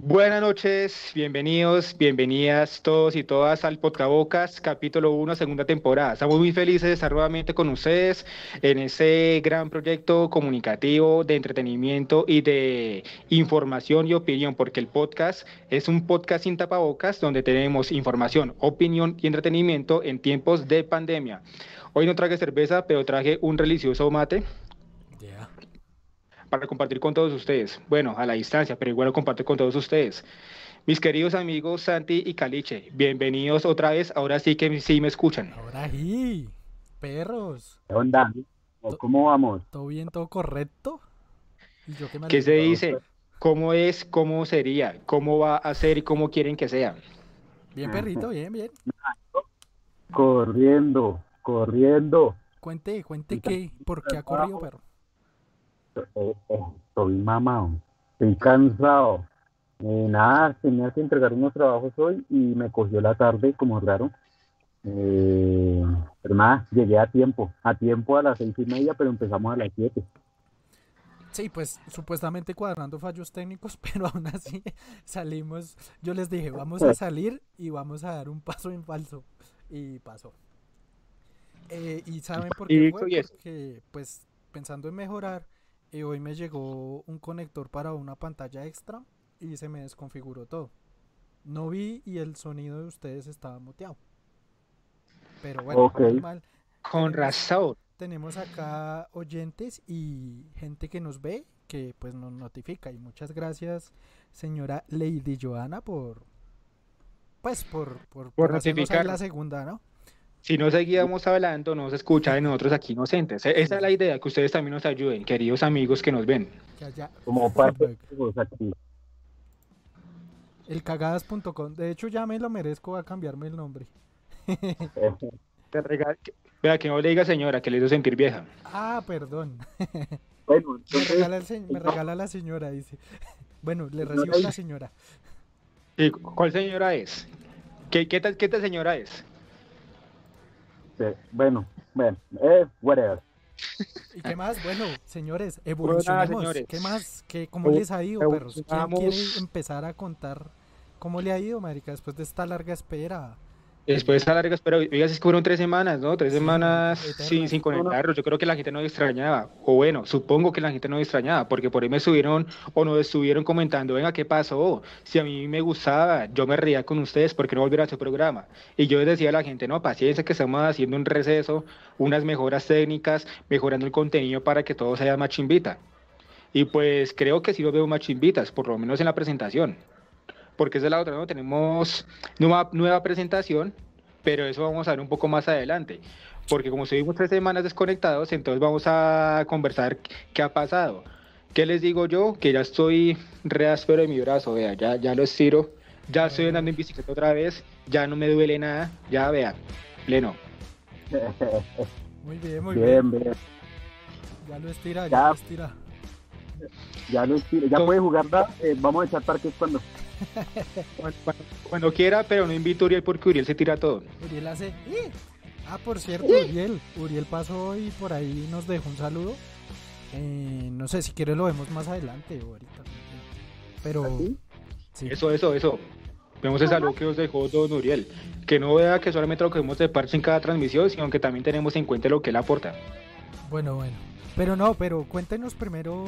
Buenas noches, bienvenidos, bienvenidas todos y todas al Podcabocas, capítulo 1, segunda temporada. Estamos muy felices de estar nuevamente con ustedes en ese gran proyecto comunicativo de entretenimiento y de información y opinión, porque el podcast es un podcast sin tapabocas donde tenemos información, opinión y entretenimiento en tiempos de pandemia. Hoy no traje cerveza, pero traje un religioso mate para compartir con todos ustedes. Bueno, a la distancia, pero igual lo comparto con todos ustedes. Mis queridos amigos Santi y Caliche, bienvenidos otra vez. Ahora sí que sí me escuchan. Ahora sí, perros. ¿Qué onda? ¿Cómo vamos? ¿Todo bien, todo correcto? qué, se dice? ¿Cómo es? ¿Cómo sería? ¿Cómo va a ser y cómo quieren que sea? Bien, perrito, bien, bien. Corriendo, corriendo. Cuente, cuente qué, por qué ha corrido, perro. Eh, eh, estoy mamado, estoy cansado. Eh, nada, tenía que entregar unos trabajos hoy y me cogió la tarde, como raro. pero nada, llegué a tiempo, a tiempo a las seis y media, pero empezamos a las siete. Sí, pues supuestamente cuadrando fallos técnicos, pero aún así salimos. Yo les dije, vamos a salir y vamos a dar un paso en falso. Y pasó. y saben por qué fue? Porque, pues, pensando en mejorar, y hoy me llegó un conector para una pantalla extra y se me desconfiguró todo. No vi y el sonido de ustedes estaba muteado. Pero bueno, mal. Con razón. Tenemos acá oyentes y gente que nos ve, que pues nos notifica. Y muchas gracias, señora Lady Joana, por pues por, por, por, notificar la segunda, ¿no? Si no seguíamos hablando, no se escucha de nosotros aquí inocentes. E-, esa es la idea, que ustedes también nos ayuden, queridos amigos que nos ven. Como parte de aquí. El cagadas.com. De hecho, ya me lo merezco a cambiarme el nombre. Vea, que no le diga señora, que le hizo sentir vieja. Ah, perdón. Bueno, me, regala me regala la señora, dice. Bueno, le recibo a la señora. ¿Y cuál señora es? ¿Qué, qué, tal, ¿Qué tal señora es? Bueno, bueno, eh, whatever. ¿Y qué más? Bueno, señores, evolucionemos. ¿Qué más? ¿Qué, ¿Cómo les ha ido, perros? ¿Quién quiere empezar a contar cómo le ha ido, marica, después de esta larga espera? Después de esta larga espera, oiga, que fueron tres semanas, ¿no? Tres semanas sin, sin conectarlos. Yo creo que la gente no extrañaba. O bueno, supongo que la gente no extrañaba, porque por ahí me subieron o nos estuvieron comentando, venga, ¿qué pasó? Si a mí me gustaba, yo me reía con ustedes, porque no volver a su programa? Y yo les decía a la gente, no, paciencia, que estamos haciendo un receso, unas mejoras técnicas, mejorando el contenido para que todo sea más chimbita. Y pues creo que sí lo veo más chimbitas, por lo menos en la presentación porque es de la otra, ¿no? Tenemos nueva, nueva presentación, pero eso vamos a ver un poco más adelante, porque como estuvimos tres semanas desconectados, entonces vamos a conversar qué ha pasado. ¿Qué les digo yo? Que ya estoy re áspero de mi brazo, vea, ya, ya lo estiro, ya estoy andando en bicicleta otra vez, ya no me duele nada, ya vean, pleno. Muy bien, muy bien. Ya lo estira, ya, lo estira. Ya lo estira, ya puede jugar, eh, vamos a echar parques cuando cuando, quiera, pero no invito a Uriel porque Uriel se tira todo. Uriel hace. Ah, por cierto, Uriel. Uriel pasó y por ahí nos dejó un saludo. Eh, no sé si quiere lo vemos más adelante o ahorita. Pero. ¿Ah, eso, eso, eso. Vemos el saludo que nos dejó Don Uriel. Que no vea que solamente lo que vemos de parche en cada transmisión, sino que también tenemos en cuenta lo que él aporta. Bueno, bueno. Pero no, pero cuéntenos primero,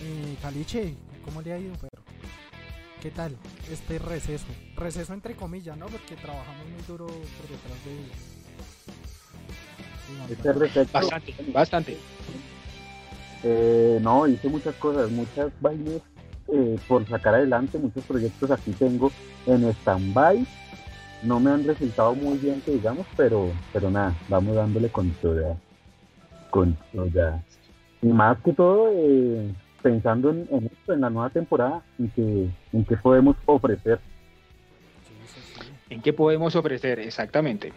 eh, Caliche, ¿cómo le ha ido, pero ¿Qué tal este receso? Receso entre comillas, ¿no? Porque trabajamos muy duro por detrás de... Este receso... Bastante, bastante. Eh, no, hice muchas cosas, muchas vainas eh, por sacar adelante, muchos proyectos aquí tengo en stand-by. No me han resultado muy bien, que digamos, pero, pero nada, vamos dándole con todo. Con todo. Y más que todo, eh, pensando en, esto, en la nueva temporada, en que, en qué podemos ofrecer. ¿En qué podemos ofrecer? Exactamente.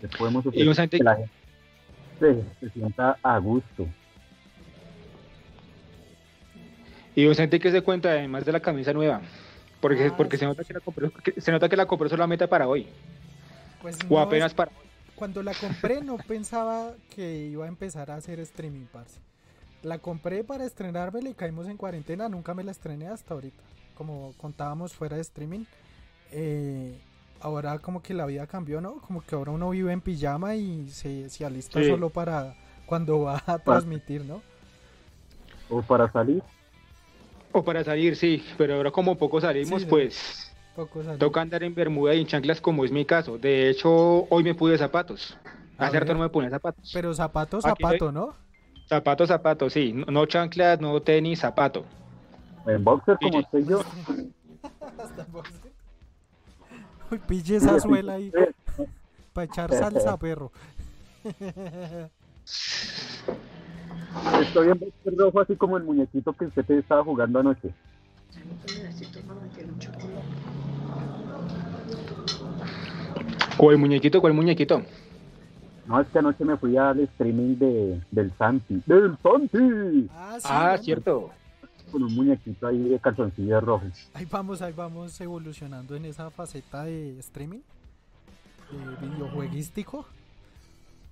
¿Qué podemos ofrecer? que la gente se, sienta a gusto. Y un que se cuenta además de la camisa nueva. Porque, ah, porque se, nota que la compró, se nota que la compró solamente para hoy. Pues o apenas para Cuando la compré no pensaba que iba a empezar a hacer streaming, parce. La compré para estrenarme y caímos en cuarentena. Nunca me la estrené hasta ahorita. Como contábamos fuera de streaming. Eh, ahora como que la vida cambió, ¿no? Como que ahora uno vive en pijama y se, se alista solo para cuando va a transmitir, ¿no? O para salir. O para salir, sí, pero ahora como poco salimos, pues toca andar en bermuda y en chanclas como es mi caso. De hecho, hoy me pude zapatos. Hace rato no me pone zapatos. Pero zapatos, zapato, ¿no? Zapatos, zapatos, sí. No, chanclas, no tenis, zapato. En boxer como estoy yo. Hasta boxer. Uy, pille esa suela ahí. Para echar salsa, perro. Estoy en boxer rojo así como el muñequito que usted estaba jugando anoche. ¿O el muñequito? ¿Cuál muñequito? No, es que anoche me fui al streaming de, del Santi. ¡Del Santi! Ah, ah cierto. Con un muñequito ahí de calzoncillos rojos. Ahí vamos, ahí vamos evolucionando en esa faceta de streaming. De videojueguístico.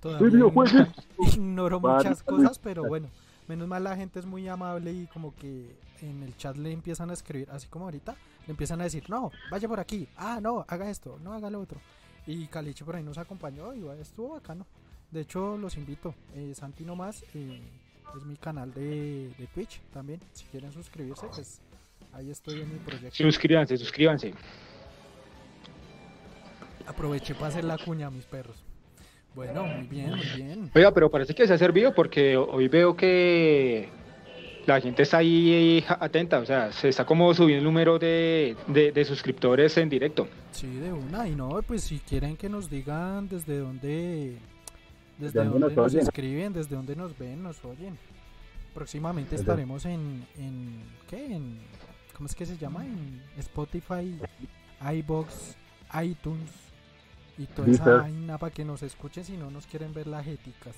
Todavía ignoro muchas cosas, pero bueno. Menos mal la gente es muy amable y como que en el chat le empiezan a escribir, así como ahorita, le empiezan a decir, no, vaya por aquí, ah, no, haga esto, no haga lo otro. Y Caliche por ahí nos acompañó y estuvo bacano. De hecho, los invito. Eh, Santi nomás eh, es mi canal de, Twitch también. Si quieren suscribirse, pues ahí estoy en mi proyecto. Suscríbanse, suscríbanse. Aproveché para hacer la cuña a mis perros. Bueno, muy bien, muy bien. Oiga, pero parece que se ha servido porque hoy veo que la gente está ahí atenta, o sea, se está como subiendo el número de, de, suscriptores en directo. Sí, de una, y no, pues si quieren que nos digan desde dónde, desde dónde nos, escriben, desde dónde nos ven, nos oyen. Próximamente estaremos en, en, ¿qué? En, ¿Cómo es que se llama? En Spotify, iBox, iTunes y toda esa vaina para que nos escuchen si no nos quieren ver las éticas.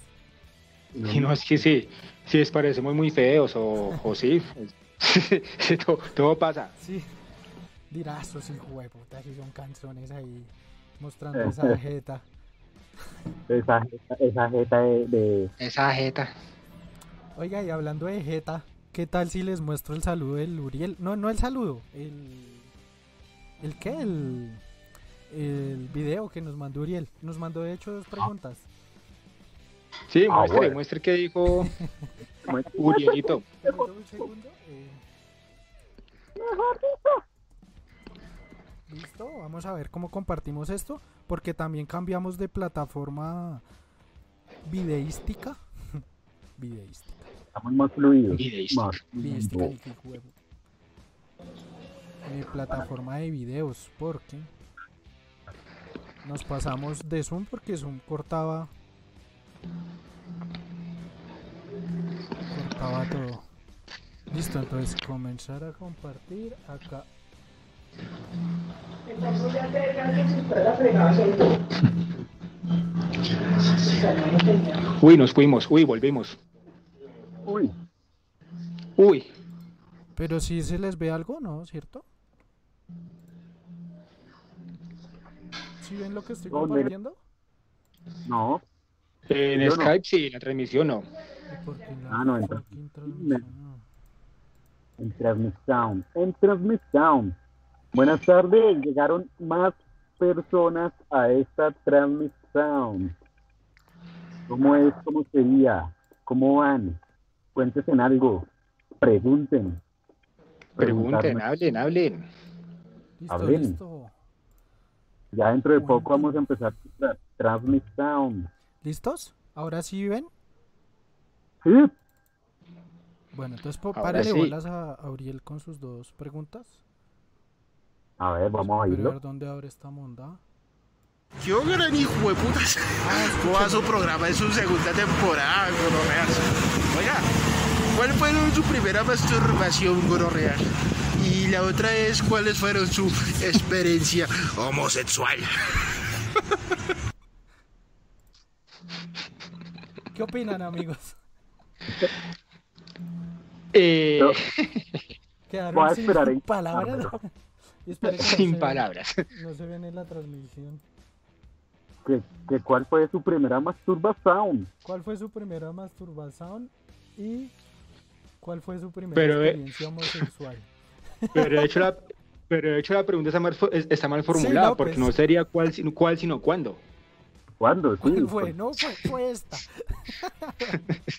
Y no es que sí, si les parecemos muy feos o, o sí, todo, pasa. Sí, dirazos y puta, si son canciones ahí mostrando esa jeta. Esa, esa jeta de, Esa jeta. Oiga, y hablando de jeta, ¿qué tal si les muestro el saludo del Uriel? No, no el saludo, el... ¿El qué? El, el video que nos mandó Uriel. Nos mandó de hecho dos preguntas. Sí, ah, muestre, muestre qué dijo Urielito. Listo, vamos a ver cómo compartimos esto, porque también cambiamos de plataforma videística. videística. Estamos más fluidos. Videística. Videística, eh, plataforma de videos, porque nos pasamos de Zoom porque Zoom cortaba Cortaba todo. Listo, entonces comenzar a compartir acá. Uy, nos fuimos. Uy, volvimos. Uy. Uy. Pero si se les ve algo, ¿no? ¿Cierto? ¿Sí ven lo que estoy compartiendo? No. En Skype sí, la transmisión no. Ah, no, en, en transmisión. En transmisión. Buenas tardes, llegaron más personas a esta transmisión. ¿Cómo es? ¿Cómo sería? ¿Cómo van? Cuéntense en algo. Pregunten. Pregunten, hablen, hablen. hablen. Ya dentro de poco vamos a empezar la transmisión. ¿Listos? ¿Ahora sí ven? Sí. Bueno, entonces párale bolas a Auriel con sus dos preguntas. A ver, vamos a irlo. ver dónde abre esta monda. ¡Qué gran hijo de putas! Ah, ¿Cómo va su programa en su segunda temporada, gonorreal? Oiga, ¿cuál fue su primera masturbación, gonorreal? Y la otra es, ¿cuáles fueron su experiencia homosexual? ¿Qué opinan, amigos? Eh... Quedaron sin, palabras. sin palabras. No se ven en la transmisión. ¿Qué, qué, cuál fue su primera masturbación? ¿Cuál fue su primera masturbación? Y ¿Cuál fue su primera Pero, eh, experiencia homosexual? Pero de hecho la, pero de hecho la pregunta está mal, está mal formulada, no, porque pues. no sería cuál, sino- cuál, sino cuándo. ¿Cuándo? Sí, ¿Cuál fue? pues, No, fue, fue esta.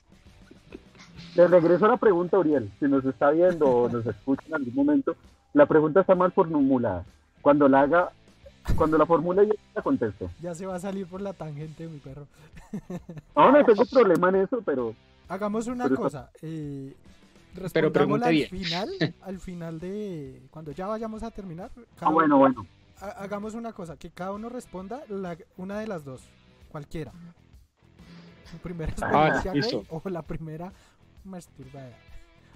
Te regreso a la pregunta, Uriel. Si nos está viendo o nos escucha en algún momento, la pregunta está mal formulada. Cuando la haga, cuando la formule yo la contesto. Ya se va a salir por la tangente, mi perro. No, no tengo problema en eso, pero Hagamos una Pero- cosa. Eh, Pero al bien. final, al final de cuando ya vayamos a terminar. ah, bueno, bueno. Ha- hagamos una cosa, que cada uno responda la- una de las dos, cualquiera. Su primera Ah, experiencia gay listo. o la primera masturbada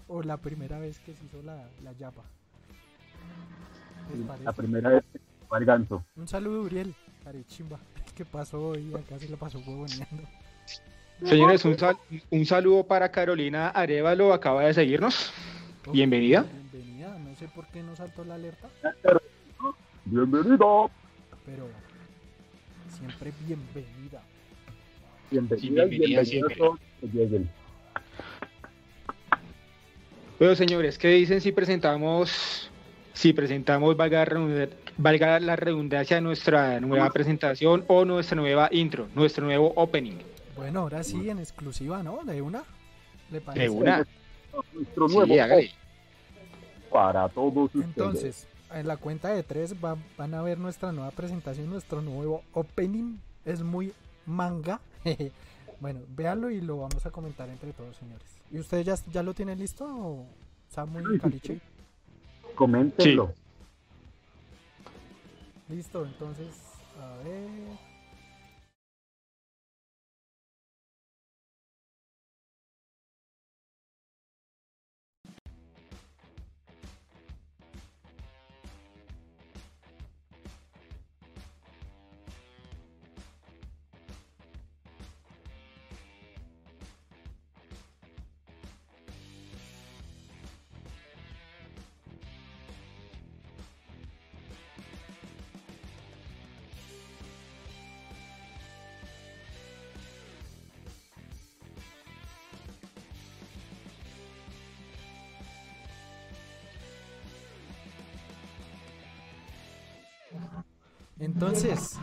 o la primera vez que se hizo la, la yapa. La primera vez que el ganso. Un saludo, Uriel. Carechimba. ¿Qué pasó hoy? Acá se la pasó huevoneando. Señores, un, sal- un saludo para Carolina Arevalo, acaba de seguirnos. Bienvenida. Bienvenida. No sé por qué no saltó la alerta, Bienvenido. pero siempre bienvenida. Bienvenida, Sí, bienvenida siempre. Bueno, señores, ¿qué dicen si presentamos, si presentamos, valga, la redunda- valga la redundancia, nuestra nueva presentación o nuestra nueva intro, nuestro nuevo opening? Bueno, ahora sí, en exclusiva, ¿no? De una. ¿Le De una. Nuestro nuevo para todos ustedes. Entonces, en la cuenta de tres va- van a ver nuestra nueva presentación, nuestro nuevo opening. Es muy manga. bueno, véanlo y lo vamos a comentar entre todos, señores. ¿Y ustedes ya, ya lo tienen listo o está muy Sí, sí, caliche? Coméntenlo. Listo, entonces, a ver. Entonces,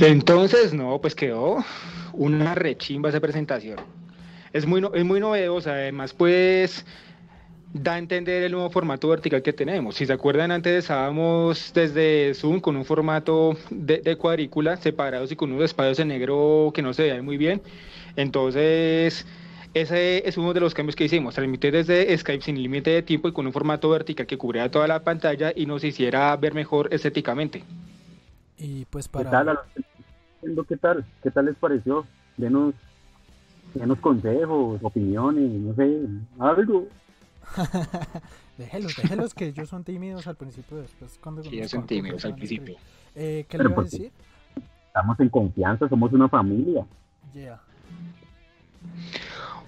Entonces, no, pues quedó una rechimba esa presentación. Es muy, es muy novedosa, además, pues da a entender el nuevo formato vertical que tenemos. Si se acuerdan, antes estábamos desde Zoom con un formato de, de cuadrícula, separados y con unos espacios en negro que no se veían muy bien. Entonces, ese es uno de los cambios que hicimos, transmitir desde Skype sin límite de tiempo y con un formato vertical que cubriera toda la pantalla y nos hiciera ver mejor estéticamente. y pues ¿Qué tal? a para... están viendo, ¿Qué tal? ¿Qué tal les pareció? Denos, denos consejos, opiniones, no sé, algo. déjelos, déjelos que ellos son tímidos al principio, después cuando... Sí, ellos son tímidos al principio. Eh, ¿Qué le Pero iba a ¿por qué? decir? Estamos en confianza, somos una familia. Yeah.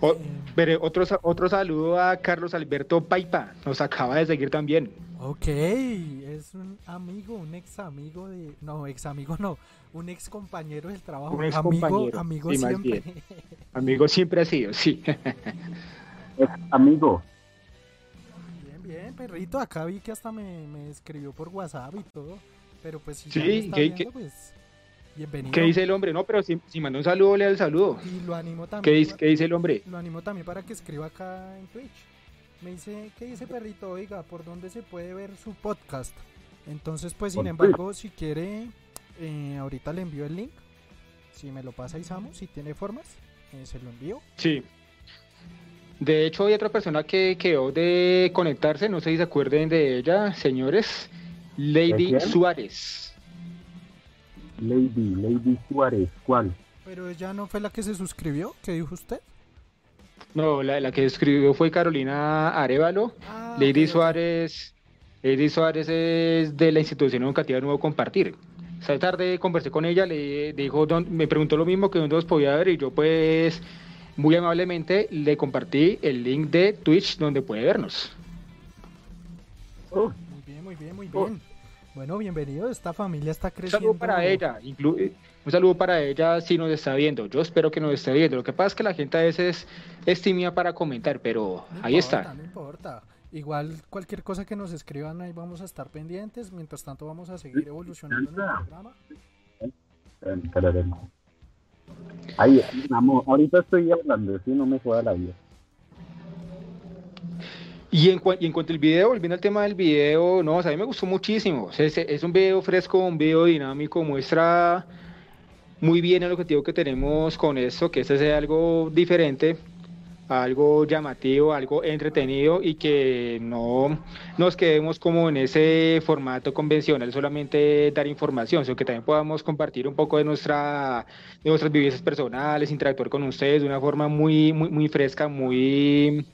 O- pero otro, otro saludo a Carlos Alberto Paipa, nos acaba de seguir también. Ok, es un amigo, un ex amigo de... No, ex amigo no, un ex compañero del trabajo. Un ex amigo, compañero, amigo sí, siempre. Amigo siempre ha sido, sí. Es amigo. Bien, bien, perrito, acá vi que hasta me, me escribió por WhatsApp y todo. Pero pues si Sí, ya me está ¿qué- viendo, qué- pues bienvenido. ¿Qué dice el hombre? No, pero si, si mandó un saludo, lea el saludo. Y lo animo ¿Qué también. dice, qué dice el hombre? Lo animo también para que escriba acá en Twitch. Me dice, ¿qué dice perrito? Oiga, ¿por dónde se puede ver su podcast? Entonces, pues sin embargo, si quiere, eh, ahorita le envío el link. Si me lo pasa Isamu, si tiene formas, eh, se lo envío. Sí. De hecho, hay otra persona que quedó de conectarse, no sé si se acuerden de ella, señores. Lady quién? Suárez. Lady, Lady Suárez, ¿cuál? Pero ella no fue la que se suscribió, ¿qué dijo usted? No, la, la que escribió fue Carolina Arevalo. Ah, Lady. Suárez, Lady Suárez es de la institución educativa Nuevo Compartir. Esta tarde conversé con ella, le dijo, me preguntó lo mismo que dónde los podía ver y yo pues muy amablemente le compartí el link de Twitch donde puede vernos. Oh, Muy bien, muy bien, muy Oh. bien. Bueno, bienvenido. Esta familia está Un creciendo. saludo para ella, inclu- eh, un saludo para ella si nos está viendo. Yo espero que nos esté viendo. Lo que pasa es que la gente a veces es tímida para comentar, pero No ahí importa, está. No importa. Igual cualquier cosa que nos escriban ahí vamos a estar pendientes. Mientras tanto vamos a seguir evolucionando en el programa. Ay, amor, ahorita estoy hablando, si no me joda la vida. Y en, y cuanto al video, volviendo al tema del video, no, o sea, a mí me gustó muchísimo. Es un video fresco, un video dinámico, muestra muy bien el objetivo que tenemos con esto, que este sea algo diferente, algo llamativo, algo entretenido y que no nos quedemos como en ese formato convencional, solamente dar información, sino que también podamos compartir un poco de nuestra de nuestras vivencias personales, interactuar con ustedes de una forma muy muy muy fresca, muy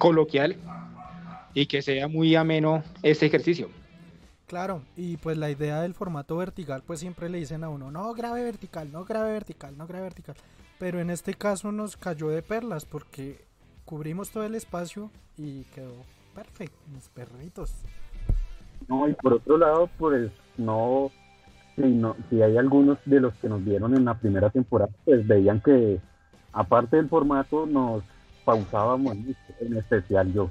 coloquial y que sea muy ameno este ejercicio. Claro, y pues la idea del formato vertical, pues siempre le dicen a uno, no grabe vertical, no grabe vertical, no grabe vertical. Pero en este caso nos cayó de perlas porque cubrimos todo el espacio y quedó perfecto, mis perritos. No, y por otro lado, pues no si, no, si hay algunos de los que nos vieron en la primera temporada, pues veían que aparte del formato nos pausábamos mucho, en especial yo.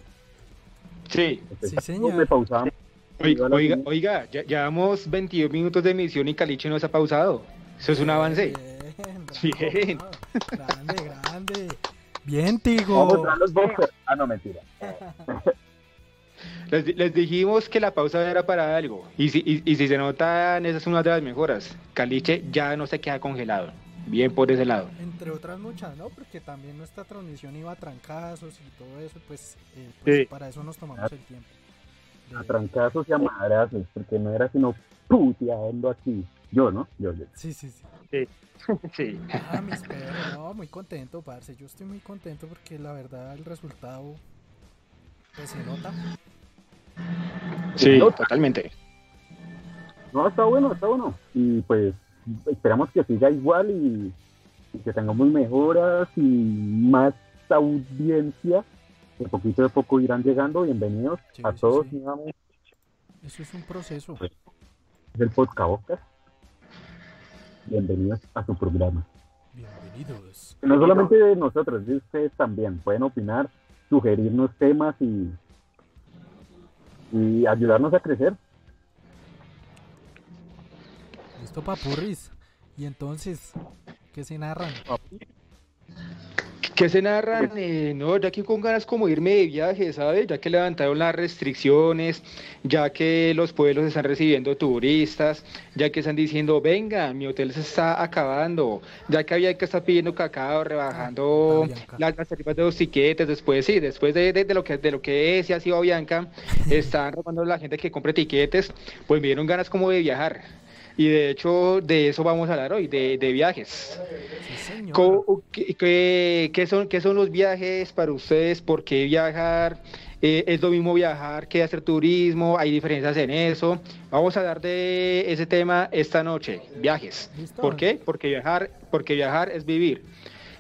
Sí. Sí, Me señor. pausábamos. Oiga, oiga, oiga, ya llevamos 22 minutos de emisión y Caliche no se ha pausado. Eso es un avance. Bien, Bien. bravo, Grande, grande. Bien, Vamos Tigo. a traer los boxers. Ah, no, mentira. Les, les dijimos que la pausa era para algo. Y si, y, y si se notan, esa es una de las mejoras. Caliche ya no se queda congelado. Bien por ese lado. Entre otras muchas, ¿no? Porque también nuestra transmisión iba a trancazos y todo eso, pues, eh, pues, Sí. para eso nos tomamos el tiempo. De- A trancazos y a madrazos, porque no era sino puteando aquí. Yo, ¿no? Yo, yo. Sí, sí, sí. Sí. Ah, mis perros, no, muy contento, parce. Yo estoy muy contento porque la verdad el resultado pues se nota. Sí, totalmente. No, está bueno, está bueno. Y pues esperamos que siga igual y, y que tengamos mejoras y más audiencia. De poquito a poco irán llegando. Bienvenidos Sí, a sí, todos sí. Eso es un proceso. del podcast. Bienvenidos a su programa. Bienvenidos. No solamente de nosotros, de ustedes también. Pueden opinar, sugerirnos temas y, y ayudarnos a crecer. Listo, papurris. Y entonces, ¿qué se narran? ¿Qué se narran? Eh, no, ya que con ganas como irme de viaje, ¿sabes? Ya que levantaron las restricciones, ya que los pueblos están recibiendo turistas, ya que están diciendo, venga, mi hotel se está acabando, ya que había que estar pidiendo cacao, rebajando Ah, las, las tarifas de los tiquetes, después sí, después de, de- de lo que de lo que es y ha sido Bianca, están robando a la gente que compre tiquetes, pues me dieron ganas como de viajar. Y de hecho, de eso vamos a hablar hoy, de, de viajes. Sí, ¿Qué, qué- qué son, ¿Qué son los viajes para ustedes? ¿Por qué viajar? Eh, ¿Es lo mismo viajar que hacer turismo? ¿Hay diferencias en eso? Vamos a hablar de ese tema esta noche, viajes. ¿Por qué? Porque viajar, porque viajar es vivir.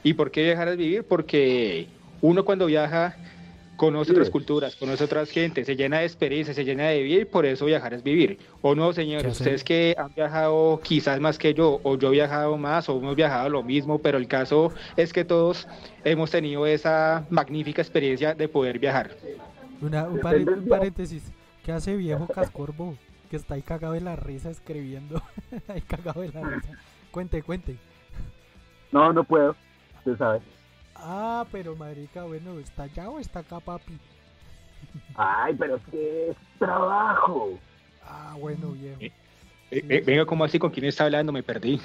¿Y por qué viajar es vivir? Porque uno cuando viaja conoce otras culturas, conoce otras gentes, se llena de experiencias, se llena de vida y por eso viajar es vivir. ¿O no, ¿Qué señores? Ustedes que han viajado quizás más que yo, o yo he viajado más, o hemos viajado lo mismo, pero el caso es que todos hemos tenido esa magnífica experiencia de poder viajar. Una- un, paréntesis. ¿Qué hace viejo Cascorbo? Que está ahí cagado de la risa escribiendo. ahí cagado de la risa. Cuente, cuente. No, no puedo. Usted sabe. Ah, pero marica, bueno, ¿está allá o está acá, papi? Ay, pero es que es trabajo. Ah, bueno, viejo. Eh, eh, venga, ¿cómo así? ¿Con quién está hablando? Me perdí.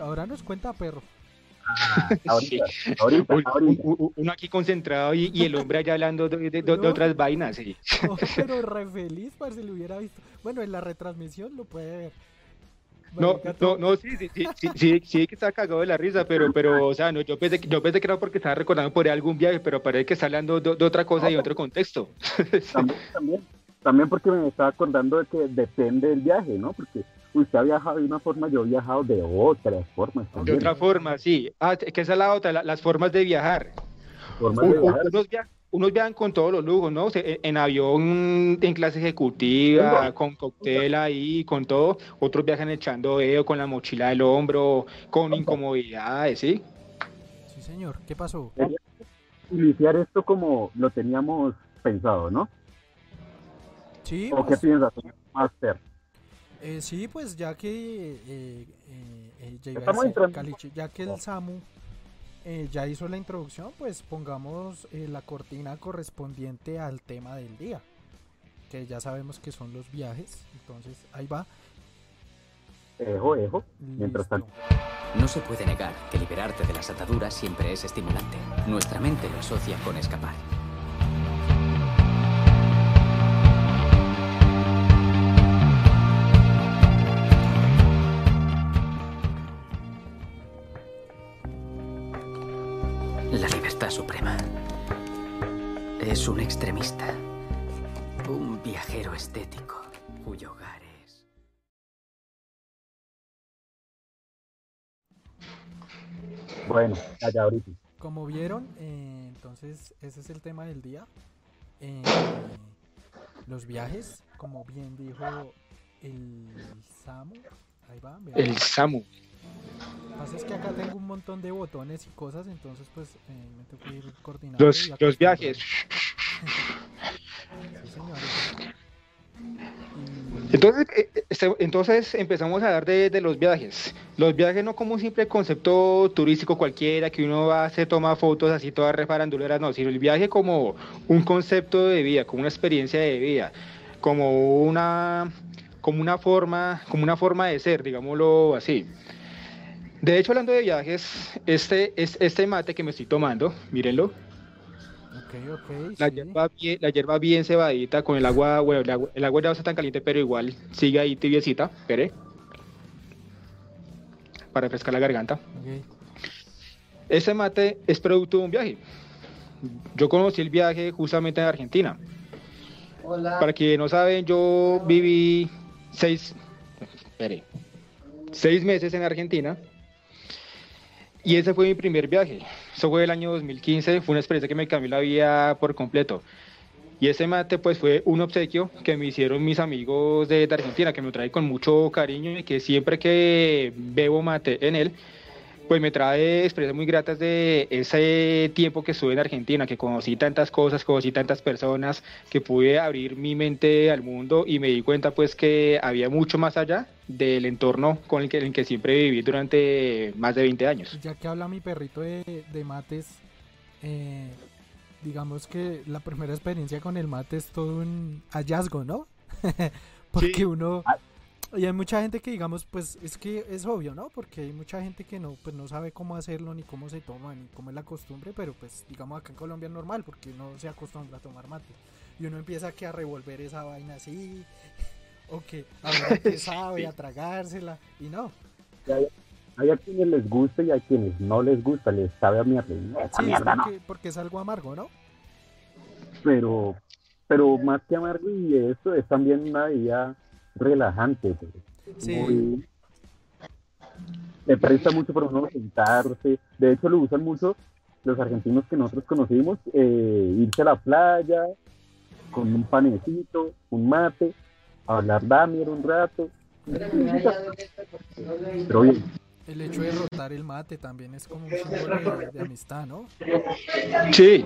Ahora nos cuenta, perro. Ahorita, ahorita. un- Uno aquí concentrado y, y el hombre allá hablando de, de- de- de No. otras vainas. sí. No, pero re feliz, para si lo hubiera visto. Bueno, en la retransmisión lo puede ver. No, no, no, sí, sí, sí, sí, sí, sí que está cagado de la risa, pero, pero, o sea, no, yo pensé, que- yo pensé que era porque estaba recordando por ahí algún viaje, pero parece que está hablando de, de otra cosa y otro contexto. También, también, también porque me estaba acordando de que depende del viaje, ¿no? Porque usted ha viajado de una forma, yo he viajado de otras formas De otra forma, sí. Ah, que esa es la otra, la- las formas de viajar. Formas de viajar. unos, via- unos viajan con todos los lujos, ¿no? en avión, en clase ejecutiva, con cóctel ahí, con todo. Otros viajan echando dedo con la mochila del hombro, con incomodidades, ¿sí? Sí, señor. ¿Qué pasó? Iniciar esto como lo teníamos pensado, ¿no? Sí. ¿O qué pues. piensas, Master? Eh, sí, pues ya que eh, eh, ya que el Samu eh, ya hizo la introducción, pues pongamos eh, la cortina correspondiente al tema del día, que ya sabemos que son los viajes, entonces ahí va. Ejo, ejo, mientras tanto. No se puede negar que liberarte de las ataduras siempre es estimulante. Nuestra mente lo asocia con escapar. Suprema. Es un extremista, un viajero estético, cuyo hogar es... Bueno, allá ahorita. Como vieron, eh, entonces ese es el tema del día. Eh, los viajes, como bien dijo el Samu. Ahí va, el Samu pasa es que acá tengo un montón de botones y cosas, entonces pues eh, me tengo que ir coordinando. Los, los viajes. Entonces, eh, eh, este, entonces empezamos a hablar de, de, los viajes. Los viajes no como un simple concepto turístico cualquiera que uno va, se toma fotos así todas refaranduleras, no, sino el viaje como un concepto de vida, como una experiencia de vida, como una, como una forma, como una forma de ser, digámoslo así. De hecho, hablando de viajes, este, es, este mate que me estoy tomando, mírenlo. Okay, okay, la, hierba bien, la hierba bien cebadita con el agua, bueno, el agua, el agua no está tan caliente, pero igual sigue ahí tibiecita, espere. Para refrescar la garganta. Okay. Este mate es producto de un viaje. Yo conocí el viaje justamente en Argentina. Hola. Para quienes no saben, yo viví seis, espere, seis meses en Argentina y ese fue mi primer viaje. Eso fue el año 2015, fue una experiencia que me cambió la vida por completo. Y ese mate pues fue un obsequio que me hicieron mis amigos de, Argentina, que me trae con mucho cariño y que siempre que bebo mate en él, pues me trae experiencias muy gratas de ese tiempo que estuve en Argentina, que conocí tantas cosas, conocí tantas personas, que pude abrir mi mente al mundo y me di cuenta pues que había mucho más allá del entorno con el que, el que siempre viví durante más de 20 años. Ya que habla mi perrito de, mates, eh, digamos que la primera experiencia con el mate es todo un hallazgo, ¿no? Porque uno ah, y hay mucha gente que digamos, pues es que es obvio, ¿no? Porque hay mucha gente que no, pues no sabe cómo hacerlo, ni cómo se toma, ni cómo es la costumbre, pero pues digamos acá en Colombia es normal, porque no se acostumbra a tomar mate. Y uno empieza aquí a revolver esa vaina así, o que a ver que sabe, a tragársela, y no. Hay, a quienes les gusta y hay quienes no les gusta, les sabe a mierda. Sí, mierda, porque, porque es algo amargo, ¿no? Pero, pero más que amargo y eso es también una bebida relajante. Sí. le presta mucho para uno sentarse. De hecho, lo usan mucho los argentinos que nosotros conocimos, eh, irse a la playa con un panecito, un mate, hablar damier un rato. Pero bien, el hecho de rotar el mate también es como un símbolo de, amistad, ¿no? Sí,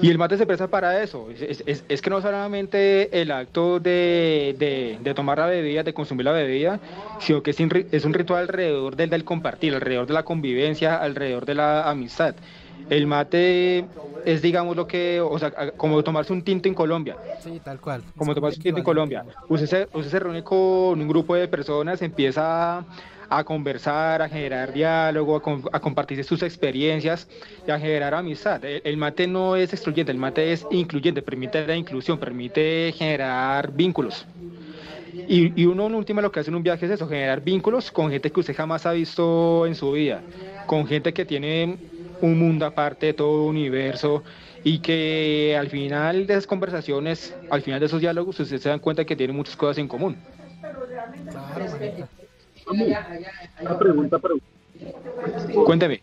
y el mate se presta para eso. Es, que no solamente el acto de, tomar la bebida, de consumir la bebida, sino que es, un ritual alrededor del, del compartir, alrededor de la convivencia, alrededor de la amistad. El mate es, digamos, lo que, o sea, como tomarse un tinto en Colombia. Sí, tal cual. Como tomarse un tinto en Colombia. Usted se, usted se reúne con un grupo de personas, empieza a conversar, a generar diálogo, a, compartir sus experiencias y a generar amistad. El, mate no es excluyente, el mate es incluyente, permite la inclusión, permite generar vínculos. Y, uno en última lo que hace en un viaje es eso, generar vínculos con gente que usted jamás ha visto en su vida, con gente que tiene un mundo aparte de todo universo y que al final de esas conversaciones, al final de esos diálogos, usted se dan cuenta que tiene muchas cosas en común. Una pregunta para Cuénteme.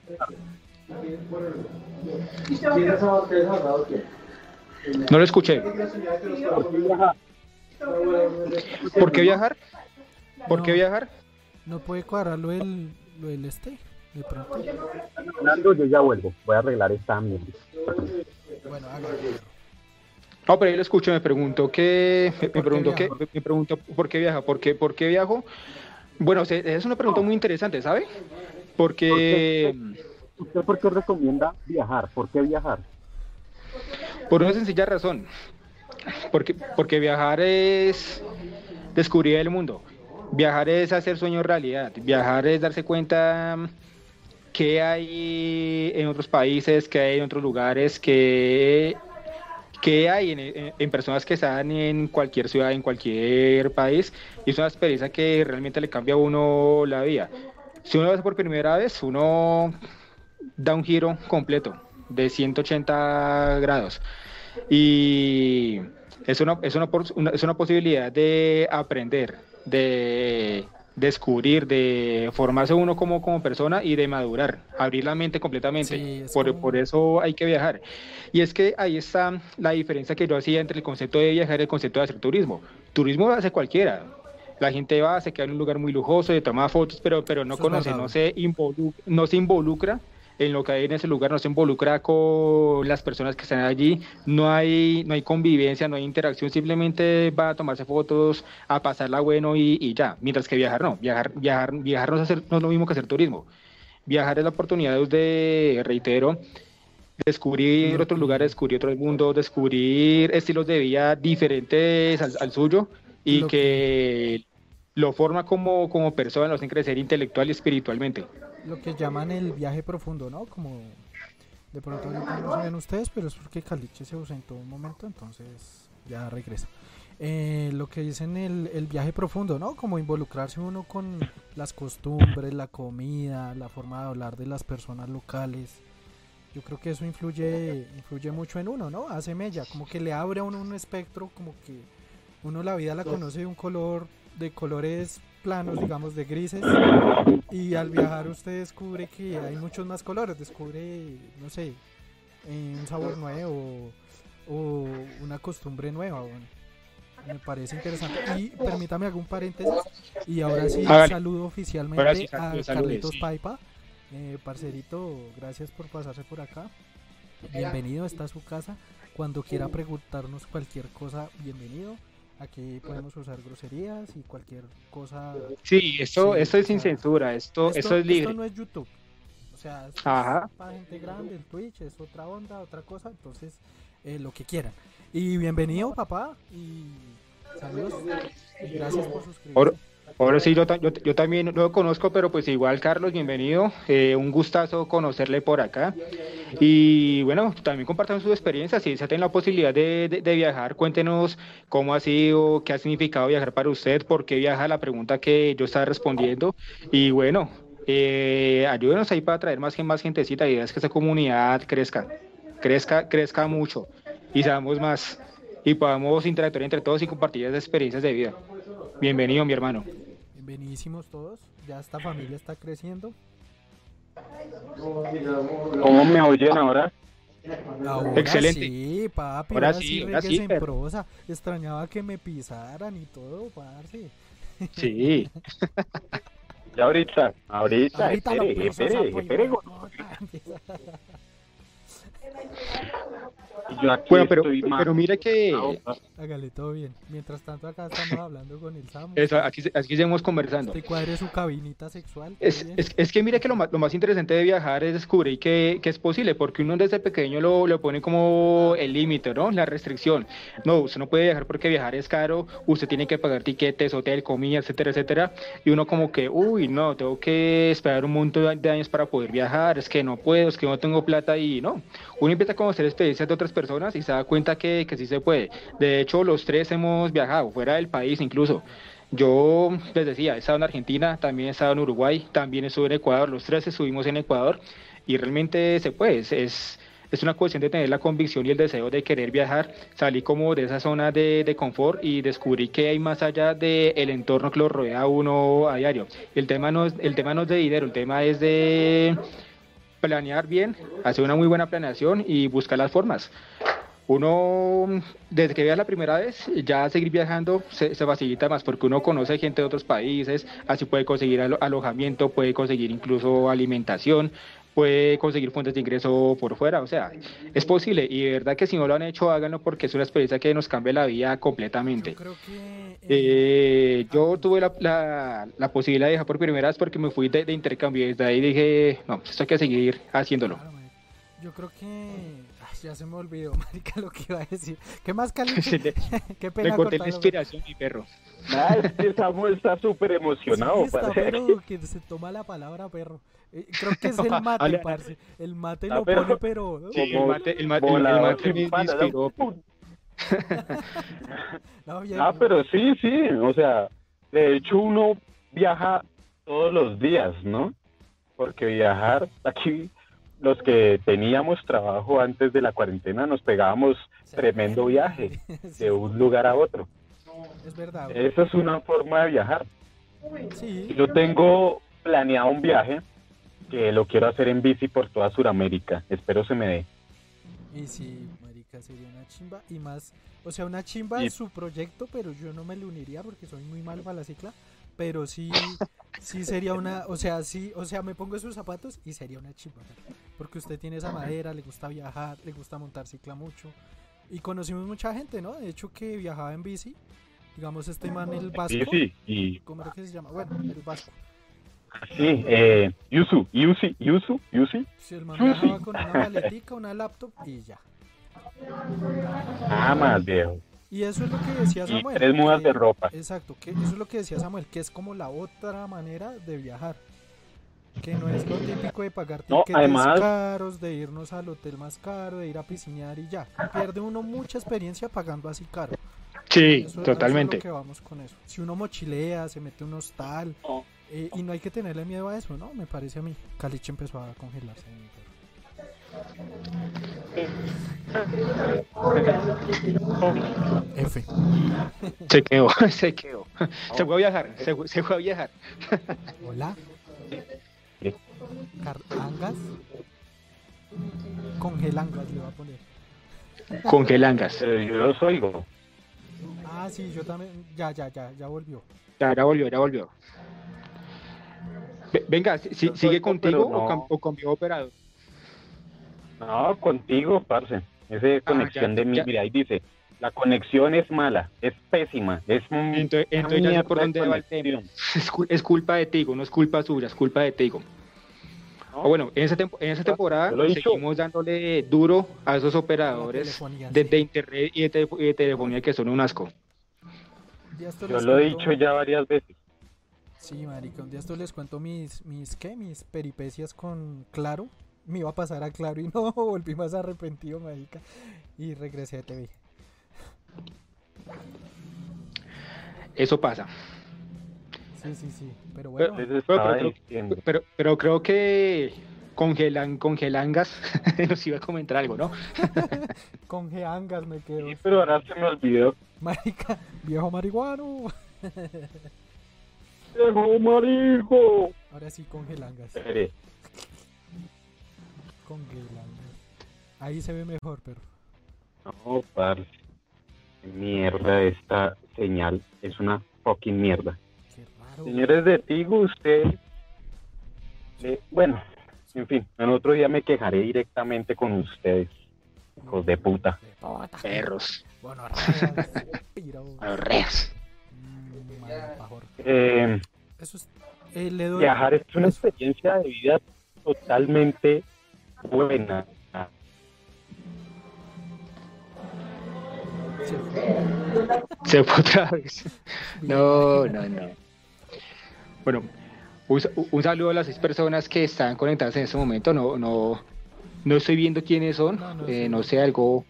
No lo escuché. ¿Por qué viajar? ¿Por qué viajar? No puede cuadrarlo el, lo del este, de pronto. Hablando, yo ya vuelvo. Voy a arreglar esta mierda. Bueno, hágalo. No, pero ahí lo escucho, me pregunto qué, me, pregunto qué, me pregunto por qué viaja, por qué, por qué viajo. Bueno, es una pregunta muy interesante, ¿sabe? Porque ¿Usted por qué recomienda viajar? ¿Por qué viajar? por una sencilla razón, porque porque viajar es descubrir el mundo, viajar es hacer sueños realidad, viajar es darse cuenta qué hay en otros países, qué hay en otros lugares, qué qué hay en, en- personas que están en cualquier ciudad, en cualquier país, y es una experiencia que realmente le cambia a uno la vida. Si uno lo hace por primera vez, uno da un giro completo de 180 grados. Y es una, es una- es una posibilidad de aprender, de descubrir, de formarse uno como, como persona y de madurar, abrir la mente completamente. Sí, es por, como- por eso hay que viajar. Y es que ahí está la diferencia que yo hacía entre el concepto de viajar y el concepto de hacer turismo. Turismo hace cualquiera. La gente va, se queda en un lugar muy lujoso, se toma fotos, pero, pero no Eso conoce, no se, involu- no se involucra en lo que hay en ese lugar, no se involucra con las personas que están allí, no hay, no hay convivencia, no hay interacción, simplemente va a tomarse fotos, a pasarla bueno y, y ya. Mientras que viajar no, viajar, viajar, viajar no es, hacer- no es lo mismo que hacer turismo. Viajar es la oportunidad de, reitero, descubrir otros lugares, descubrir otros mundos, descubrir estilos de vida diferentes al, al suyo y Lo que lo forma como, como persona, lo hacen crecer intelectual y espiritualmente. Lo que llaman el viaje profundo, ¿no? Como de pronto ahorita no ven ustedes, pero es porque Caliche se ausentó un momento, entonces ya regresa. Eh, lo que dicen el, el viaje profundo, ¿no? Como involucrarse uno con las costumbres, la comida, la forma de hablar de las personas locales. Yo creo que eso influye, influye mucho en uno, ¿no? Hace mella, como que le abre a uno un espectro, como que uno la vida la conoce de un color, de colores planos, digamos, de grises. Y al viajar usted descubre que hay muchos más colores, descubre, no sé, eh, un sabor nuevo o una costumbre nueva. bueno. Me parece interesante. Y permítame un paréntesis. Y ahora sí Hágale. saludo oficialmente sí, a Carlitos sí. Paipa. Eh, parcerito, gracias por pasarse por acá. Bienvenido, está a su casa. Cuando quiera preguntarnos cualquier cosa, bienvenido. Aquí podemos usar groserías y cualquier cosa. Sí, esto, Sí, esto es sin censura, esto, esto, es libre. Esto no es YouTube. O sea, esto Ajá. es para gente grande, el Twitch es otra onda, otra cosa. Entonces, eh, lo que quieran. Y bienvenido, papá. Y saludos. Y gracias por suscribirse. Ahora- sí, yo, ta- yo, yo también lo conozco, pero pues igual, Carlos, bienvenido. Eh, un gustazo conocerle por acá. Y bueno, también compartan su experiencia. Si se tienen la posibilidad de, viajar, cuéntenos cómo ha sido, qué ha significado viajar para usted, por qué viaja, la pregunta que yo estaba respondiendo. Y bueno, eh, ayúdenos ahí para traer más, más gentecita y es que esta comunidad crezca, crezca, crezca mucho y seamos más y podamos interactuar entre todos y compartir esas experiencias de vida. Bienvenido, mi hermano. Bienvenidísimos todos. Ya esta familia está creciendo. ¿Cómo me oyen ahora? Ahora Excelente. sí, papi. Ahora Ahora, sí, ahora sí, en prosa. Extrañaba que me pisaran y todo, parce. Sí, Ya ahorita, ahorita, Ahorita lo espere, espere, espere. Yo aquí bueno, pero, estoy más- pero mire que Hágale todo bien. Mientras tanto, acá estamos hablando con el Samu. eso, aquí, aquí seguimos conversando. Este cuadre su cabinita sexual. Es, es, es que mira que lo más, lo más interesante de viajar es descubrir que, que es posible, porque uno desde pequeño lo, lo pone como el límite, ¿no? La restricción. No, usted no puede viajar porque viajar es caro, usted tiene que pagar tiquetes, hotel, comida, etcétera, etcétera. Y uno como que, uy, no, tengo que esperar un montón de años para poder viajar, es que no puedo, es que no tengo plata y no. Uno empieza a conocer experiencias de otras personas y se da cuenta que, que sí se puede. De hecho, los tres hemos viajado, fuera del país incluso. Yo les decía, he estado en Argentina, también he estado en Uruguay, también estuve en Ecuador, los tres estuvimos en Ecuador y realmente se puede, es, es, una cuestión de tener la convicción y el deseo de querer viajar, salí como de esa zona de, de confort y descubrí que hay más allá del entorno que lo rodea a uno a diario. El tema, no es, el tema no es de dinero, el tema es de planear bien, hacer una muy buena planeación y buscar las formas. Uno, desde que vea la primera vez, ya seguir viajando se, facilita más porque uno conoce gente de otros países, así puede conseguir alo alojamiento, puede conseguir incluso alimentación, puede conseguir fuentes de ingreso por fuera, o sea, es posible y de verdad que si no lo han hecho, háganlo porque es una experiencia que nos cambia la vida completamente. Yo, creo que, eh, yo tuve la, la, la, posibilidad de viajar por primera vez porque me fui de, de intercambio y desde ahí dije, no, esto hay que seguir haciéndolo. Claro, yo creo que ya se me olvidó, marica, lo que iba a decir. ¿Qué más caliente? Qué pena. Me corté la inspiración, mi perro. Ah, es que Samuel está súper emocionado. Sí, está, pero que se toma la palabra perro. Eh, creo que es el mate, parce. El mate lo pero, pone, pero... Sí, el mate, el mate, el, el mate me inspiró. no, ah, pero sí, sí. O sea, de hecho uno viaja todos los días, ¿no? Porque viajar aquí los que teníamos trabajo antes de la cuarentena nos pegábamos tremendo viaje de un lugar a otro. Es verdad. Esa es una forma de viajar. Sí. Yo tengo planeado un viaje que lo quiero hacer en bici por toda Sudamérica. Espero se me dé. Y sí, marica, sería una chimba. Y más, o sea, una chimba es su proyecto, pero yo no me le uniría porque soy muy mal para la cicla. Pero sí, sí sería una, o sea, sí, o sea, me pongo esos zapatos y sería una chimba. Porque usted tiene esa madera, le gusta viajar, le gusta montar cicla mucho. Y conocimos mucha gente, ¿no? De hecho, que viajaba en bici. Digamos, este man, el vasco. Sí, y... ¿Cómo era que se llama? Bueno, el vasco. Sí, eh, Yusu, Yusi, Yusu, Yusi. Sí, el man viajaba con una maletica, una laptop y ya. Ah, más viejo. Y eso es lo que decía Y Samuel. tres mudas que- de ropa. Exacto, que eso es lo que decía Samuel, que es como la otra manera de viajar. Que no es lo típico de pagar No, tickets además- caros, de irnos al hotel más caro, de ir a piscinear y ya. Pierde uno mucha experiencia pagando así caro. Sí, Eso- eso totalmente. es lo que vamos con eso. Si uno mochilea, se mete un hostal, Oh. eh, y no hay que tenerle miedo a eso, ¿no? Me parece a mí. Caliche empezó a congelarse. Mi perro. F. Se quedó, se quedó. Se fue a viajar, se, fue- se fue a viajar. Hola. Carlangas. Congelangas le voy a poner. Congelangas. Yo los oigo. Ah, sí, yo también. Ya, ya, ya, ya volvió. Ya, ya volvió, ya volvió. Ve- Venga, si- ¿sigue contigo no. o, cam- o cambió operador? No, contigo, parce. Esa conexión Ah, ya, de mí, ya. mira, ahí dice, la conexión es mala, es pésima, es Entonces, entonces ya sé por de dónde va el tema. conexión. Es, cul- es culpa de Tigo, no es culpa suya, es culpa de Tigo. ¿no? O bueno, en esa, tempo- en esa temporada seguimos dándole duro a esos operadores de, internet y de, tele- y de telefonía que son un asco. Yo lo he dicho ya varias veces. Sí, marica, un día esto les cuento mis, mis, ¿qué? Mis peripecias con Claro. Me iba a pasar a Claro y no, volví más arrepentido, marica. Y regresé a TV. Eso pasa. Sí, sí, sí. Pero bueno, Pero, estaba pero- diciendo. pero, pero creo que congelan, congelangas nos iba a comentar algo, ¿no? con Geangas me quedo. Sí, pero ahora se me olvidó. Marica, viejo marihuano. ¡Viejo marico! Ahora sí, con Gelangas. Espere, Con. Ahí se ve mejor, pero. No, parce. Qué Mierda, esta señal es una fucking mierda. Qué raro. Señores de Tigo, usted... eh, bueno, en fin, en otro día me quejaré directamente con ustedes, hijos de puta. Perros, Bueno, malpajor. Eh, Eso es. eh, le doy. viajar es una eso. experiencia de vida totalmente buena. Se fue otra vez. No, no, no. Bueno, un, un saludo a las seis personas que están conectadas en este momento. No, no, no estoy viendo quiénes son. No, no eh, sé. no sé, algo,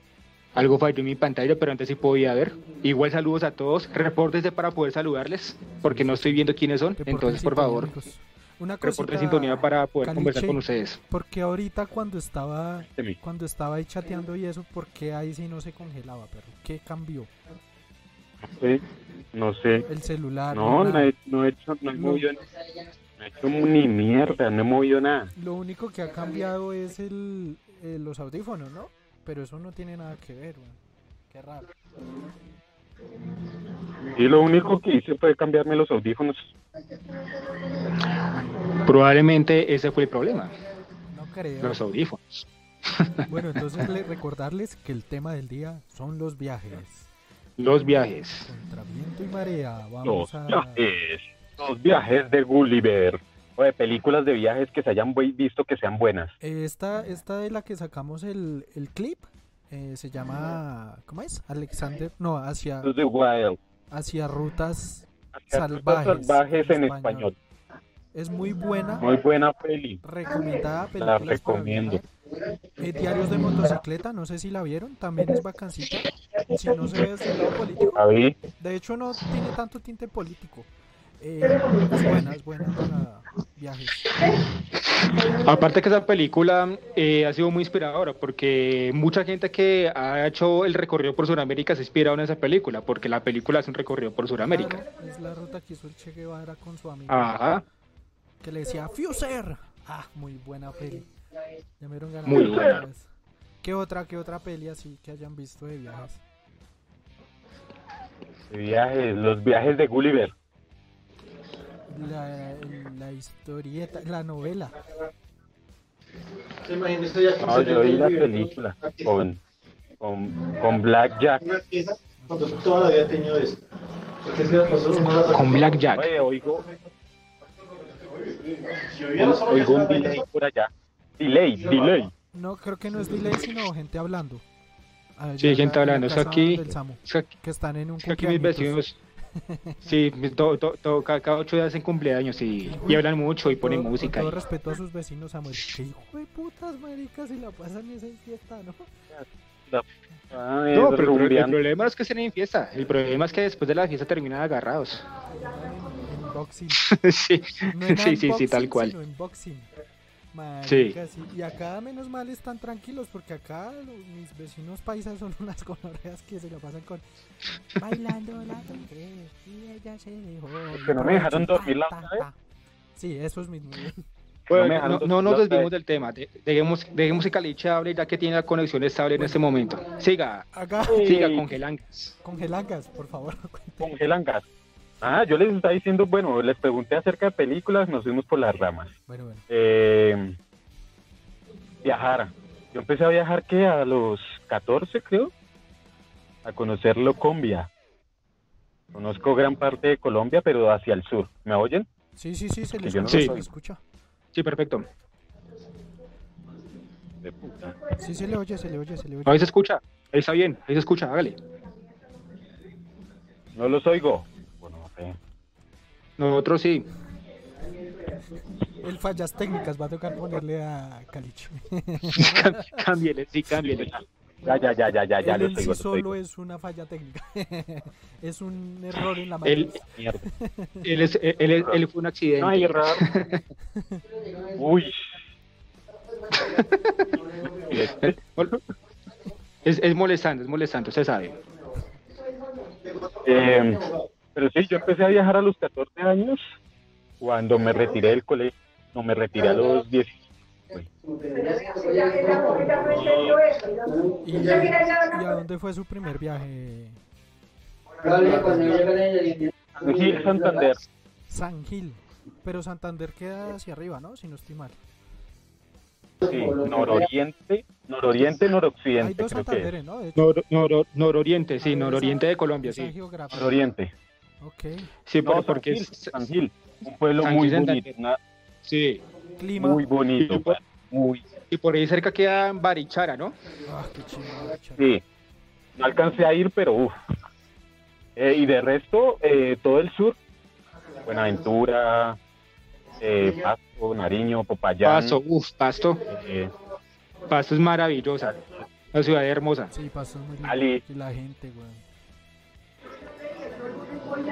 algo falló en mi pantalla, pero antes sí podía ver. Igual saludos a todos. Repórtense para poder saludarles, porque no estoy viendo quiénes son. Entonces, por favor, amigos. Una reporte de cosita, sintonía para poder conversar Caliche, con ustedes. Porque ahorita cuando estaba cuando estaba ahí chateando y eso, ¿por qué ahí sí no se congelaba, perro? ¿Qué cambió? Sí, no sé. El celular. No, no he, no he hecho, no he No. movido No he hecho ni mierda, no he movido nada. Lo único que ha cambiado es el, eh, los audífonos, ¿no? Pero eso no tiene nada que ver, weón. Qué raro. Y lo único que hice fue cambiarme los audífonos. Probablemente ese fue el problema, No creo. los audífonos. Bueno, entonces le- recordarles que el tema del día son los viajes. Los viajes. Contra viento y marea. Los Vamos a... viajes. Los viajes de Gulliver. O de películas de viajes que se hayan visto que sean buenas. Esta, esta de la que sacamos el, el clip eh, se llama, ¿cómo es? Alexander, no, hacia, Los de Wild. hacia rutas Salvajes, Salvajes, salvajes en en español. español. Es muy buena, Muy buena peli. recomendada La recomiendo. Eh, Diarios de motocicleta, no sé si la vieron, también es vacancita, si no se ve desde el lado político, de hecho no tiene tanto tinte político, Eh, es buena, es buena para viajes. Aparte que esa película eh, ha sido muy inspiradora porque mucha gente que ha hecho el recorrido por Sudamérica se ha inspirado en esa película porque la película es un recorrido por Sudamérica. Claro, es la ruta que hizo el Che Guevara con su amigo. Ajá, que le decía Fuser. Ah, muy buena peli. Ya me dieron ganas Muy de buena. ¿Qué otra, qué otra peli así que hayan visto de viajes? Viajes, los viajes de Gulliver. La, la historieta, la novela. No, yo vi la película con, con, con Black Jack. Con Black Jack. Oye, oigo, Estaba delay por allá. Delay, delay. No, creo que no es delay, sino gente hablando. Allá Sí, en gente la- en la hablando. Eso casa aquí, aquí, que están en un aquí mis vecinos, sí, to- to- to- cada, cada ocho días hacen cumpleaños y, y hablan mucho y ponen Todo- música. Con y- todo respeto a sus vecinos, Samuel. Que hijo de putas, maricas, si la pasan en esa fiesta, ¿no? Ah, No, es pero el, pro- el problema no es que estén en fiesta, el problema es que después de la fiesta terminan agarrados. En, en boxing. sí, No sí, sí, sí, unboxing, tal cual. Sí. Marica, sí. Y acá menos mal están tranquilos porque acá mis vecinos paisas son unas gonorreas que se lo pasan con bailando la tigre y ella se dejó. que no me dejaron dormir la otra vez. Sí, esos mismos. Bueno, me no, dejaron no nos desvimos del tema, de- dejemos, dejemos que Caliche hable ya que tiene la conexión estable en este momento. Siga, Acá siga congelangas. congelangas, por favor. cuente. Ah, yo les estaba diciendo, bueno, les pregunté acerca de películas, nos fuimos por las ramas. Bueno, bueno. Eh, viajar. Yo empecé a viajar que a los 14, creo, a conocer Locombia. Conozco gran parte de Colombia, pero hacia el sur. ¿Me oyen? Sí, sí, sí, se le no escucha, le soy. escucha. Sí, perfecto. De puta. Sí, se le oye, se le oye, se le oye. Ahí se escucha, ahí está bien, ahí se escucha, hágale. No los oigo. Nosotros sí. El fallas técnicas va a tocar ponerle a Caliche. Cam- Cámbiele, sí, cámbiele. Ya, ya, ya, ya, ya, ya Él sí los solo es una falla técnica. es un error en la Él, matriz. Mierda. él, es- él, él- él fue un accidente. No hay error. Uy. Es, es molestando, es molestando, usted sabe. eh, pero sí, yo empecé a viajar a los 14 años cuando me retiré del colegio. No, me retiré a los 10. ¿Y, y a dónde fue su primer viaje? Sí, Santander. San Gil. Pero Santander queda hacia arriba, ¿no? Si no estoy mal. Sí, nororiente, nororiente, Hay noroccidente, dos creo que es. Santanderes, ¿no? De hecho, Nor- noro- nororiente, sí, nororiente de Colombia, sí. Nororiente. Ok. Sí, No, pero San porque Gil, es, San Gil, un pueblo San muy Gil, bonito, una- sí. Clima. muy bonito, Y por- muy, Y por ahí cerca queda Barichara, ¿no? Ah, qué chingada, chaval. sí. No alcancé a ir, pero uff. y de resto, eh, todo el sur, Buenaventura, eh, Pasto, Nariño, Popayán, Pasto, uff, Pasto. eh, Pasto es maravillosa. La ciudad es hermosa. Sí, pasó muy lindo. Ali. Y la gente, weón.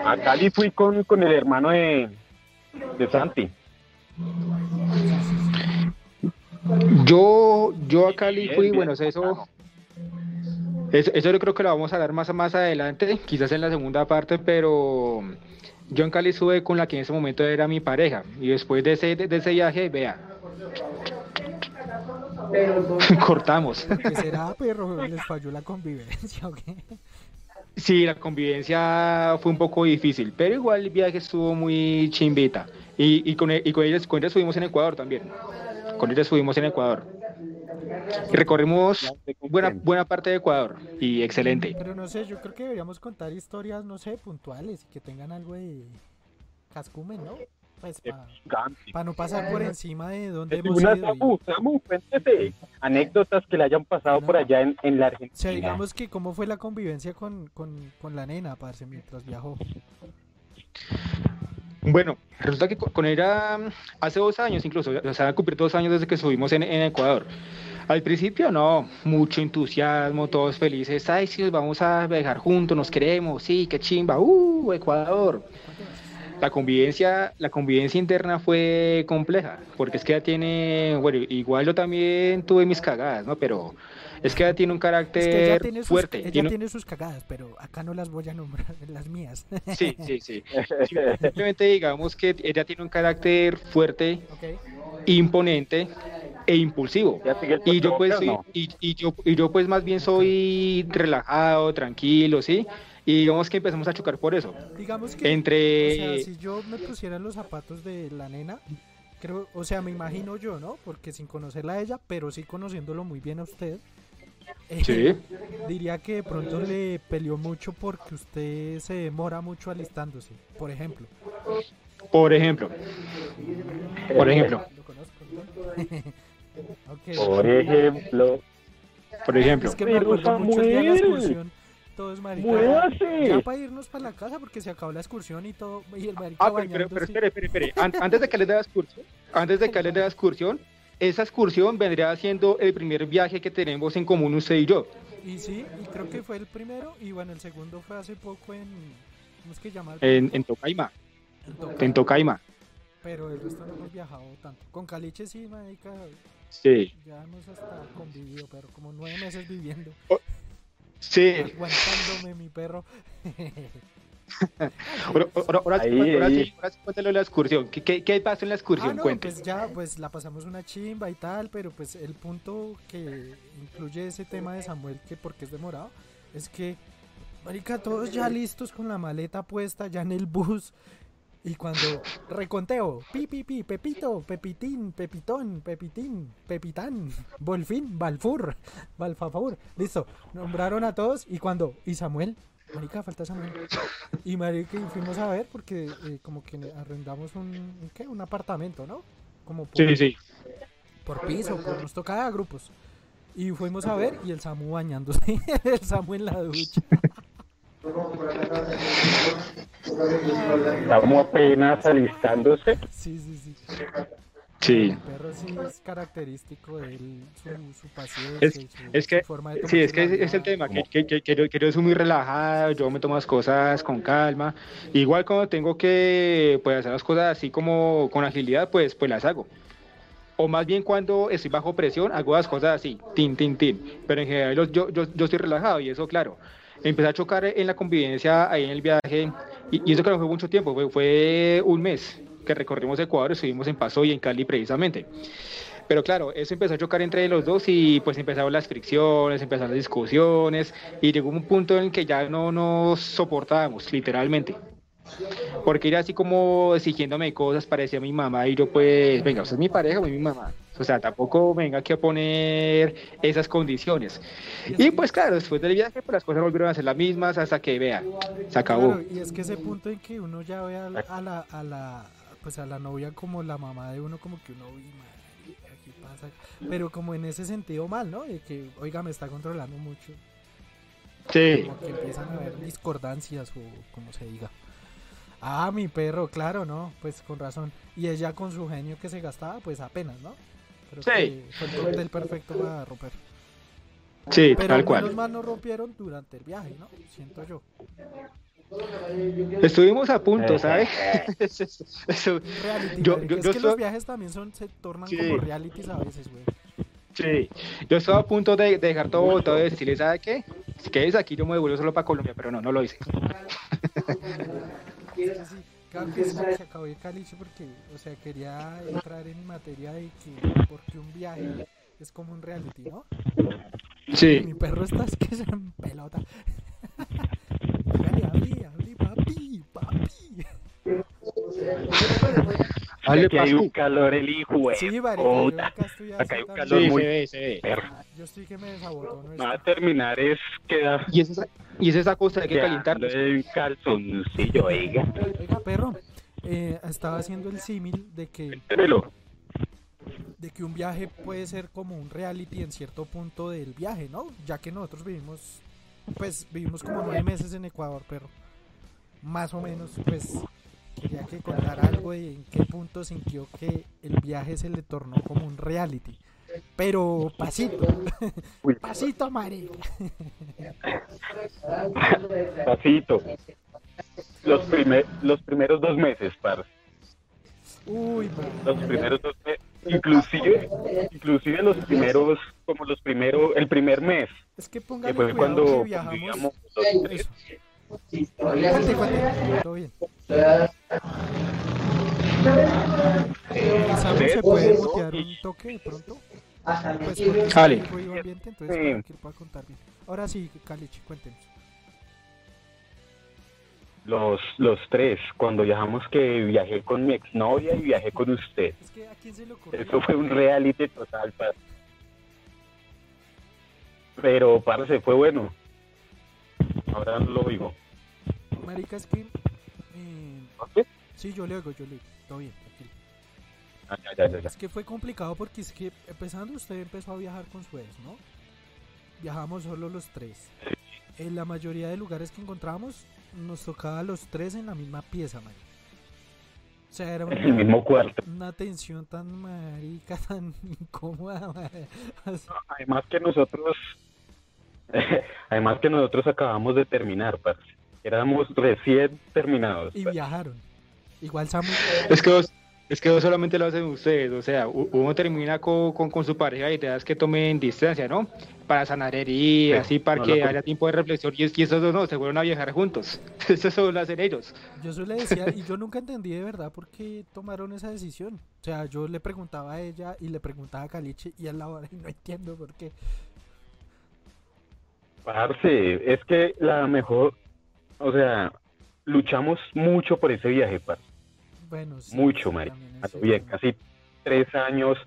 A Cali fui con, con el hermano de, de Santi. Yo, yo a Cali Bien, fui, bien, bueno, eso, eso, eso yo creo que lo vamos a hablar más, más adelante, quizás en la segunda parte, pero yo en Cali estuve con la que en ese momento era mi pareja. Y después de ese, de, ese viaje, vea. Cortamos. ¿Qué será, perro? ¿Les falló la convivencia o qué? Sí, la convivencia fue un poco difícil, pero igual el viaje estuvo muy chimbita. Y, y, con, y con, ellas, con ellas estuvimos en Ecuador también. Con ellas estuvimos en Ecuador. Y recorrimos buena, buena parte de Ecuador y excelente. Pero no sé, yo creo que deberíamos contar historias, no sé, puntuales y que tengan algo de cascumen, ¿no? Pues para no pasar por encima de donde hemos Una ido. Samu, Samu, cuéntese anécdotas que le hayan pasado por allá en, en la O Argentina. sea, digamos que cómo fue la convivencia con, con, con la nena, parce, mientras viajó. Bueno, resulta que con ella mm, hace dos años incluso, o sea, cumplir dos años desde que estuvimos en, en Ecuador. Al principio no, mucho entusiasmo, todos felices, ay, sí, nos vamos a viajar juntos, nos queremos, sí, qué chimba, uh, Ecuador. La convivencia, la convivencia interna fue compleja, porque es que ella tiene, bueno, igual yo también tuve mis cagadas, ¿no? Pero es que ella tiene un Es que ella carácter tiene sus, fuerte. ella tiene- tiene sus cagadas, pero acá no las voy a nombrar, las mías. Sí, sí, sí. Simplemente digamos que ella tiene un carácter fuerte, imponente e impulsivo. ¿Ya Y yo pues no? y yo y yo pues más bien soy relajado, tranquilo, ¿sí? Y digamos que empezamos a chocar por eso. Digamos que, Entre o sea, si yo me pusiera en los zapatos de la nena, creo, o sea, me imagino yo, ¿no? Porque sin conocerla a ella, pero sí conociéndolo muy bien a usted, eh, Sí. diría que de pronto le peleó mucho porque usted se demora mucho alistándose, por ejemplo. Por ejemplo, por ejemplo, Lo conozco, ¿no? Ok. Por ejemplo, por ejemplo. Es que me mucho de la Samuel, excursión. Todos marica. muévase. Ya para irnos para la casa porque se acabó la excursión y todo. Y el marica Ah, pero, pero, pero espere, espere, espere. An- antes de que les dé la excursión, antes de que les dé la excursión, esa excursión vendría siendo el primer viaje que tenemos en común usted y yo. Y sí, y creo que fue el primero. Y bueno, el segundo fue hace poco en. ¿Cómo es que se llama? el En, en Tocaima. En Toca. En Tocaima. Pero el resto no hemos viajado tanto. Con Caliche sí, marica. Sí. Ya hemos hasta convivido, pero como nueve meses viviendo. Sí. Aguantándome mi perro. Ahora, ahora, ahora sí, Ahí, ahora ahí. sí, ahora sí, la excursión. ¿Qué, qué, qué pasó en la excursión? Ah, no, pues ya, pues la pasamos una chimba y tal, pero pues el punto que incluye ese tema de Samuel, que porque es demorado, es que, marica, todos ya listos con la maleta puesta, ya en el bus, y cuando reconteo, pi, pi, pi, Pepito, Pepitín, Pepitón, Pepitín, Pepitán, Volfín, Balfur, Balfafur, listo, nombraron a todos, y cuando, y Samuel, marica, falta Samuel. Y marica, y fuimos a ver porque eh, como que arrendamos un, un ¿qué? un apartamento, ¿no? Como por, Sí, sí. por piso, por, nos tocaba a grupos. Y fuimos a ver y el Samu bañándose, el Samu en la ducha. Estamos apenas alistándose. Sí, sí, sí. Sí. El perro sí es característico de él, su, su paciencia, Es- su, Es que, su forma de sí, es que es, es el tema, que, que, que, que yo, que yo soy muy relajado, yo me tomo las cosas con calma. Igual cuando tengo que pues, hacer las cosas así como con agilidad, pues, pues las hago. O más bien cuando estoy bajo presión, hago las cosas así, tin, tin, tin. Pero en general yo, yo, yo estoy relajado y eso, claro. Empecé a chocar en la convivencia ahí en el viaje y, y eso que no fue mucho tiempo, fue, fue un mes que recorrimos Ecuador, estuvimos en Paso y en Cali precisamente. Pero claro, eso empezó a chocar entre los dos y pues empezaron las fricciones, empezaron las discusiones y llegó un punto en el que ya no nos soportábamos, literalmente. Porque era así como exigiéndome cosas, parecía mi mamá y yo pues, venga, usted es mi pareja o mi mamá. O sea, tampoco venga aquí a poner esas condiciones. Y pues claro, después del viaje pues las cosas volvieron a ser las mismas hasta que, vea, se acabó. Claro, y es que ese punto en que uno ya ve a la, a la, a la, pues a la novia como la mamá de uno, como que uno, uy, madre, ¿qué pasa? Pero como en ese sentido mal, ¿no? De que, oiga, me está controlando mucho. Sí, Como que empiezan a haber discordancias o como se diga. Ah, mi perro, claro, ¿no? Pues con razón. Y ella con su genio que se gastaba, pues apenas, ¿no? Creo Sí. que fue el cóctel perfecto para romper. sí, Pero tal cual. mal no rompieron durante el viaje, ¿no? Siento yo. Estuvimos a punto, ¿sabes? Eso- Reality, Yo- yo- es yo que los viajes también son se tornan Sí. como realities a veces, güey. Sí, yo estaba a punto de, de dejar todo todo de decirle, ¿sabe qué? Si quieres aquí yo me devuelvo solo para Colombia, pero no, no lo hice. Claro que se acabó el caliche porque, o sea, quería entrar en materia de que porque un viaje es como un reality, ¿no? Mi Sí. perro está es que se en pelota. Dígale, hable, hable, papi, papi. Aquí hay un calor el hijo, Sí, yo puta. acá hay un calor Sí, muy se ve, se ve. perro. Yo estoy que me desabotó, ¿no? Va a terminar es quedar Y es esa, y es esa cosa, hay que calentar. quedando en calzoncillo, oiga. Oiga, perro, eh, estaba haciendo el símil de que, de que un viaje puede ser como un reality en cierto punto del viaje, ¿no? Ya que nosotros vivimos, pues vivimos como nueve meses en Ecuador, perro. Más o menos, pues quería que contara algo de en qué punto sintió que el viaje se le tornó como un reality. Pero pasito, Uy. pasito, marica. pasito. Los, primer, los primeros dos meses, parce. Uy, Los primeros dos meses. Inclusive, inclusive los primeros, como los primeros, el primer mes, Es que que fue cuando que viajamos. los tres. Todo bien. ¿se puede mutear un toque de pronto? Pues ambiente, entonces Sí. pueda contar bien. Ahora sí, Caliche, cuéntenos. Los, los tres, cuando viajamos que viajé con mi exnovia y viajé con usted. Es que a quién se le ocurrió. Eso fue un reality total, parce. Pero, parce, fue bueno. Ahora no lo oigo. Marica, es que. eh, ¿Qué? sí, yo le oigo, yo le oigo. Todo bien, tranquilo. Ah, ya, ya, ya, ya. Es que fue complicado porque es que empezando usted empezó a viajar con su ex, ¿no? Viajamos solo los tres. En la mayoría de lugares que encontramos nos tocaba los tres en la misma pieza, man. O sea, era En el una, mismo cuarto. una tensión tan marica, tan incómoda, Además que nosotros, además que nosotros acabamos de terminar, parce. Éramos recién terminados. y parce. viajaron. Igual Samu, Es que vos, es que vos solamente lo hacen ustedes, o sea, uno termina con, con, con su pareja y te das que tomen distancia, ¿no? Para sanar heridas, Sí, así para no, que haya tiempo de reflexión y, es- y esos dos no, se fueron a viajar juntos. Eso solo lo hacen ellos. yo solo le decía, y yo nunca entendí de verdad por qué tomaron esa decisión. O sea, yo le preguntaba a ella y le preguntaba a Caliche y a la hora y no entiendo por qué. Parce, es que la mejor, o sea, luchamos mucho por ese viaje, parce. Bueno, sí, Mucho, sí, Mari. también es A lo bien, casi tres años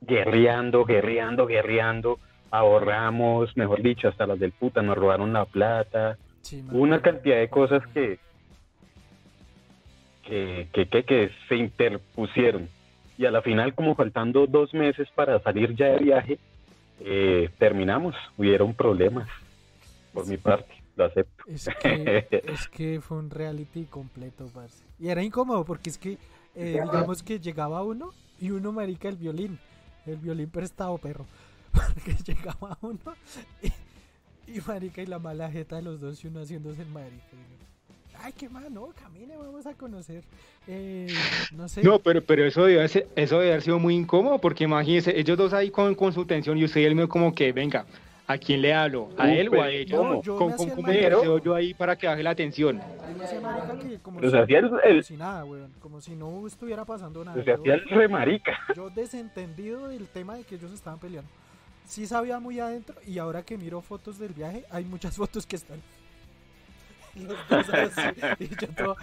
guerreando, guerreando, guerreando. Ahorramos, mejor dicho, hasta las del puta, nos robaron la plata. Sí, una cantidad de cosas que, que, que, que, que se interpusieron. Y a la final, como faltando dos meses para salir ya de viaje, eh, terminamos. Hubieron problemas, por mi parte, lo acepto. Es que, es que fue un reality completo, parce. Y era incómodo porque es que, eh, digamos que llegaba uno y uno marica el violín. El violín prestado, perro. Porque llegaba uno y, y marica y la mala jeta de los dos y uno haciéndose el marica. Ay, qué mano, camine, vamos a conocer. Eh, no sé. No, pero, pero eso debe, ser- eso debe haber sido muy incómodo, porque imagínense, ellos dos ahí con, con su tensión y usted y el mío como que, venga, ¿a quién le hablo? ¿A Uh, él o a ella? ¿cómo? Yo ¿Cómo, cómo, yo ahí para que baje la que como, Pero si, se hacía el, como el- si nada, weón. Como si no estuviera pasando nada. se Yo- hacía el remarica. yo desentendido del tema de que ellos estaban peleando. Sí sabía muy adentro y ahora que miro fotos del viaje, hay muchas fotos que están los dos así, y yo todo-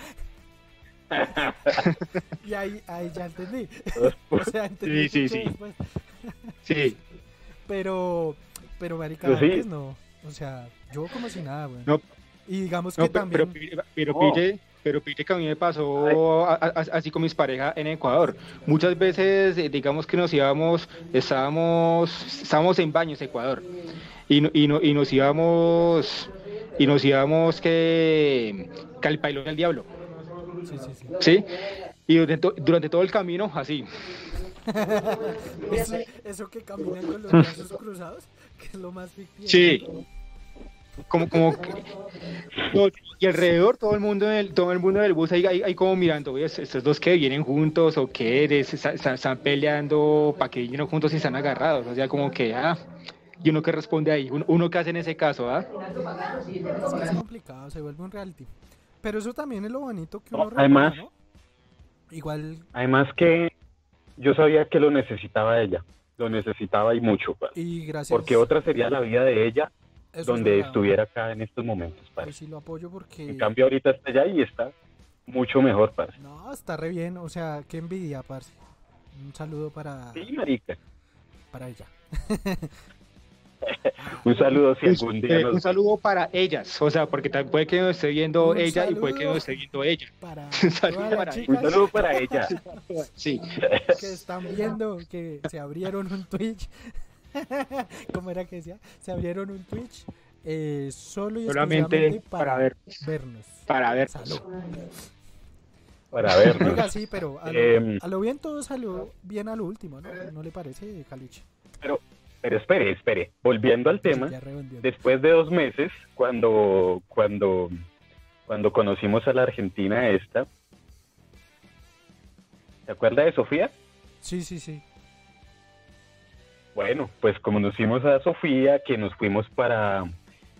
y ahí, ahí ya entendí. o sea, entendí Sí, sí, sí. después. Sí, Pero, pero marica, Pues sí. no. O sea, yo como si nada, güey. No. Y digamos que no, pero, pero, también... pero, No. pille, pero pille que a mí me pasó a- a- así con mis parejas en Ecuador. Muchas veces, eh, digamos que nos íbamos, estábamos, estábamos en baños Ecuador y, no- y, no- y nos íbamos, y nos íbamos que, que al pailón del diablo. Sí, sí, sí. ¿Sí? Y durante, durante todo el camino, así. Eso, eso que caminan con los brazos cruzados, que es lo más ficticio. Sí. Como, como que- no, y alrededor todo el mundo del, todo el mundo del bus ahí, ahí, ahí como mirando, oye, estos dos que vienen juntos o qué, se- están peleando para que vienen juntos y están agarrados, o sea, como que, ah, y uno que responde ahí, uno, uno que hace en ese caso, ah. Es que es complicado, se vuelve un reality. Pero eso también es lo bonito que No, uno además- recuerda, ¿no? Igual, Además que yo sabía que lo necesitaba ella, lo necesitaba y mucho, parce. y gracias. porque otra sería la vida de ella eso donde estuviera acá en estos momentos, parce. Pues sí lo apoyo porque... En cambio ahorita está allá y está mucho mejor, parce. No, está re bien, o sea, qué envidia, parce. Un saludo para, Sí, marica. para ella. Un saludo si algún día eh, nos un saludo para ellas, o sea, porque también puede que nos esté viendo Un ella y puede que nos esté viendo ella. Para Un saludo para- Un chicas saludo para ella. Sí, que están viendo que se abrieron un Twitch. ¿Cómo era que decía? Se abrieron un Twitch eh, solo y solamente exclusivamente para ver, vernos. para ver. Salud. Para vernos. Oiga, sí, pero a lo, Em. a lo bien todo salió bien a lo último, ¿no? ¿No le parece, Caliche? Pero, pero espere, espere. Volviendo al tema, después de dos meses, cuando, cuando, cuando conocimos a la Argentina esta, ¿se acuerda de Sofía? Sí, sí, sí. Bueno, pues como conocimos a Sofía, que nos fuimos para,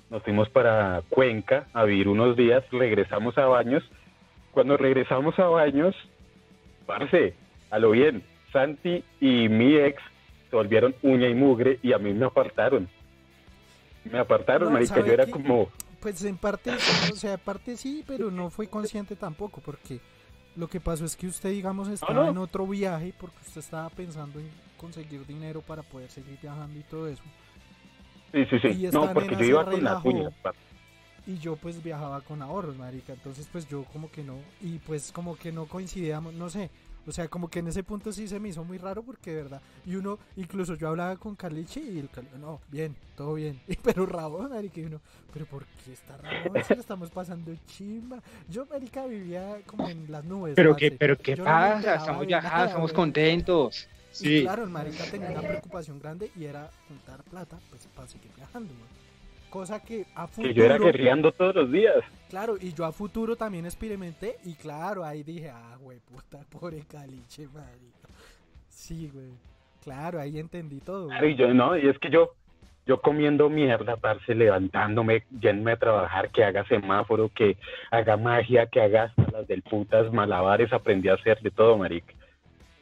nos fuimos para Cuenca a vivir unos días, regresamos a Baños. Cuando regresamos a Baños, parce, a lo bien, Santi y mi ex se volvieron uña y mugre y a mí me apartaron. Me apartaron, No, marica, ¿sabe yo era como, Pues en parte, o sea, en parte sí, pero no fue consciente tampoco, porque lo que pasó es que usted, digamos, estaba no. en otro viaje porque usted estaba pensando en conseguir dinero para poder seguir viajando y todo eso. sí, sí, sí, no, porque yo iba con parce. Y yo pues viajaba con ahorros, marica. Entonces pues yo como que no, y pues como que no coincidíamos, no sé. O sea, como que en ese punto sí se me hizo muy raro porque de verdad. Y uno, incluso yo hablaba con Carliche y el Carliche, no, bien, todo bien. Y, pero Rabón, marica, y uno, pero ¿por qué está Rabón? Si le estamos pasando chimba. Yo, marica, vivía como en las nubes. Pero parce. qué, pero qué Yo pasa, estamos de viajando, nada, estamos contentos. Y Sí, claro, el marica tenía una preocupación grande y era juntar plata pues para seguir viajando, weón. Cosa que a futuro... Que yo era guerreando todos los días. Claro, y yo a futuro también experimenté y claro, ahí dije, ah, güey, puta, pobre caliche, marica. Sí, güey. Claro, ahí entendí todo. Claro, y yo no, y es que yo, yo comiendo mierda, parce, levantándome, yéndome a trabajar, que haga semáforo, que haga magia, que haga hasta las del putas malabares, aprendí a hacer de todo, marica.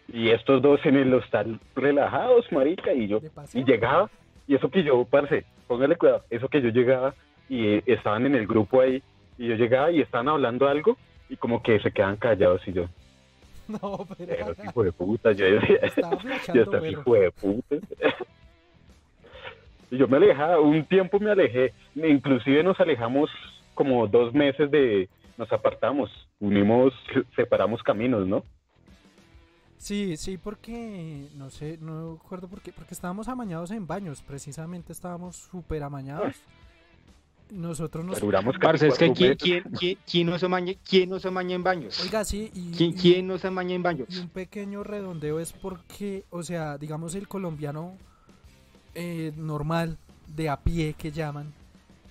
Y estos dos en el hostal relajados, marica, y yo, y llegaba, y eso que yo, parce, póngale cuidado, eso que yo llegaba y eh, estaban en el grupo ahí, y yo llegaba y estaban hablando algo, y como que se quedan callados, y yo, No, pero pero hijo de puta, yo decía, yo estaba hijo de puta. Y yo me alejaba, un tiempo me alejé, inclusive nos alejamos como dos meses de, nos apartamos, unimos, separamos caminos, ¿no? Sí, sí, porque, no sé, no recuerdo por qué, porque estábamos amañados en baños, precisamente estábamos súper amañados. Nosotros nos... Duramos parce, es que ¿quién, quién, quién, quién no se maña, quién no se maña en baños? Oiga, sí, y... ¿Quién, y- quién no se maña en baños? Y un pequeño redondeo es porque, o sea, digamos el colombiano eh, normal, de a pie que llaman,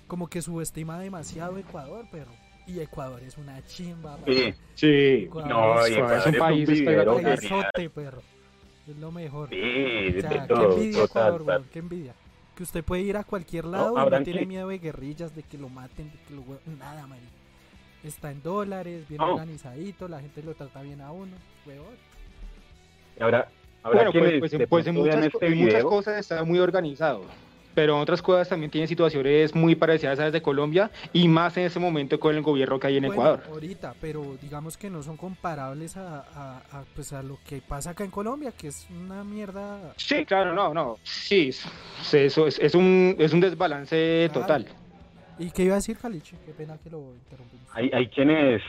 como que subestima demasiado Ecuador, pero... Y Ecuador es una chimba, Sí, Sí, Ecuador no, es- es un Ecuador es un país vivero. Paisote, perro. Es lo mejor. Sí, O de sea, qué todo, envidia total, Ecuador, total. weón, qué envidia. Que usted puede ir a cualquier lado y no tiene que- miedo de guerrillas, de que lo maten, de que lo nada, man. Está en dólares, bien No. organizadito, la gente lo trata bien a uno, weón. Ahora, ahora Bueno, pues, pues, pues en, muchas, este en muchas cosas está muy organizado, pero en otras cosas también tiene situaciones muy parecidas a las de Colombia y más en ese momento con el gobierno que hay en Bueno, Ecuador. ahorita, pero digamos que no son comparables a, a- a, pues a lo que pasa acá en Colombia, que es una mierda. Sí, claro, no, no, sí, es- eso es, es un, es un desbalance Claro. total. ¿Y qué iba a decir, Caliche? Qué pena que lo interrumpimos. hay, hay quienes,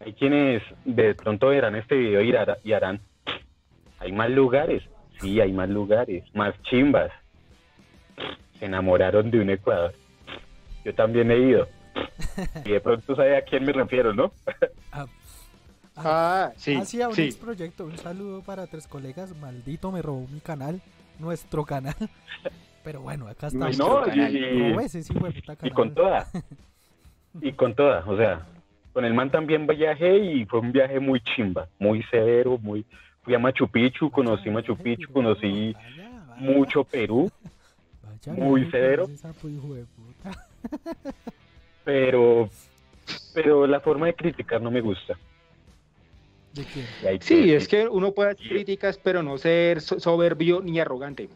hay quienes de pronto verán este video y harán, hay más lugares, sí, hay más lugares, más chimbas. Se enamoraron de un Ecuador. Yo también he ido. Y de pronto sabe a quién me refiero, ¿no? Ah, Ah, sí, Hacía un sí. ex proyecto. Un saludo para tres colegas. Maldito me robó mi canal, nuestro canal. Pero bueno, acá estamos. No, canal. y, Robó ese sí, güey, puta y con toda. Y con toda, o sea, con el man también viajé y fue un viaje muy chimba, muy severo, muy... Fui a Machu Picchu, conocí Machu Picchu, conocí mucho Perú, muy severo. pero pero la forma de criticar no me gusta. ¿De hay Sí, es que uno puede hacer críticas, pero no ser so- soberbio ni arrogante.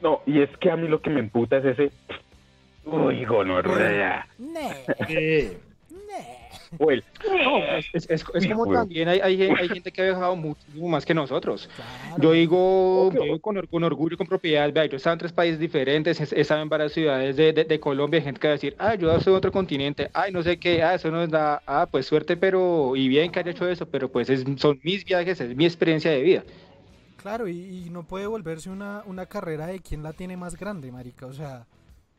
No, y es que a mí lo que me emputa es ese... Uy, gonorrea. Ne. O el... No, es, es- es- es como también hay, hay, gen- hay gente que ha viajado muchísimo más que nosotros. Claro. Yo digo, Obvio. yo digo con, or- con orgullo y con propiedad, vea, yo he estado en tres países diferentes, he estado en varias ciudades de, de- de Colombia, hay gente que va a decir, ah, yo soy de otro continente, ay, no sé qué, ah, eso no es nada, ah, pues suerte, pero, y bien que haya hecho eso, pero pues es- son mis viajes, es mi experiencia de vida. Claro, y, y no puede volverse una, una carrera de quién la tiene más grande, marica. O sea,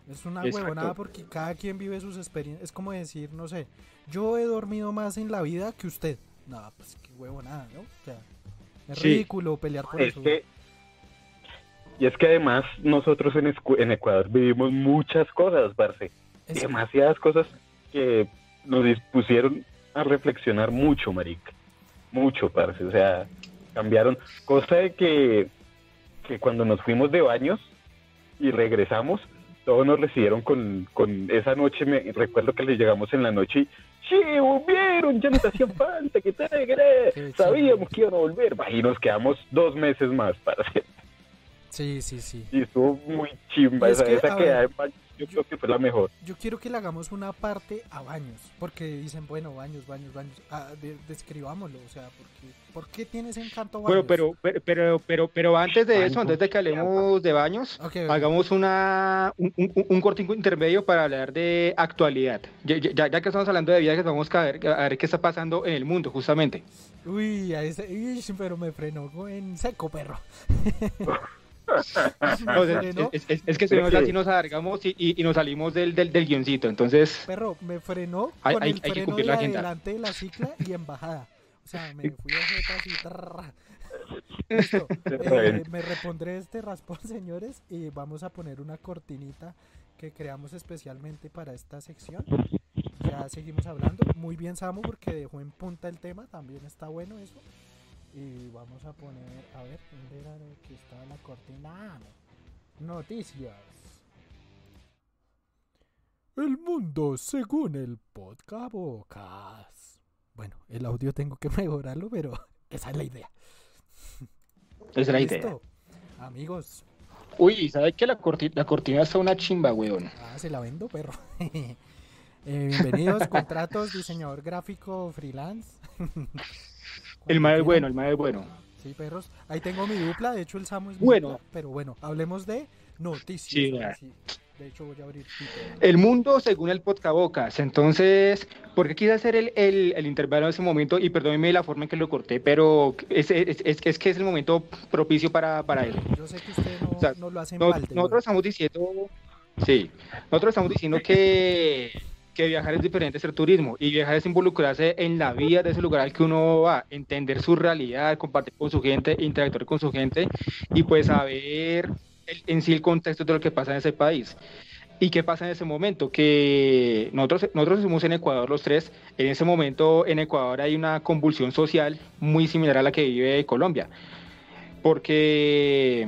es una Exacto. huevonada porque cada quien vive sus experiencias. Es como decir, no sé, yo he dormido más en la vida que usted. No, pues qué huevonada, ¿no? O sea, es Sí. ridículo pelear por Es eso. que... Y es que además nosotros en, en Ecuador vivimos muchas cosas, parce. Es- demasiadas cosas que nos dispusieron a reflexionar mucho, marica. Mucho, parce. O sea, cambiaron. Cosa de que, que cuando nos fuimos de baños y regresamos, todos nos recibieron con, con esa noche. Me recuerdo que les llegamos en la noche y sí, volvieron, ya nos hacían falta, que Qué sabíamos que iban a volver. Y nos quedamos dos meses más, parce. Sí, sí, sí. Y estuvo muy chimba es esa, que, esa quedada ver, Yo creo que fue la mejor. Yo quiero que le hagamos una parte a baños, porque dicen, bueno, baños, baños, baños. Ah, de- describámoslo, o sea, porque, ¿por qué tiene ese encanto Bueno, baños? pero, pero, pero, pero, pero antes de eso, antes de que hablemos de baños, hagamos una, un, un, un cortico intermedio para hablar de actualidad. Ya, ya, ya que estamos hablando de viajes, vamos a ver, a ver qué está pasando en el mundo, justamente. Uy, a ese, uy, pero me frenó en seco, perro. O sea, Me frenó, es, es- es que si nos, así nos alargamos y, y- y nos salimos del, del, del guioncito, entonces... perro, me frenó Hay- con hay- el hay que freno cumplir de la agenda. adelante de la cicla y en bajada. O sea, me fui a jeta así. trrr. Listo. Eh, me repondré este raspón, señores, y vamos a poner una cortinita que creamos especialmente para esta sección. Ya seguimos hablando. Muy bien, Samu, porque dejó en punta el tema. También está bueno eso. Y vamos a poner, a ver, ¿dónde era de que estaba la cortina? Ah, no. Noticias. El mundo según el podcast. Bueno, el audio tengo que mejorarlo, pero esa es la idea. Esa es la idea. Listo. Amigos, Uy, ¿sabes que la, corti- la cortina está una chimba, weón? ah, se la vendo, perro. Eh, bienvenidos, contratos, diseñador gráfico, freelance. El mal es bueno, el mal es bueno. Sí, perros. Ahí tengo mi dupla, de hecho el Samu es Bueno. dupla, pero bueno, hablemos de noticias. Sí. De hecho voy a abrir. El mundo según el podcabocas. Entonces, ¿por qué quise hacer el, el, el intervalo en ese momento? Y perdónenme la forma en que lo corté, pero es, es, es, es que es el momento propicio para, para eso. Yo sé que usted no, O sea, no lo hace en No- balde, nosotros estamos diciendo, sí, nosotros estamos diciendo que, que viajar es diferente a ser turismo y viajar es involucrarse en la vida de ese lugar al que uno va, entender su realidad, compartir con su gente, interactuar con su gente y pues saber en sí el contexto de lo que pasa en ese país. ¿Y qué pasa en ese momento? Que nosotros, nosotros estuvimos en Ecuador los tres. En ese momento en Ecuador hay una convulsión social muy similar a la que vive Colombia. Porque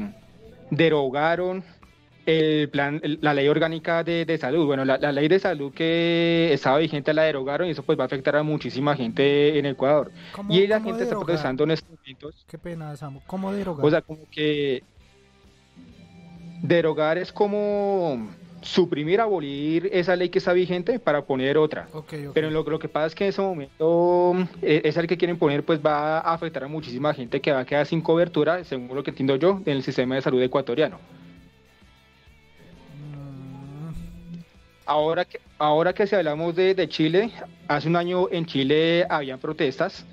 derogaron el plan, el- la ley orgánica de, de salud. Bueno, la, la ley de salud que estaba vigente la derogaron y eso pues va a afectar a muchísima gente en Ecuador. ¿Cómo- Y la gente está protestando en estos momentos. Qué pena, Samu. ¿Cómo derogar? O sea, como que derogar es como suprimir, abolir esa ley que está vigente para poner otra. Pero lo, lo que pasa es que en ese momento eh, esa ley que quieren poner pues va a afectar a muchísima gente que va a quedar sin cobertura, según lo que entiendo yo, en el sistema de salud ecuatoriano. Ahora que, ahora que si hablamos de, de Chile, hace un año en Chile habían protestas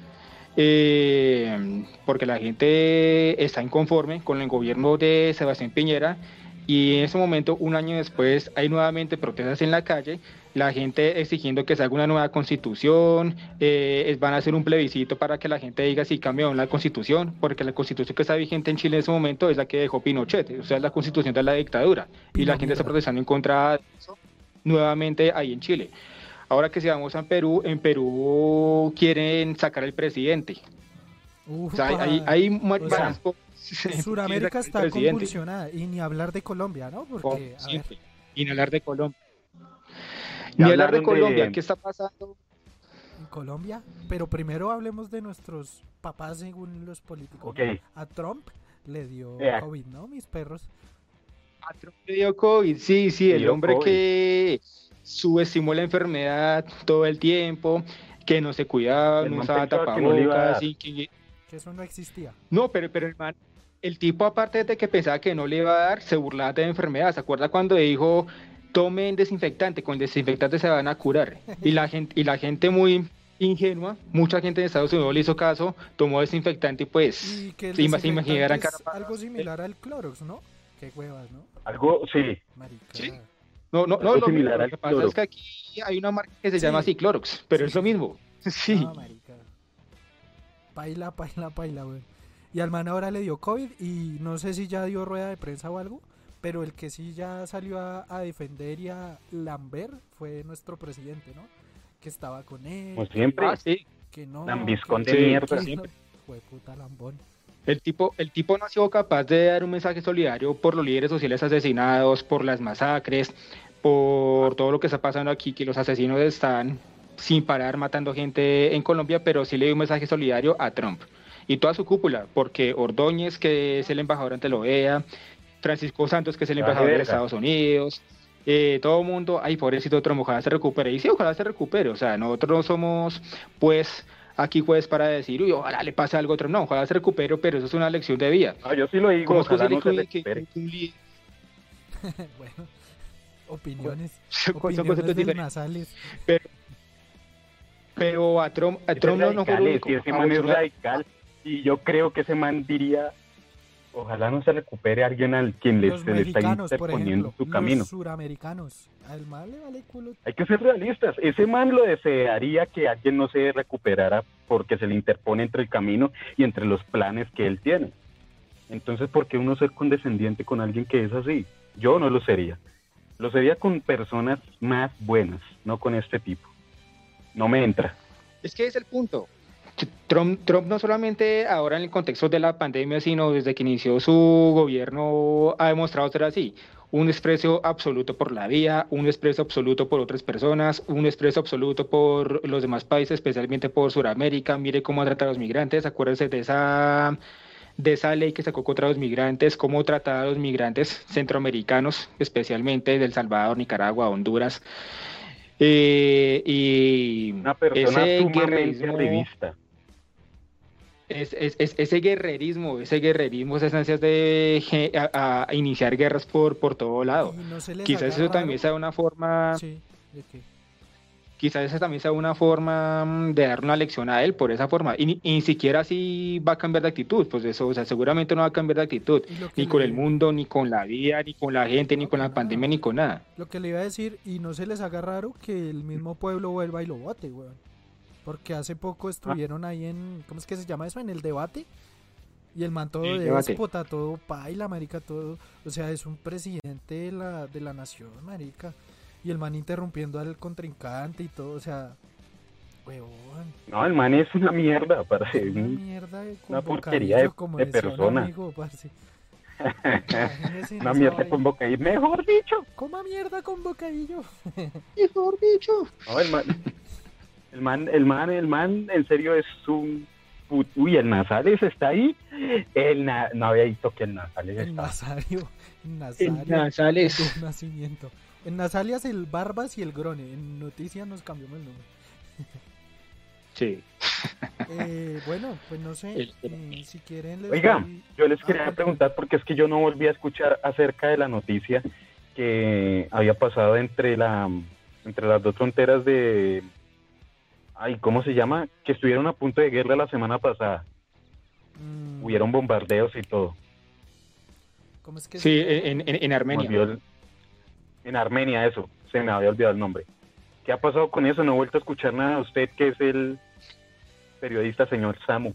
eh, porque la gente está inconforme con el gobierno de Sebastián Piñera y en ese momento, un año después, hay nuevamente protestas en la calle, la gente exigiendo que se haga una nueva constitución, eh, van a hacer un plebiscito para que la gente diga si cambiaron la constitución, porque la constitución que está vigente en Chile en ese momento es la que dejó Pinochet, o sea, es la constitución de la dictadura, y la gente está protestando en contra de eso nuevamente ahí en Chile. Ahora que si vamos a Perú, en Perú quieren sacar al presidente. O sea, hay, hay, O sea. Suramérica está presidente. convulsionada y ni hablar de Colombia, ¿no? Porque, a ver, siempre, y ni hablar de Colombia. Ni hablar de Colombia, ¿qué está pasando? En Colombia, pero primero hablemos de nuestros papás según los políticos. Ok. A Trump le dio Yeah. COVID, ¿no? Mis perros. Le dio COVID, sí, sí, el hombre COVID. que subestimó la enfermedad todo el tiempo, que no se cuidaba, El no usaba que no tapabocas, que Que eso no existía. No, pero, pero el man, el tipo aparte de que pensaba que no le iba a dar, se burlaba de la enfermedad. ¿Se acuerda cuando dijo, tomen desinfectante, con desinfectante se van a curar? Y la gente, y la gente muy ingenua, mucha gente en Estados Unidos le hizo caso, tomó desinfectante y pues, Y que el se desinfectante es algo similar al Clorox, ¿no? Qué huevas, ¿no? Algo, sí. Sí. no, no, no, lo, similar lo al que pasa es que aquí hay una marca que se Sí. llama así Clorox, pero Sí, es lo mismo. Sí. Ah, marica. Paila, paila, paila, güey. Y al man ahora le dio COVID y no sé si ya dio rueda de prensa o algo, pero el que sí ya salió a, a defender y a lamber fue nuestro presidente, ¿no? Que estaba con él. Como siempre. Ah, sí. Que no. Lambiscón que- de mierda. que siempre. no- Jueputa lambón. El tipo, el tipo no ha sido capaz de dar un mensaje solidario por los líderes sociales asesinados, por las masacres, por todo lo que está pasando aquí, que los asesinos están sin parar matando gente en Colombia, pero sí le dio un mensaje solidario a Trump y toda su cúpula, porque Ordóñez, que es el embajador ante la OEA, Francisco Santos, que es el embajador de. Estados Unidos, eh, todo el mundo, ay, pobrecito Trump, ojalá se recupere. Y sí, ojalá se recupere. O sea, nosotros no somos, pues, aquí jueves para decir, uy, ojalá le pase algo a Trump. No, ojalá se recupere, pero eso es una lección de vida. Ah, yo sí lo digo, ¿Cómo es ojalá posible no se que- que- recupere. que un líder- bueno, opiniones. son opiniones conceptos diferentes. nasales. Pero a Trump, a Trump no, no fue radical el es, único. y ese A man es Bolsonaro- radical. Y yo creo que ese man diría, ojalá no se recupere alguien al quien le, Los se le está interponiendo ejemplo. su camino. Los suramericanos. Al mal le vale culo. Hay que ser realistas. Ese man lo desearía que alguien no se recuperara porque se le interpone entre el camino y entre los planes que él tiene. Entonces, ¿por qué uno ser condescendiente con alguien que es así? Yo no lo sería. Lo sería con personas más buenas, no con este tipo. No me entra. Es que es el punto. Trump, Trump no solamente ahora en el contexto de la pandemia, sino desde que inició su gobierno ha demostrado ser así. Un desprecio absoluto por la vida, un desprecio absoluto por otras personas, un desprecio absoluto por los demás países, especialmente por Sudamérica. Mire cómo ha tratado a los migrantes. Acuérdense de esa, de esa ley que sacó contra los migrantes, cómo trataba a los migrantes centroamericanos, especialmente del Salvador, Nicaragua, Honduras. Eh, y Una persona ese sumamente guerrerismo. Es, es- es- ese guerrerismo, ese guerrerismo, esas ansias de a, a iniciar guerras por, por todo lado. No Quizás eso también sea una forma, Sí, ¿de qué? quizás esa también sea una forma mm, de dar una lección a él por esa forma. Y ni, y ni siquiera así va a cambiar de actitud, pues eso, o sea, seguramente no va a cambiar de actitud, ni con le- el mundo, ni con la vida, ni con la gente, ni con la pandemia, ni con nada. Lo que le iba a decir, y no se les haga raro que el mismo pueblo vuelva y lo vote, weón. Porque hace poco estuvieron ahí en, ¿cómo es que se llama eso? En el debate. Y el man todo El de déspota, todo paila, marica, todo. O sea, es un presidente de la, de la nación, marica. Y el man interrumpiendo al contrincante y todo, o sea, weón. No, el man es una mierda, para es Una mierda de una porquería de- bocadillo, como de persona. amigo, parce. Una mierda con boca y mejor dicho. Coma mierda con bocadillo. Mejor dicho. No, el man, el man, el man, el man, en serio es un put- Uy, el Nazales está ahí. El na- no había visto que el Nazales El estaba. Nazario. El Nazario. Nasales. Tu nacimiento. En Nasalias el Barbas y el Grone. En Noticias nos cambiamos el nombre. Sí. Eh, bueno, pues no sé. El- eh, si quieren les Oiga, doy- yo les Ah, quería preguntar porque es que yo no volví a escuchar acerca de la noticia que había pasado entre la entre las dos fronteras de ay, ¿cómo se llama? Que estuvieron a punto de guerra la semana pasada. Mm, Hubieron bombardeos y todo. ¿Cómo es que Sí, se en, en, en Armenia. olvidó el- en Armenia eso, se me había olvidado el nombre. ¿Qué ha pasado con eso? No he vuelto a escuchar nada de usted que es el periodista señor Samu.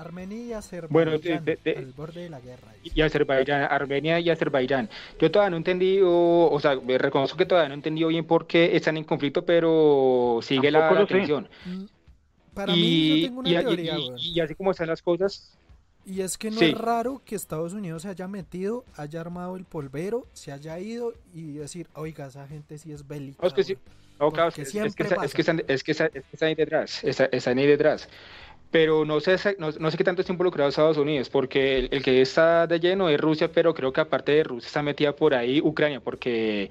Armenia y Azerbaiyán. Bueno, de- de- de- al borde de la guerra. dice. y Azerbaiyán, Armenia y Azerbaiyán. Yo todavía no entendí, o, o sea, me reconozco que todavía no entendí bien por qué están en conflicto, pero sigue la, Tampoco la sé. tensión. Mm, Para mí, Y, yo tengo una y- y- teoría, y- weón. y así como están las cosas, Y es que no Sí. es raro que Estados Unidos se haya metido, haya armado el polvero, se haya ido y decir, oiga, esa gente sí es bélica. No, es que sí. güey". No, claro, es, es que, es, que están, es, que está- es que están ahí detrás, está- están ahí detrás. Pero no sé, no, no sé qué tanto está involucrado Estados Unidos, porque el, el que está de lleno es Rusia, pero creo que aparte de Rusia está metida por ahí Ucrania, porque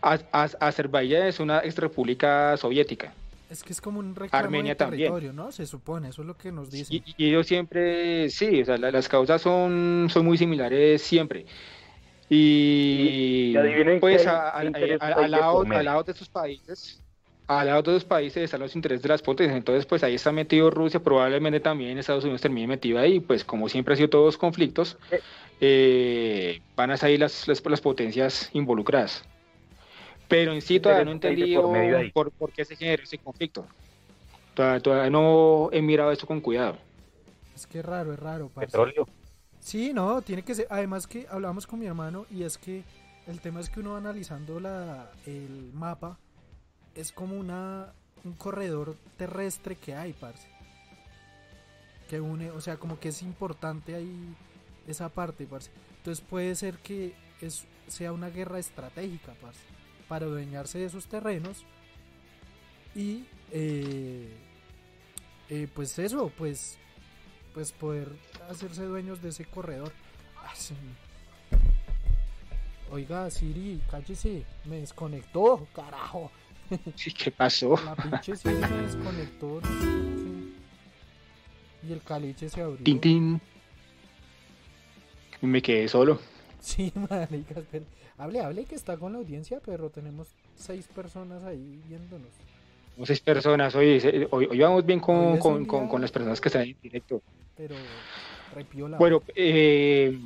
Az- Azerbaiyán es una ex república soviética. Es que es como un reclamo Armenia de también. territorio, ¿no? Se supone, eso es lo que nos dicen. Y, y ellos siempre, sí, o sea, la- las causas son, son muy similares siempre. Y, Y adivinen pues a- a- a- a- al lado, de estos países, al lado de esos países están los intereses de las potencias. Entonces, pues ahí está metido Rusia, probablemente también Estados Unidos termine metido ahí. Pues como siempre ha sido todos conflictos, Eh. eh, van a salir las, las, las potencias involucradas. Pero en sí todavía no he por entendido ahí? por, por qué se generó ese conflicto. Todavía, todavía no he mirado esto con cuidado. Es que es raro, es raro. parce. Petróleo. Sí, no, tiene que ser. Además que hablamos con mi hermano y es que el tema es que uno va analizando la, el mapa es como una un corredor terrestre que hay, parce. Que une, o sea, como que es importante ahí esa parte, parce. Entonces puede ser que es, sea una guerra estratégica, parce, para adueñarse de esos terrenos y eh, eh, pues eso, pues pues poder hacerse dueños de ese corredor. Oiga, Siri, cállese, me desconectó, carajo. Sí, ¿Qué pasó? La pinche desconectó. Y el caliche se abrió. Tin, tin. Y me quedé solo. Sí, marica. Hable, hable que está con la audiencia, pero tenemos seis personas ahí viéndonos. Como seis personas. Hoy, se- hoy, hoy vamos bien con, con, con, las personas que están en directo. Pero repiola. Bueno, eh,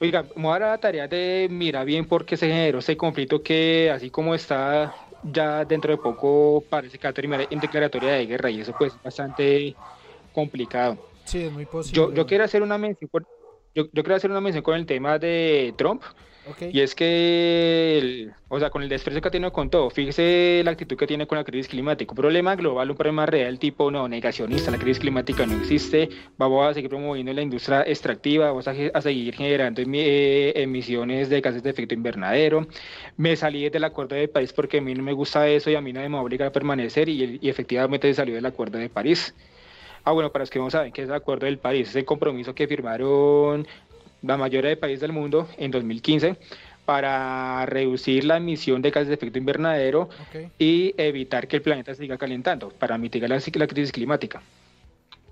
oiga, me voy a dar la tarea de mirar bien por qué se generó ese conflicto que, así como está ya dentro de poco, parece que va a terminar en declaratoria de guerra y eso pues es bastante complicado. sí, es muy posible. Yo, yo quiero hacer una mención yo, yo quiero hacer una mención con el tema de Trump Y es que, el- o sea, con el desprecio que ha tenido con todo, fíjese la actitud que tiene con la crisis climática. Un problema global, un problema real, tipo, no, negacionista, la crisis climática no existe, vamos a seguir promoviendo la industria extractiva, vamos a, a seguir generando eh, emisiones de gases de efecto invernadero. Me salí del acuerdo de París porque a mí no me gusta eso y a mí nadie me va a permanecer y, efectivamente salió del acuerdo de París. Ah, bueno, para los que no saben qué es el Acuerdo del París, es el compromiso que firmaron la mayoría de países del mundo en 2015 para reducir la emisión de gases de efecto invernadero y evitar que el planeta siga calentando, para mitigar la, la crisis climática.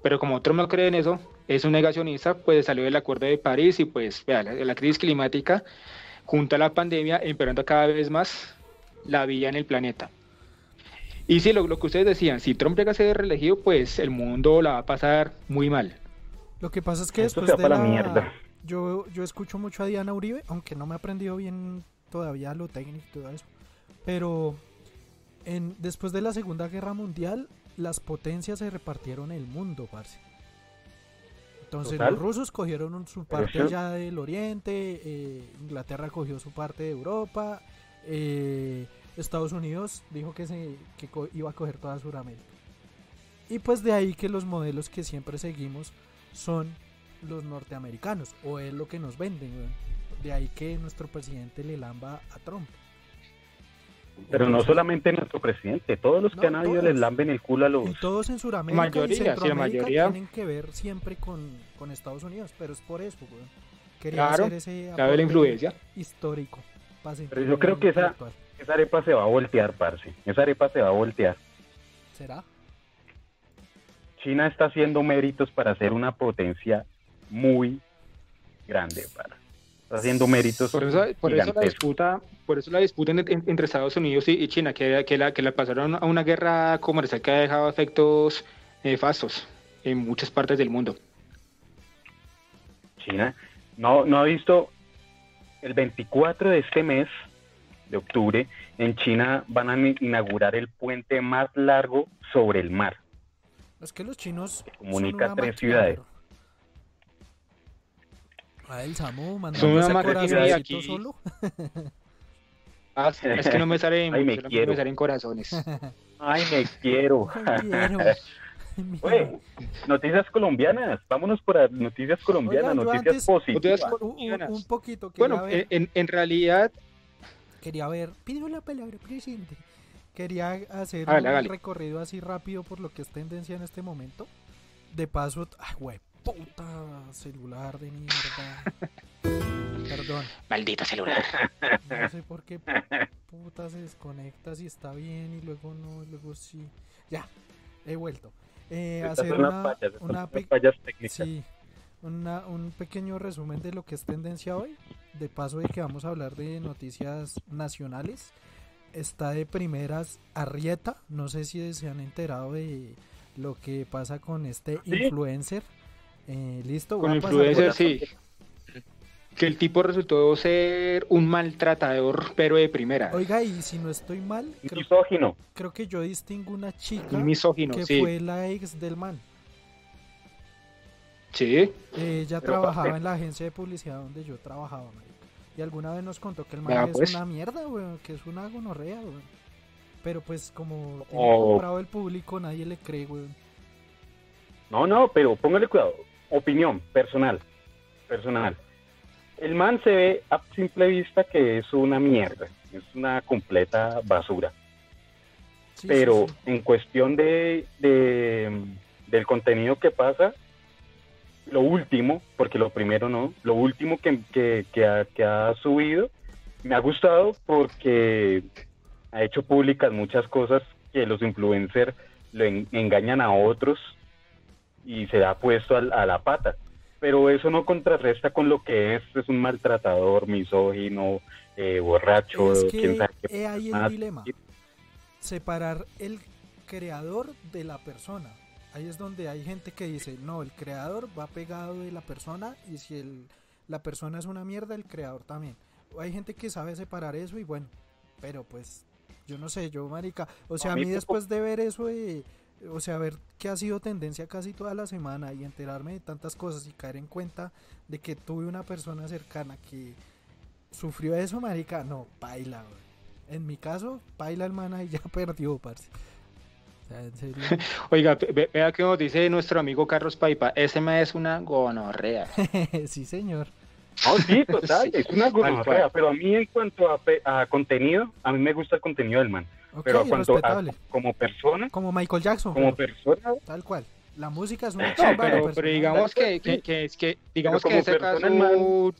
Pero como Trump no cree en eso, es un negacionista, pues salió del Acuerdo de París y pues vea, la, la crisis climática junto a la pandemia empeorando cada vez más la vida en el planeta. Y sí, lo, lo que ustedes decían, si Trump llega a ser reelegido, pues el mundo la va a pasar muy mal. Lo que pasa es que Esto después de para la... la mierda. Yo, yo escucho mucho a Diana Uribe, aunque no me he aprendido bien todavía lo técnico y todo eso. Pero en, después de la Segunda Guerra Mundial, las potencias se repartieron el mundo, parce. Entonces Total. los rusos cogieron un- su parte allá del oriente, eh, Inglaterra cogió su parte de Europa, eh, Estados Unidos dijo que, se, que iba a coger toda Sudamérica. Y pues de ahí que los modelos que siempre seguimos son los norteamericanos, o es lo que nos venden. De ahí que nuestro presidente le lamba a Trump. Pero no solamente nuestro presidente, todos los No, que han habido todos. les lamben el culo a los... Y todos en Sudamérica Mayoría, y sí, mayoría. tienen que ver siempre con, con Estados Unidos, pero es por eso. Quería Claro, hacer ese Claro, la influencia. histórico. Pero yo creo que esa- actual. Esa arepa se va a voltear, parce. Esa arepa se va a voltear. ¿Será? China está haciendo méritos para ser una potencia muy grande, para. Está haciendo méritos Por eso, por eso la disputa, por eso la disputa en- en- entre Estados Unidos y, y China, que, que, la, que la pasaron a una guerra comercial que ha dejado efectos nefastos en muchas partes del mundo. China no, no ha visto el 24 de este mes de octubre en China van a inaugurar el puente más largo sobre el mar. Es que los chinos. comunica tres máquina, ciudades. bro. A el Samu mandando ese corazoncito aquí- solo. Ah, es que no me salen, Ay, me solamente quiero. me salen corazones. Ay, me quiero. Quiero. Oye, noticias colombianas, vámonos por a- noticias colombianas, Oiga, noticias antes- positivas. Noticias Un, un- un poquito, Bueno, ver, en, en realidad, quería ver, pido la palabra presente. Quería hacer un recorrido así rápido por lo que es tendencia en este momento. De paso, ay, güey, puta celular de mierda. Perdón, maldito celular. no sé por qué puta se desconecta si está bien y luego no, y luego sí. Ya, he vuelto. Eh, hacer una, fallas, una pe-. Sí, una- un pequeño resumen de lo que es tendencia hoy. De paso de que vamos a hablar de noticias nacionales. Está de primeras Arrieta. No sé si se han enterado de lo que pasa con este Sí. influencer. Eh, Listo, Con influencer, sí. Que el tipo resultó ser un maltratador, pero de primera. Oiga, y si no estoy mal, creo, Misógino. creo que yo distingo una chica Un misógino, que sí. fue la ex del man. Sí. Ella Pero, trabajaba en la agencia de publicidad donde yo trabajaba, marica. Y alguna vez nos contó que el man es pues. una mierda, weón, que es una gonorrea, weón. Pero pues como Oh. comprado el público, nadie le cree, weón. No, no, pero póngale cuidado. Opinión personal. Personal. El man se ve a simple vista que es una mierda. Es una completa basura. Sí, pero sí. en cuestión de, de- del contenido que pasa, lo último, porque lo primero no, lo último que, que, que ha, que ha subido me ha gustado porque ha hecho públicas muchas cosas que los influencers lo en- engañan a otros y se ha puesto a, la pata. Pero eso no contrarresta con lo que es, es un maltratador, misógino, eh, borracho, Es quién sabe qué ahí el dilema. Separar el creador de la persona. Ahí es donde hay gente que dice, no, el creador va pegado de la persona y si el, la persona es una mierda, el creador también. Hay gente que sabe separar eso y bueno, pero pues yo no sé, yo marica, o sea, a mí después de ver eso, de, o sea, ver que ha sido tendencia casi toda la semana y enterarme de tantas cosas y caer en cuenta de que tuve una persona cercana que sufrió eso, marica, no, baila, En mi caso, baila el mana y ya perdió, parce. O sea, en serio. Oiga, ve- ve- vea que nos dice nuestro amigo Carlos Paipa, ese me es una gonorrea. sí, señor. No, sí, total, Sí, es una gonorrea, pero a mí en cuanto a, pe- a contenido, a mí me gusta el contenido del man, Pero cuanto a, como persona, Como Michael Jackson, como pero persona, tal cual. La música es una No, pero, digamos que, que, que es que, digamos Pero que ese caso...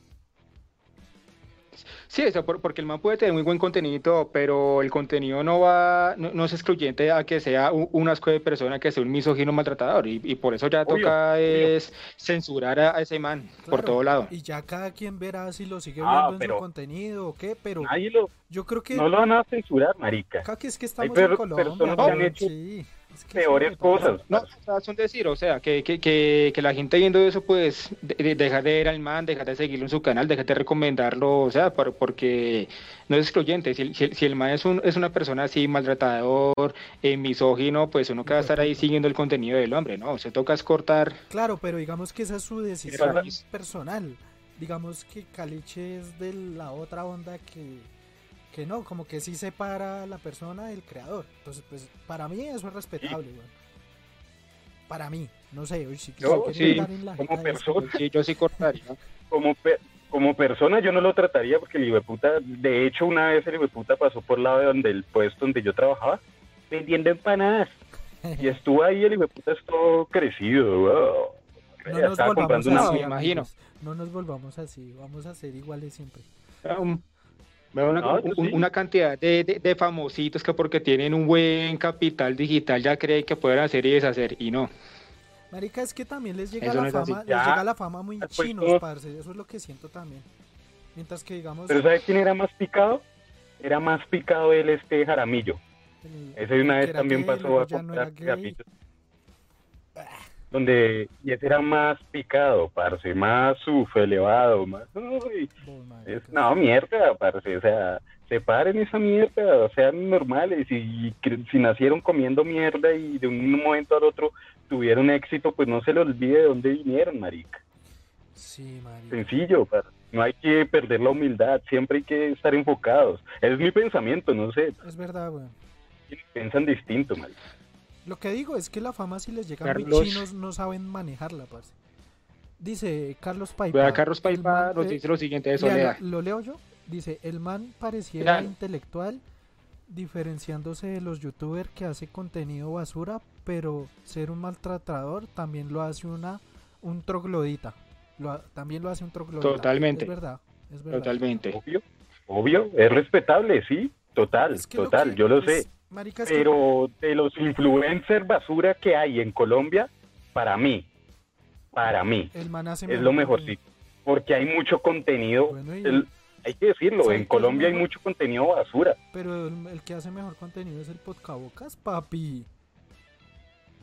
man- Sí, eso, por- porque el man puede tener muy buen contenido, pero el contenido no va, no, no es excluyente a que sea un, un asco de persona, que sea un misógino maltratador, y, y por eso ya Obvio, toca obvio. es censurar a, a ese man por todo lado. Y ya cada quien verá si lo sigue Ah, viendo en su contenido o qué, pero lo, yo creo que no lo van a censurar, marica. acá que es que estamos per- en Colombia, personas que han hecho sí, Peores cosas. No, o sea, es un decir, o sea, que, que, que, que la gente viendo eso, pues, de- de- dejar de ver al man, dejar de seguirlo en su canal, dejar de recomendarlo, o sea, por- porque no es excluyente. Si, el- si, el- si el man es, un, es una persona así, maltratador, eh, misógino, pues uno que va a estar ahí siguiendo el contenido del hombre, ¿no? Se toca es cortar. Claro, pero digamos que esa es su decisión personal. Digamos que Caliche es de la otra onda que, que no, como que sí separa a la persona del creador. Entonces, pues para mí eso es respetable, weón. Para mí, no sé, hoy si, Yo, sí, en la como eso, persona. Sí, yo sí cortaría. Como, pe- como persona yo no lo trataría porque el hijueputa, de hecho una vez el hijueputa pasó por lado de donde el puesto donde yo trabajaba, vendiendo empanadas. Y estuvo ahí el hijueputa es todo crecido, wow. no nos volvamos así, una me imagino. No nos volvamos así, vamos a ser iguales siempre. Um, una, No, yo un- sí. una cantidad de, de, de famositos que porque tienen un buen capital digital ya creen que pueden hacer y deshacer, y no. Marica, es que también les llega Eso la no fama, les llega la fama muy Pues, chinos, todo- parce, eso es lo que siento también. Mientras que digamos Pero ¿sabe quién era más picado? Era más picado el este Jaramillo. el- Ese de una vez también gay, pasó a no Donde, y ese era más picado, parce, más uf, elevado, más, uy, es, no, mierda, parce, o sea, separen esa mierda, sean normales, y, que- si nacieron comiendo mierda y de un momento al otro tuvieron éxito, pues no se le olvide de dónde vinieron, marica. Sí, marica. Sencillo, parce. no hay que perder la humildad, siempre hay que estar enfocados. Es mi pensamiento, no sé, Es verdad, weón. piensan distinto, marica. Lo que digo es que la fama si les llega muy Carlos- chinos no saben manejarla, parce. Dice Carlos Paipa. Vea, Carlos Paipa nos dice lo siguiente de lea, Soledad. lo, lo leo yo. Dice, el man pareciera Mira. intelectual, diferenciándose de los youtubers que hace contenido basura, pero ser un maltratador también lo hace una un troglodita. Lo ha- también lo hace un troglodita. Totalmente. Es verdad, es verdad. Totalmente. Obvio, obvio, es respetable, sí, total, Es que lo total, que- yo lo sé. Marica, es que- Pero de los influencers basura que hay en Colombia, para mí, para mí, el man hace es lo mejorcito. Porque hay mucho contenido, Bueno, y- el- hay que decirlo, ¿Sabe en Colombia hay mejor? mucho contenido basura. Pero el, el que hace mejor contenido es el podcabocas, papi.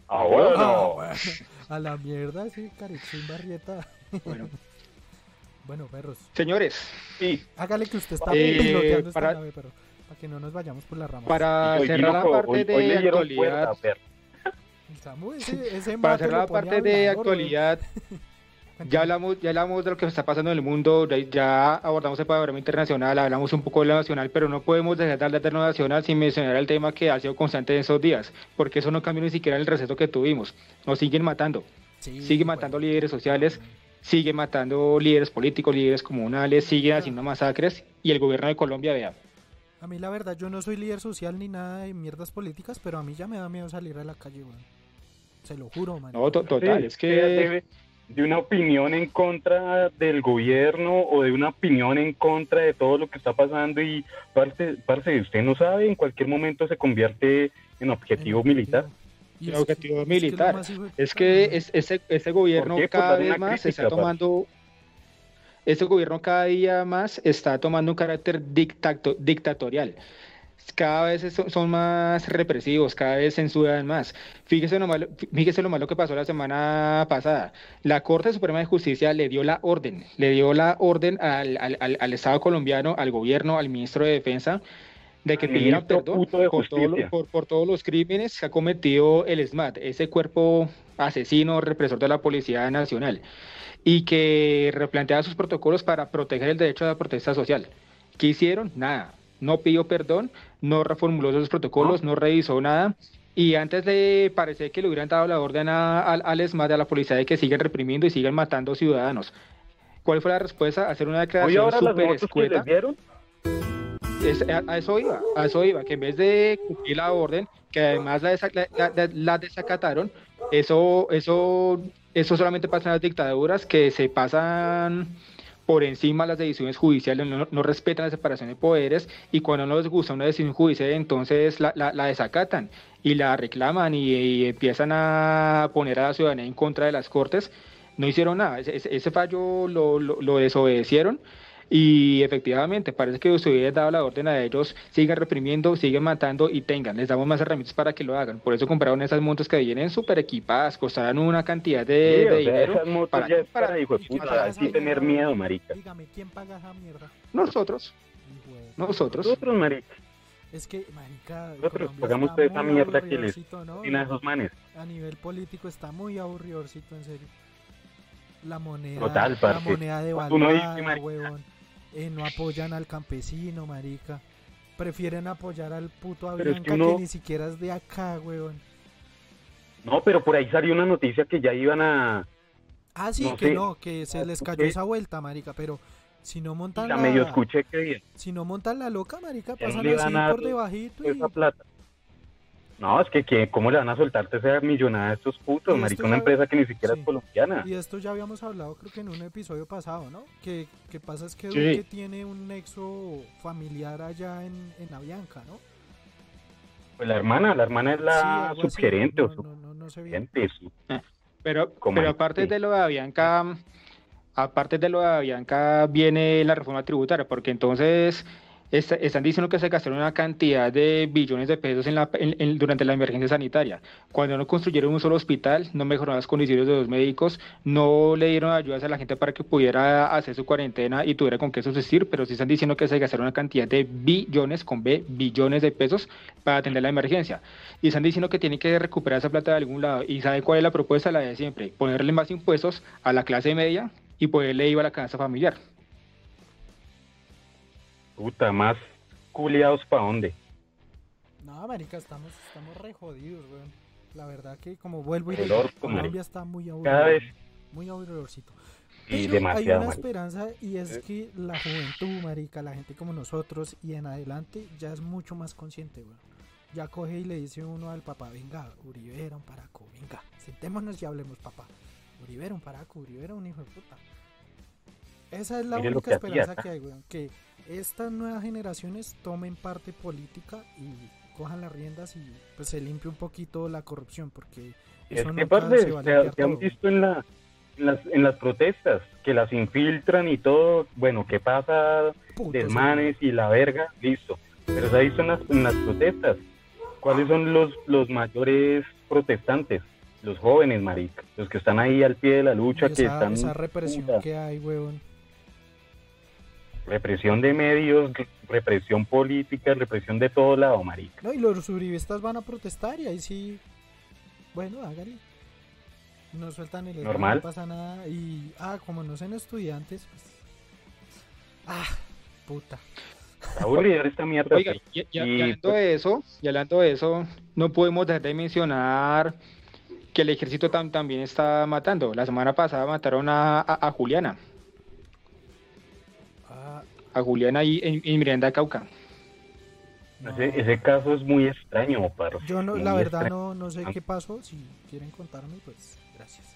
Ahora Ah, no. bueno, a la mierda, sí, Carichín Barrieta. Bueno, Bueno, perros. señores, Sí, Hágale que usted está Eh, piloteando esta para- nave, perro. Para que no nos vayamos por las ramas. para hoy cerrar la parte hoy- de actualidad, Samu, ese, ese para cerrar la parte de hablador, actualidad, ya hablamos, ya hablamos de lo que está pasando en el mundo, ya, abordamos el panorama internacional, hablamos un poco de lo nacional, pero no podemos dejar de hablar de lo nacional sin mencionar el tema que ha sido constante en esos días, porque eso no cambió ni siquiera en el receso que tuvimos. Nos siguen matando, Sí, sigue güey. matando líderes sociales, sigue matando líderes políticos, líderes comunales, sigue haciendo masacres y el gobierno de Colombia, vea, A mí la verdad, yo no soy líder social ni nada de mierdas políticas, pero a mí ya me da miedo salir a la calle, güey. Se lo juro, man. no, to- total, Sí, es que... de, de una opinión en contra del gobierno o de una opinión en contra de todo lo que está pasando y parce, parce, usted no sabe, en cualquier momento se convierte en objetivo militar. Y El es que- objetivo es que lo militar. Es que es, ese, ese gobierno cada vez más crítica, está parce. tomando, ese gobierno cada día más está tomando un carácter dictato- dictatorial. Cada vez son, más represivos, cada vez censuran más. Fíjese lo, malo, fíjese lo malo que pasó la semana pasada. La Corte Suprema de Justicia le dio la orden, le dio la orden al, al- al- al Estado colombiano, al gobierno, al ministro de Defensa, de que pidieran perdón por, todo por, por todos los crímenes que ha cometido el SMAT, ese cuerpo asesino, represor de la Policía Nacional, y que replantea sus protocolos para proteger el derecho a la protesta social. ¿Qué hicieron? Nada. No pidió perdón, no reformuló esos protocolos, no revisó nada. Y antes de parecer que le hubieran dado la orden a- al, al SMAT, a la policía, de que sigan reprimiendo y sigan matando ciudadanos. ¿Cuál fue la respuesta? Hacer una declaración súper motos que escueta. les dieron, Es- a, a eso iba, a eso iba, que en vez de cumplir la orden, que además la, desa- la- la- la- la desacataron, eso, eso, eso solamente pasa en las dictaduras que se pasan por encima las decisiones judiciales, no, no respetan la separación de poderes y cuando no les gusta una decisión judicial, entonces la, la- desacatan y la reclaman y, empiezan a poner a la ciudadanía en contra de las cortes. No hicieron nada, ese, fallo lo, lo- lo desobedecieron y efectivamente, parece que se hubiera dado la orden a ellos, sigan reprimiendo, siguen matando y tengan, les damos más herramientas para que lo hagan. Por eso compraron esas motos que vienen súper equipadas, costarán una cantidad de, Sí, de o sea, dinero. esas motos para- ya es para, para- hijo de ¿Y quién puta, así tener mierda, miedo, marica. Dígame, ¿quién paga esa mierda? Nosotros, de- nosotros. Nosotros, marica, Es que, marica, nosotros pagamos toda esa mierda que les ¿no? a esos manes. A nivel político está muy aburridorcito, en serio. La moneda, Total, la moneda Uno dice, devaluada, marica. huevón. Eh, no apoyan al campesino, marica. Prefieren apoyar al puto es Avianca que ni siquiera es de acá, huevón. No, pero por ahí salió una noticia que ya iban a... Ah, sí, No que sé. no, que se les cayó esa vuelta, marica, pero si no montan La la, medio escuché que bien. si no montan la loca, marica, pasan así por debajito y, esa plata. No, es que, que ¿cómo le van a soltarte esa millonada a estos putos, marica? Una ya- empresa que ni siquiera sí. es colombiana. Y esto ya habíamos hablado, creo que en un episodio pasado, ¿no? Que, que pasa es que Sí. Duque tiene un nexo familiar allá en, en Avianca, ¿no? Pues la hermana, la hermana es Sí, la así, subgerente no, o no, no, no sé bien. su- Pero, Como pero aparte sí. de lo de Avianca, aparte de lo de Avianca viene la reforma tributaria, porque entonces est- están diciendo que se gastaron una cantidad de billones de pesos en la, durante la emergencia sanitaria. Cuando no construyeron un solo hospital, no mejoraron las condiciones de los médicos, no le dieron ayudas a la gente para que pudiera hacer su cuarentena y tuviera con qué subsistir, pero sí están diciendo que se gastaron una cantidad de billones, con B, billones de pesos para atender la emergencia. Y están diciendo que tienen que recuperar esa plata de algún lado. ¿Y sabe cuál es la propuesta? La de siempre, ponerle más impuestos a la clase media y poderle IVA a la canasta familiar. Puta, más culiados para dónde. No, marica, estamos, estamos re jodidos, weón. La verdad que como vuelvo y digo, Colombia marica. está muy Cada aburrido. vez Muy aburridorcito. y Pero hay una marica. esperanza y es que la juventud, marica, la gente como nosotros y en adelante ya es mucho más consciente, weón. Ya coge y le dice uno al papá, venga, Uribe era un paraco, venga, sentémonos y hablemos, papá. Uribe era un paraco, Uribe era un hijo de puta. Esa es la Mire única que hacía, esperanza ¿no? que hay, weón. Que estas nuevas generaciones tomen parte política y cojan las riendas y pues se limpie un poquito la corrupción, porque Es que, nunca parce, se se, se han visto en, la, en, las, en las protestas, que las infiltran y todo. Bueno, ¿qué pasa? Desmanes y la verga, listo. Pero se ha visto en las, en las protestas. ¿Cuáles son los, los mayores protestantes? Los jóvenes, marica. Los que están ahí al pie de la lucha, Y que esa, están... esa represión puta, que hay, weón. Represión de medios, re- represión política, represión de todo lado, marica. No, y los uribistas van a protestar y ahí sí. Bueno, hágale. No sueltan el Normal. no pasa nada. Y, ah, como no son estudiantes, pues. Ah, puta. Está aburrida esta mierda. Oiga, y, y- y Y, hablando pues- de eso, y hablando de eso, no podemos dejar de mencionar que el ejército tam- también está matando. La semana pasada mataron a, a- a Juliana, a Juliana ahí en, en Miranda, Cauca. no. Ese, ese caso es muy extraño, parce. Yo no, muy la verdad extraño. no, no sé Ah. qué pasó. Si quieren contarme, pues gracias.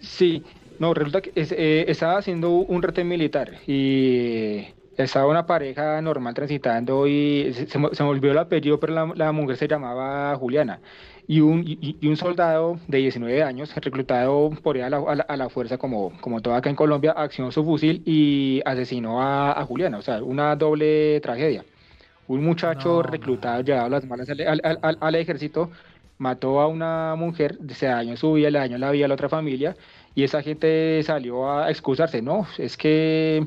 Sí, no, resulta que es- eh, estaba haciendo un retén militar y estaba una pareja normal transitando y se, se me se me olvidó el apellido, pero la, la mujer se llamaba Juliana. Y un, y, y un soldado de 19 años, reclutado por ella a la, a la- a la fuerza, como, como todo acá en Colombia, accionó su fusil y asesinó a, a Juliana. O sea, una doble tragedia. Un muchacho No, reclutado, llevado a las malas al, al- al- al- ejército, mató a una mujer, se dañó su vida, le dañó la vida a la otra familia, y esa gente salió a excusarse. No, es que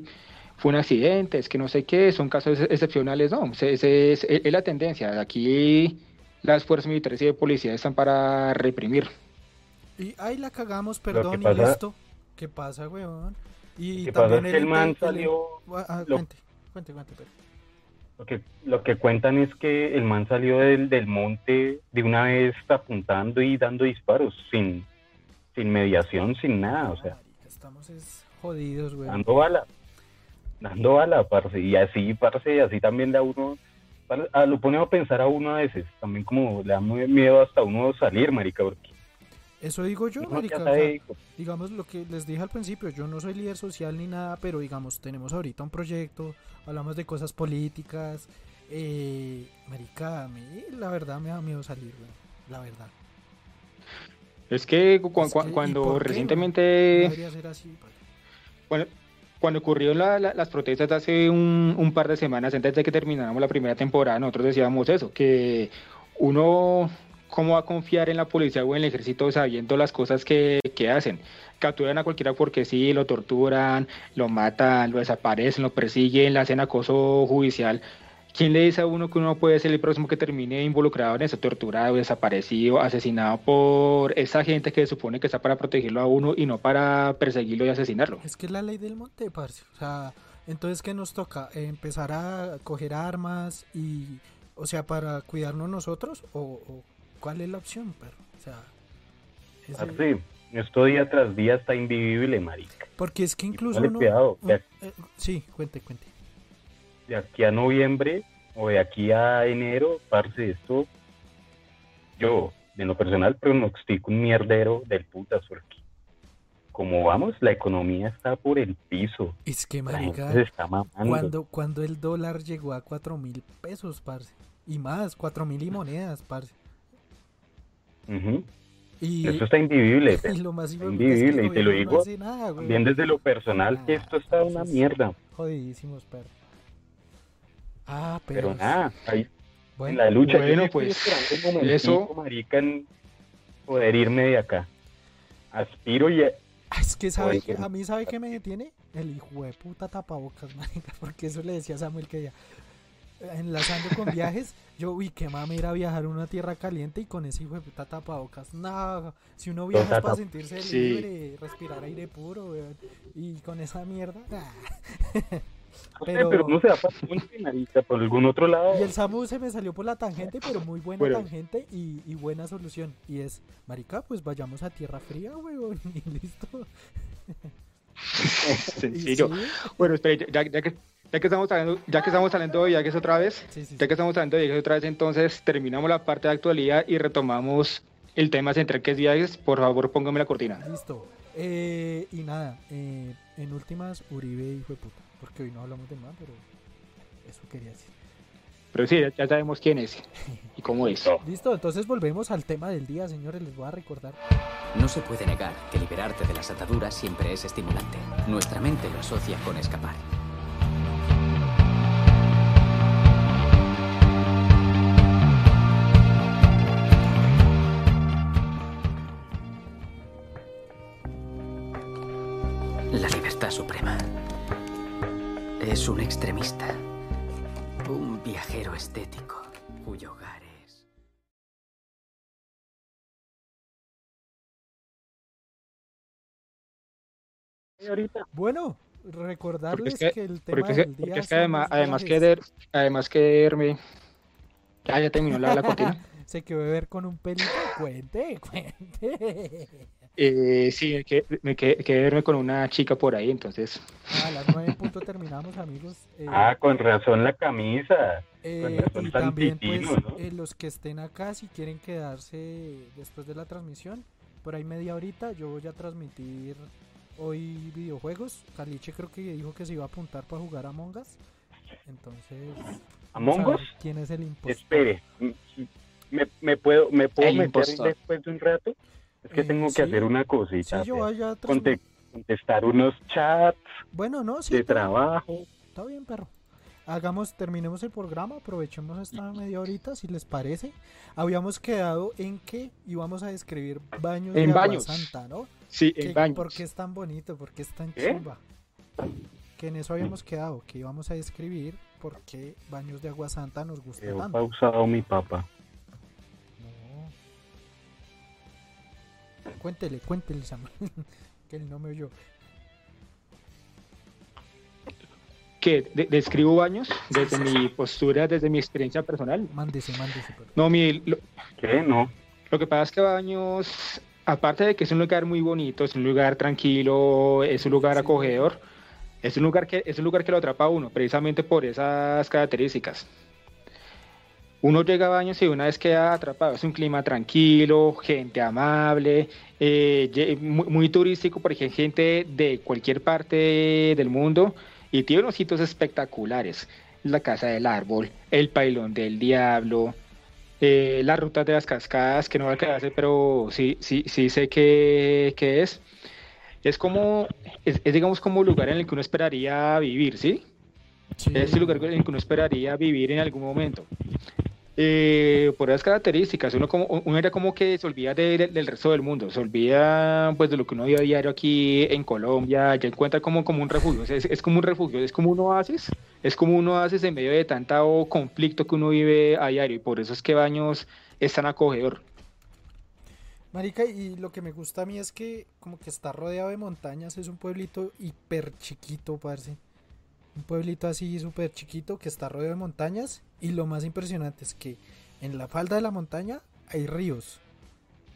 fue un accidente, es que no sé qué, son casos ex- excepcionales. No, ese es, es la tendencia. Aquí las fuerzas militares y de policía están para reprimir. Y ahí la cagamos, que perdón, y listo. ¿Qué pasa, weón? Y pasa también es que el man salió... Ah, ah, lo- cuente, cuente, cuente, pero- Lo que, lo que cuentan es que el man salió del, del monte de una vez apuntando y dando disparos, sin, sin mediación, sin nada, o sea, Estamos es jodidos, weón. dando bala, dando bala, parce, y así, parce, y así también da uno, ah, lo pone a pensar a uno a veces, también como le da muy miedo hasta uno salir, marica, porque Eso digo yo, marica. ya o sea, sabe, digamos lo que les dije al principio, yo no soy líder social ni nada, pero digamos, tenemos ahorita un proyecto, hablamos de cosas políticas, eh, marica, a mí la verdad me da miedo salir, la verdad. Es que, cu- cu- Es que, ¿y cuando qué, recientemente... No debería ser así, padre. Bueno, cuando ocurrió la- la- las protestas hace un, un par de semanas antes de que termináramos la primera temporada, nosotros decíamos eso, que uno, ¿cómo va a confiar en la policía o en el ejército sabiendo las cosas que, que hacen? Capturan a cualquiera porque sí, lo torturan, lo matan, lo desaparecen, lo persiguen, le hacen acoso judicial. ¿Quién le dice a uno que uno puede ser el próximo que termine involucrado en eso, torturado, desaparecido, asesinado por esa gente que se supone que está para protegerlo a uno y no para perseguirlo y asesinarlo? Es que es la ley del monte, parce. O sea, entonces, ¿qué nos toca? ¿Empezar a coger armas y, o sea, para cuidarnos nosotros? ¿O, o cuál es la opción, perro? O sea, parce, esto día tras día está invivible, marica, porque es que incluso uno- cuidado, un- eh, sí, cuente, cuente. De aquí a noviembre o de aquí a enero, parce, esto, yo, en lo personal, pronostico un mierdero del putas, porque como vamos, la economía está por el piso, Es que, marica, se está mamando. cuando, cuando el dólar llegó a cuatro mil pesos, parce. Y más, cuatro mil y monedas, parce. Ujú. Y, Esto está invivible, y pero lo más es que invivible, y te lo no digo nada, también desde lo personal, que esto está una mierda, Jodidísimos, perro. Ah, pero pero. nada, ahí en Bueno, la lucha, bueno, pues, esperando un momentico, eso- marica, en poder irme de acá. Aspiro y ah, es que sabe que, a mí sabe que me detiene el hijo de puta tapabocas, marica, porque eso le decía a Samuel que ya enlazando con viajes, yo uy, qué mame ir a viajar a una tierra caliente y con ese hijo de puta tapabocas. No, si uno viaja es para sentirse Sí. libre, respirar aire puro, weón, y con esa mierda. ah. Pero, pero no se va para un finalista por algún otro lado. Y el Samu se me salió por la tangente, pero muy buena Bueno. tangente y, y buena solución. Y es, marica, pues vayamos a tierra fría, weón, y listo. Sencillo. sí, Bueno, espera, ya, ya que, ya que estamos hablando, ya que estamos hablando de viajes otra vez, sí, sí, ya que estamos hablando de viajes otra vez, entonces terminamos la parte de actualidad y retomamos el tema central que es viajes. Por favor, póngame la cortina. Listo. Eh, y nada, eh, en últimas, Uribe hijo de puta. Porque hoy no hablamos de más, pero eso quería decir. Pero sí, ya sabemos quién es y cómo es. Listo, entonces volvemos al tema del día, señores. Les voy a recordar. No se puede negar que liberarte de las ataduras siempre es estimulante. Nuestra mente lo asocia con escapar. La libertad suprema. Es un extremista. Un viajero estético cuyo hogar es... ahorita. Bueno, recordarles es que, que, el tema porque es que, del día porque es que además, además que. Der- además que Derme, ya, ya terminó la, la cortina. Se quedó de ver con un pelito. Cuente, cuente. Eh, sí, me quedé, me quedé- quedé verme con una chica por ahí, entonces. A las nueve en punto terminamos, amigos. Eh, Ah, con razón la camisa. eh, con razón y también, pues, eh, los que estén acá, si quieren quedarse después de la transmisión, por ahí media horita, yo voy a transmitir hoy videojuegos. Caliche creo que dijo que se iba a apuntar para jugar a Among Us. Entonces, vamos ¿Among a Us? ¿Quién es el impostor? Espere, ¿me, me puedo, me puedo El meter impostor. después de un rato? Es que Eh, tengo que sí. hacer una Sí, cosita. yo vea. vaya a Conte- transmitir. contestar unos chats Bueno, no, sí. de pero- trabajo. Está bien, perro. Hagamos, terminemos el programa, aprovechemos esta media horita, si les parece. Habíamos quedado en que íbamos a describir baños En de baños. Agua Santa, ¿no? Sí, Que- en baños. ¿Por qué es tan bonito? ¿Por qué es tan ¿Qué? chimba? Que en eso habíamos quedado, que íbamos a describir por qué baños de Agua Santa nos gusta He tanto. pausado mi papá. Cuéntele, cuéntele, Sam. que él no me oyó. que de- describo baños desde mi postura, desde mi experiencia personal. Mándese, mándese. No, mi, lo, ¿Qué? No. lo que pasa es que Baños, aparte de que es un lugar muy bonito, es un lugar tranquilo, es un lugar Sí. acogedor, es un lugar que es un lugar que lo atrapa a uno, precisamente por esas características. Uno llega a Baños y una vez queda atrapado. Es un clima tranquilo, gente amable, eh, muy, muy turístico porque hay gente de cualquier parte del mundo y tiene unos sitios espectaculares. La Casa del Árbol, el Pailón del Diablo, eh, las rutas de las cascadas, que no va a quedarse, pero sí, sí, sí sé qué, qué es. Es como, es, es, digamos como un lugar en el que uno esperaría vivir, ¿sí? Sí. Es el lugar en el que uno esperaría vivir en algún momento. Eh, por esas características, uno, como, uno era como que se olvida de- de- del resto del mundo, se olvida pues de lo que uno vive a diario aquí en Colombia, ya encuentra como, como un refugio, es, es como un refugio, es como un oasis, es como un oasis en medio de tanto conflicto que uno vive a diario y por eso es que Baños es tan acogedor. Marica, y lo que me gusta a mí es que como que está rodeado de montañas, es un pueblito hiper chiquito, parce. Un pueblito así súper chiquito que está rodeado de montañas y lo más impresionante es que en la falda de la montaña hay ríos.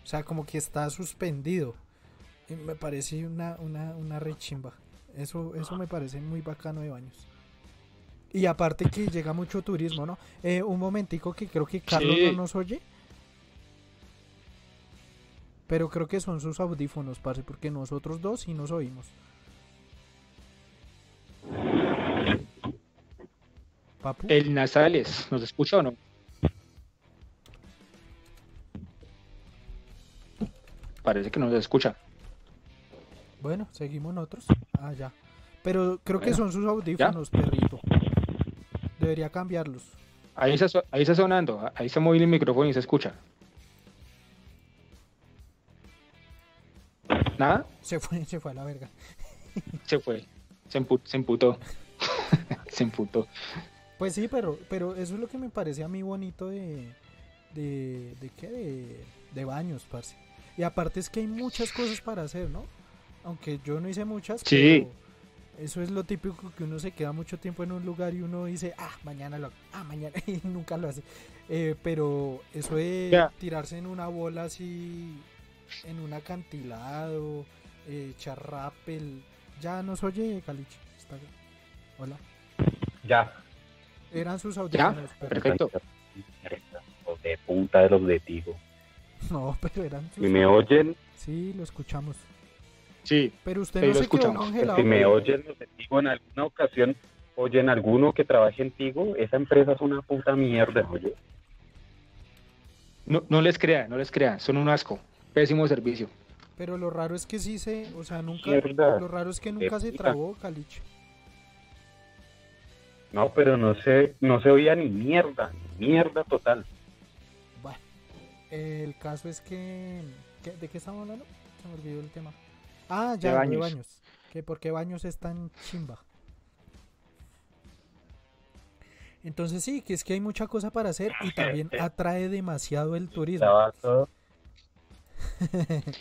O sea, como que está suspendido. Y me parece una, una, una rechimba. Eso, eso me parece muy bacano de baños. Y aparte que llega mucho turismo, ¿no? Eh, un momentico que creo que Carlos Sí. no nos oye. Pero creo que son sus audífonos, parce, porque nosotros dos sí nos oímos. Papu. El Nasales, ¿nos escucha o no? Parece que no se escucha. Bueno, seguimos nosotros. Ah, ya. Pero creo que son sus audífonos, perrito. Debería cambiarlos. Ahí está, ahí está sonando, ahí está moviendo el micrófono y se escucha. Nada, Se fue, se fue a la verga. se fue, se, se emputó. se emputó. Pues sí, pero, pero eso es lo que me parece a mí bonito de. ¿De, de qué? De, de baños, parce. Y aparte es que hay muchas cosas para hacer, ¿no? Aunque yo no hice muchas, Sí. pero, Eso es lo típico que uno se queda mucho tiempo en un lugar y uno dice, ah, mañana lo ah, mañana, y nunca lo hace. Eh, pero eso de tirarse en una bola así, en un acantilado, eh, echar rappel, ya nos oye, Caliche. Está bien. Hola. Ya. Eran sus audífonos, pero- Perfecto. Los de punta de los de Tigo. No, pero eran sus Si me oyen, Sí, lo escuchamos. Sí, Pero usted Sí, no lo se quedó escuchamos. congelado. si me oyen los de Tigo en alguna ocasión, oyen alguno que trabaje en Tigo, esa empresa es una puta mierda, oye. no, no les crean, no les crean, son un asco. Pésimo servicio. Pero lo raro es que sí se, o sea, nunca, Mierda. lo raro es que nunca se puta. trabó, Caliche. No, pero no se, no se oía ni mierda, ni mierda total. Bueno, el caso es que, ¿qué- ¿de qué estamos hablando? Se me olvidó el tema. Ah, ya, de Baños. baños. Que por qué baños es tan chimba. Entonces sí, que es que hay mucha cosa para hacer y también atrae demasiado el turismo. Estaba todo-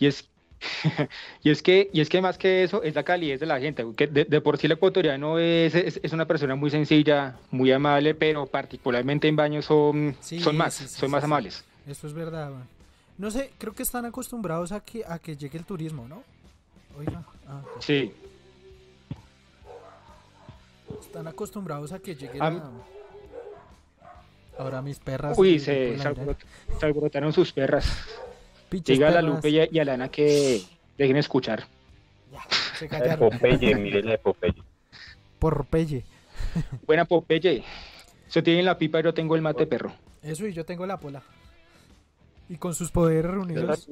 Y es, y es que, y es que más que eso, es la calidez de la gente. Que de, de por sí el ecuatoriano es, es, es una persona muy sencilla, muy amable, pero particularmente en baños son, Sí, son más, sí, sí, son más amables. Eso es verdad, man. No sé, creo que están acostumbrados a que, a que llegue el turismo, ¿no? Oiga, ah. Sí, están acostumbrados a que llegue A la... Ahora mis perras... uy, se, se alborotaron sus perras. Diga a la. Lupe y a, y a la Ana que dejen escuchar. Ya, se callaron. Popeye, mire la de Popeye. Por Pelle. Buena Popeye. Se tienen la pipa y yo tengo el mate perro. Eso y yo tengo la pola. Y con sus poderes reunidos,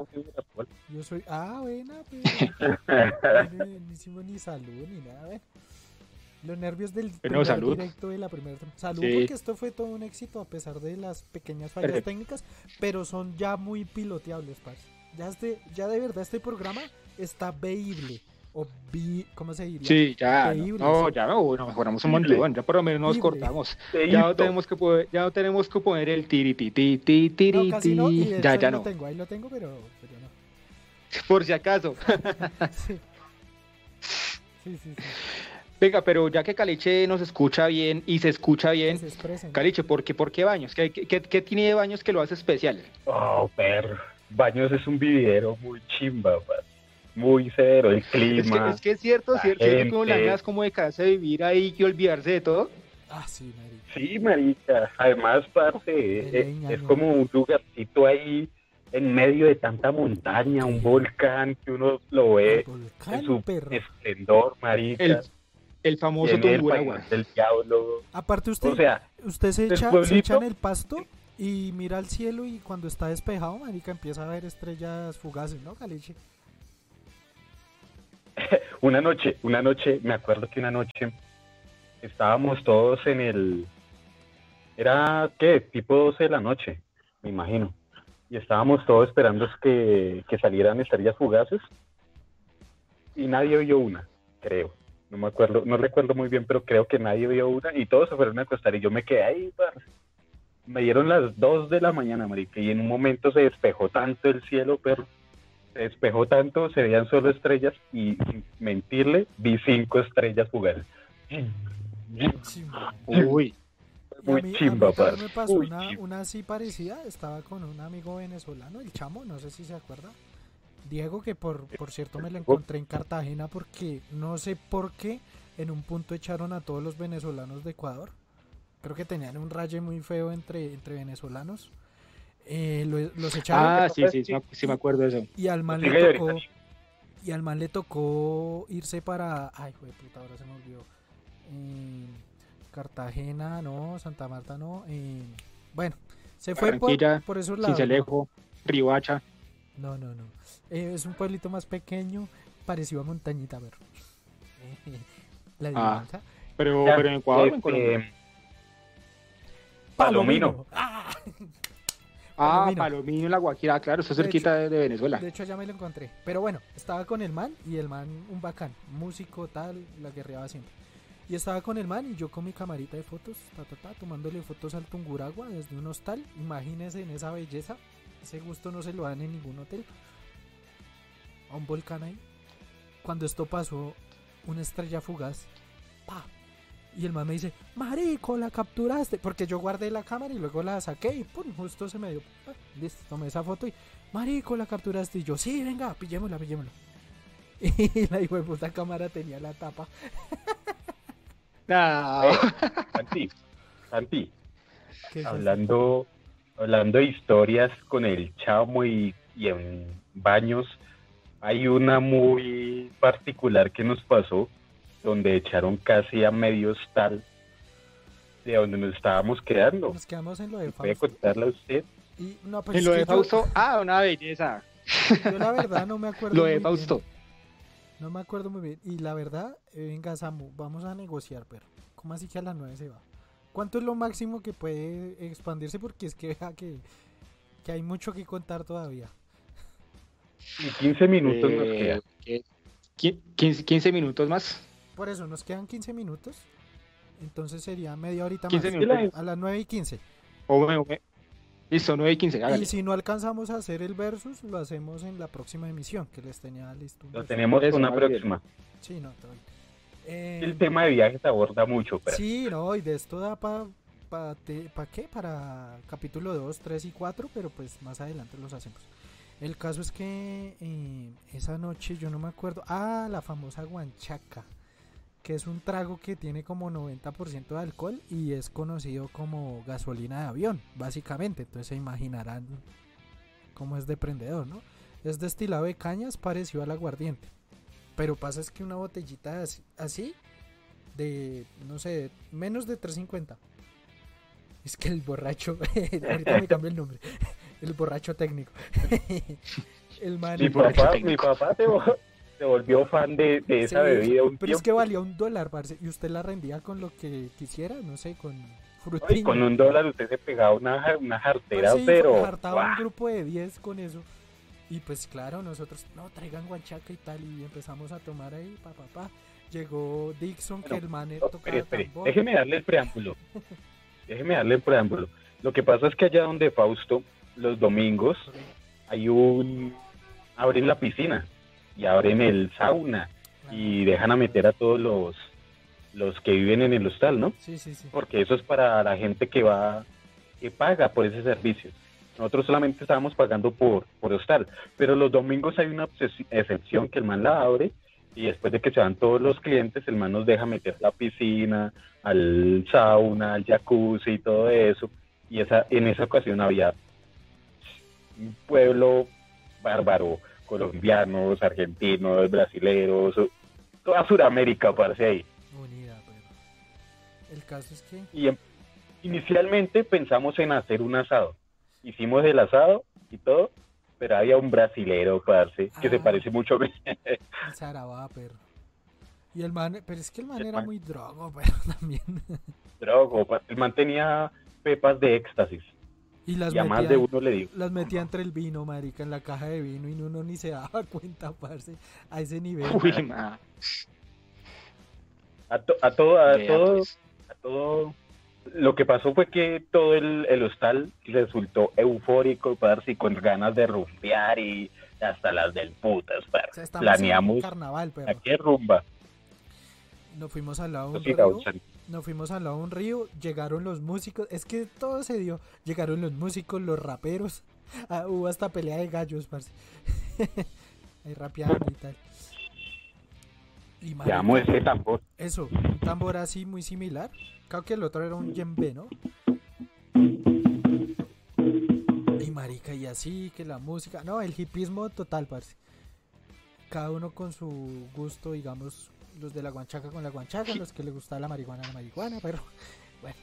yo soy... Ah, buena, pero... no, no hicimos ni salud ni nada, ¿ven? Los nervios del primer salud. directo de la primera tem- Salud Sí. porque esto fue todo un éxito a pesar de las pequeñas fallas Perfecto. técnicas, pero son ya muy piloteables, parce. Ya este, ya de verdad este programa está veíble. O vi, ¿cómo se diría? Sí, ya. No, Veíble, no, sí. ya no, no, mejoramos un montón. Ya por lo menos nos Veíble. cortamos. Ya no tenemos que poder, ya no tenemos que poner el tiri ti ti ti No, tiri no, hecho Ya, ya lo no. tengo, ahí lo tengo, pero, pero no. Por si acaso. Sí. Sí, sí, sí. Venga, pero ya que Caliche nos escucha bien y se escucha bien, se. Caliche, ¿por qué, por qué baños? ¿Qué, qué, qué tiene de baños que lo hace especial? Oh, perro. Baños es un vividero muy chimba, pa. muy severo. El Es que, clima. es que es cierto, la cierto, cierto, como las ganas como de casa de vivir ahí y olvidarse de todo. Ah, sí, marica. Sí, marica. Además, parce, es, leña, es ¿no? como un lugarcito ahí en medio de tanta montaña, un volcán que uno lo ve El en volcán, su perro. esplendor, marica. El, el famoso el del diablo. Aparte usted, O sea, usted se echa, se echa en el pasto y mira al cielo y cuando está despejado, marica, empieza a ver estrellas fugaces, ¿no, Caliche? una noche, una noche, me acuerdo que una noche estábamos todos en el... Era, ¿qué? Tipo 12 de la noche, me imagino. Y estábamos todos esperando que, que salieran estrellas fugaces. Y nadie vio una, creo. No me acuerdo, no recuerdo muy bien, pero creo que nadie vio una. Y todos se fueron a acostar y yo me quedé ahí, parce. Me dieron las 2 de la mañana, marica, y en un momento se despejó tanto el cielo, pero se despejó tanto, se veían solo estrellas y sin mentirle, vi cinco estrellas man. Uy, Muy mí, a chimba, parce. me pasó Muy una, chimba. una así parecida. Estaba con un amigo venezolano, el chamo, no sé si se acuerda. Diego, que por, por cierto me lo encontré en Cartagena porque no sé por qué en un punto echaron a todos los venezolanos de Ecuador. Creo que tenían un raye muy feo entre, entre venezolanos. Eh, lo- los echaron ah, sí, sí, sí, me- sí me acuerdo de eso. y al man Sigue le tocó y al man le tocó irse para ay güey puta ahora se me olvidó Eh, Cartagena no Santa Marta no eh, bueno se fue por, por esos lados. Cincelejo. No no no Eh, es un pueblito más pequeño parecido a Montañita pero la Ah, Pero, Ya, pero en Ecuador o en este, Colombia. Palomino. Ah, Ah, Palomino. Palomino, en la Guajira, claro, está cerquita de, de Venezuela. De hecho, allá me lo encontré. Pero bueno, estaba con el man y el man, un bacán, músico, tal, la guerreaba siempre. Y estaba con el man y yo con mi camarita de fotos, ta, ta, ta, tomándole fotos al Tunguragua desde un hostal. Imagínense en esa belleza. Ese gusto no se lo dan en ningún hotel. A un volcán ahí. Cuando esto pasó, una estrella fugaz. Pa. Y el man me dice, Marico, la capturaste. Porque yo guardé la cámara y luego la saqué y pum, justo se me dio. Listo, tomé esa foto y, Marico, la capturaste. Y yo, sí, venga, pillémosla, pillémosla. Y la hijo de puta cámara tenía la tapa. No. Santi, Santi, ¿Qué es eso? hablando, hablando de historias con el chamo y, y en baños, hay una muy particular que nos pasó, donde echaron casi a medio hostal de donde nos estábamos quedando. Nos quedamos en lo de ¿Puede Fausto. contarle a usted? Y, no, pues En lo de yo- Fausto, ah, una belleza. Yo la verdad no me acuerdo. Lo de bien. Fausto. No me acuerdo muy bien. Y la verdad, eh, venga, Samu, vamos a negociar, pero ¿cómo así que a las 9 se va? ¿Cuánto es lo máximo que puede expandirse? Porque es que vea que, que hay mucho que contar todavía. Y 15 minutos nos Eh, quedan. ¿qué? Qui- 15, 15 minutos más. Por eso, nos quedan 15 minutos. Entonces sería media horita 15 más. minutos. A las 9 y 15. O me- o me- Listo, 9 y 15. hágale. Y si no alcanzamos a hacer el versus, lo hacemos en la próxima emisión, que les tenía listo. Lo tenemos Eso, una próxima. Sí, no, bien. Eh, El tema de viajes aborda mucho, pero Sí, no, y de esto da para pa, te- pa qué, para capítulo 2, 3 y 4, pero pues más adelante los hacemos. El caso es que eh, esa noche yo no me acuerdo. Ah, la famosa guanchaca, que es un trago que tiene como 90% de alcohol y es conocido como gasolina de avión, básicamente. Entonces se imaginarán cómo es de prendedor, ¿no? Es destilado de cañas parecido al aguardiente. Pero pasa es que una botellita así, así de, no sé, menos de 350. Es que el borracho, ahorita me cambio el nombre, el borracho técnico. el man, mi papá, técnico. mi papá se, vo- se volvió fan de, de esa Sí, bebida un pero es que valía un dólar, parce, y usted la rendía con lo que quisiera, no sé, con frutilla. con un dólar usted se pegaba una, una jartera, Parce, y pero... un grupo de 10 con eso. Y pues claro, nosotros, no, traigan guanchaca y tal, y empezamos a tomar ahí, pa, pa, pa. Llegó Dixon, que el man No, espere, espere, déjeme darle el preámbulo. Déjeme darle el preámbulo. Lo que pasa es que allá donde Fausto, los domingos, hay un... abren la piscina y abren el sauna y dejan a meter a todos los los que viven en el hostal, ¿no? Sí, sí, sí. Porque eso es para la gente que va, que paga por ese servicio. Nosotros solamente estábamos pagando por, por hostal, pero los domingos hay una excepción que el man la abre y después de que se van todos los clientes, el man nos deja meter la piscina, al sauna, al jacuzzi y todo eso. Y esa, en esa ocasión había un pueblo bárbaro, colombianos, argentinos, brasileros, toda Sudamérica parece ahí. Unida, pero. El caso es que. Y em- inicialmente pensamos en hacer un asado. Hicimos el asado y todo, pero había un brasilero, parce, que se Ah. parece mucho a mí. Sarabá, perro. Y el man, pero es que el man El era man. muy drogo, pero también. Drogo, el man tenía pepas de éxtasis. Y las Y a más metía, de uno le digo. las metía entre el vino, marica, en la caja de vino y uno ni se daba cuenta, parce, a ese nivel. Uy, ma. A, to- a todo, a Vea, todo, pues. a todo. Lo que pasó fue que todo el, el hostal resultó eufórico, parce, y con ganas de rumbear y hasta las del putas, O parce. sea, Planeamos carnaval, perro. aquí es rumba. Nos fuimos al lado de un Sí, río. Nos fuimos al lado de un río, llegaron los músicos, es que todo se dio. Llegaron los músicos, los raperos. Ah, hubo hasta pelea de gallos, parce. Ahí rapeando y tal. Y marica, Llamo ese tambor. Eso, un tambor así muy similar. Creo que el otro era un djembe, ¿no? Y marica, y así, que la música. No, el hipismo total, parce. Cada uno con su gusto, digamos, los de la guanchaca con la guanchaca, los que le gusta la marihuana, la marihuana, pero bueno.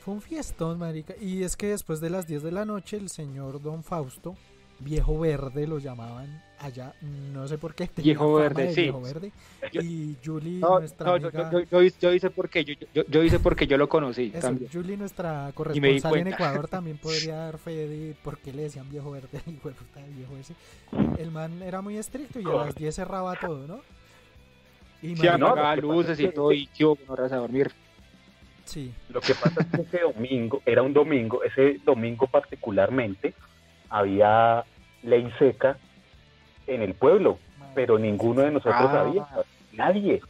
Fue un fiestón, marica. Y es que después de las 10 de la noche, el señor Don Fausto, viejo verde lo llamaban allá, no sé por qué. Viejo verde, de sí. Viejo verde. Y Julie, No, nuestra no, yo, amiga. yo, yo, yo hice porque yo, yo, yo hice porque yo lo conocí Eso, también. Julie, nuestra me di corresponsal en. Ecuador, también podría dar fe de por qué le decían viejo verde al hijo de puta del viejo ese. El man era muy estricto y a las 10 cerraba todo, ¿no? Y Sí, no, apagaba luces es y todo, y yo no horas a dormir. sí, Lo que pasa es que ese domingo, era un domingo, ese domingo particularmente, había ley seca en el pueblo. pero ninguno de nosotros Ah. sabía. Nadie.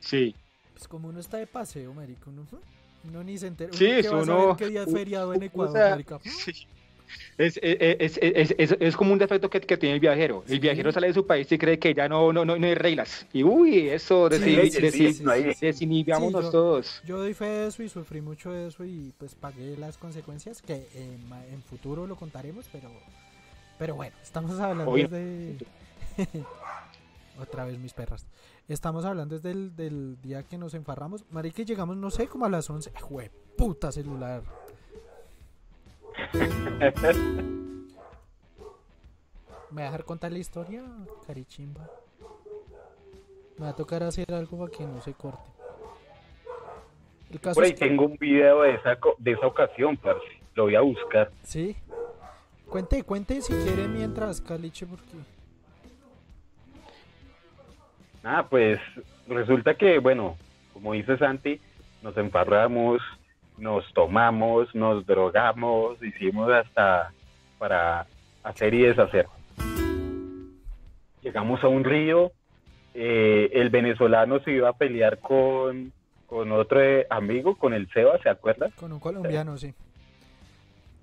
Sí. Pues como uno está de paseo, marica, uno, uno ni se entera. Sí, uno que uno- qué día es feriado en o Ecuador, sea, marica. sí. Es, es, es, es, es- es como un defecto que, que tiene el viajero. El Sí. viajero sale de su país y cree que ya no, no, no, no hay reglas. Y uy, eso, Sí, desi- sí, desi- sí, sí, no hay- sí. desinhibámonos Sí, yo- todos. Yo doy fe de eso y sufrí mucho de eso y pues pagué las consecuencias que en, ma- en futuro lo contaremos, pero pero bueno, estamos hablando Obvio. de otra vez mis perras. Estamos hablando desde el del día que nos enfarramos. Marica, llegamos no sé como a las 11. Jue puta celular. ¿Me va a dejar contar la historia, carichimba? Me va a tocar hacer algo para que no se corte. El caso Por ahí es que- tengo un video de esa, de esa ocasión, parce. Lo voy a buscar. Sí. Cuente, cuente si quiere mientras, Caliche, porque... Ah, pues resulta que, bueno, como dice Santi, nos emparramos, nos tomamos, nos drogamos, hicimos hasta para hacer y deshacer. Llegamos a un río, eh, el venezolano se iba a pelear con, con otro eh, amigo, con el Seba, ¿se acuerdan? Con un colombiano, sí.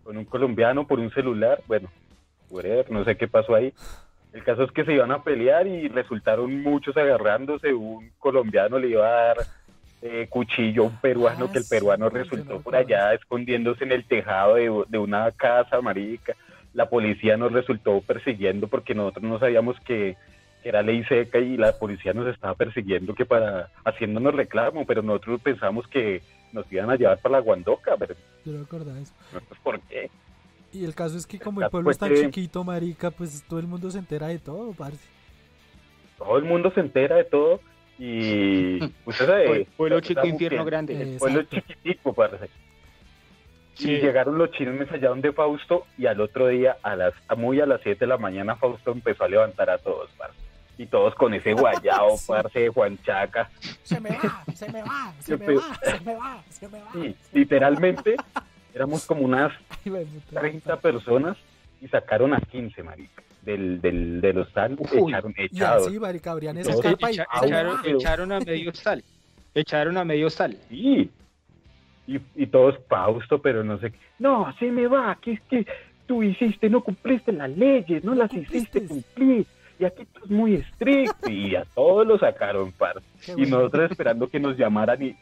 Con un colombiano por un celular, bueno, whatever, no sé qué pasó ahí. El caso es que se iban a pelear y resultaron muchos agarrándose, un colombiano le iba a dar eh, cuchillo a un peruano, Ah, que el peruano resultó por allá escondiéndose en el tejado de, de una casa, marica. La policía nos resultó persiguiendo porque nosotros no sabíamos que que era ley seca y la policía nos estaba persiguiendo que para haciéndonos reclamo, pero nosotros pensamos que nos iban a llevar para la Guandoca, pero Yo no acordaba eso. por qué. Y el caso es que como El pueblo es tan que- chiquito, marica, pues todo el mundo se entera de todo, parce. todo el mundo se entera de todo y usted sabe, Pue- Pueblo chico, sabe infierno grande. El pueblo chiquitico parce. Sí. y llegaron los chismes allá donde Fausto y al otro día a las muy a las 7 de la mañana Fausto empezó a levantar a todos parce. Y todos con ese guayao Sí. parce de Juan Chaca Se me va, se me va, se me va, se me va, se me va. y literalmente éramos como unas Ay, güey, puta. 30 personas y sacaron a 15 marica del, del, del hostal Uy, echaron Y echados así, marica, abrían esa Todos carpa y... Echa- echaron, pero- echaron a medio sal. Echaron a medio sal. Sí. Y, y todos Fausto, pero no sé qué. No, se me va, que es que tú hiciste, no cumpliste las leyes, no las hiciste cumplir. Y aquí tú es muy estricto. Y a todos lo sacaron, par. Qué Y bueno. nosotros esperando que nos llamaran y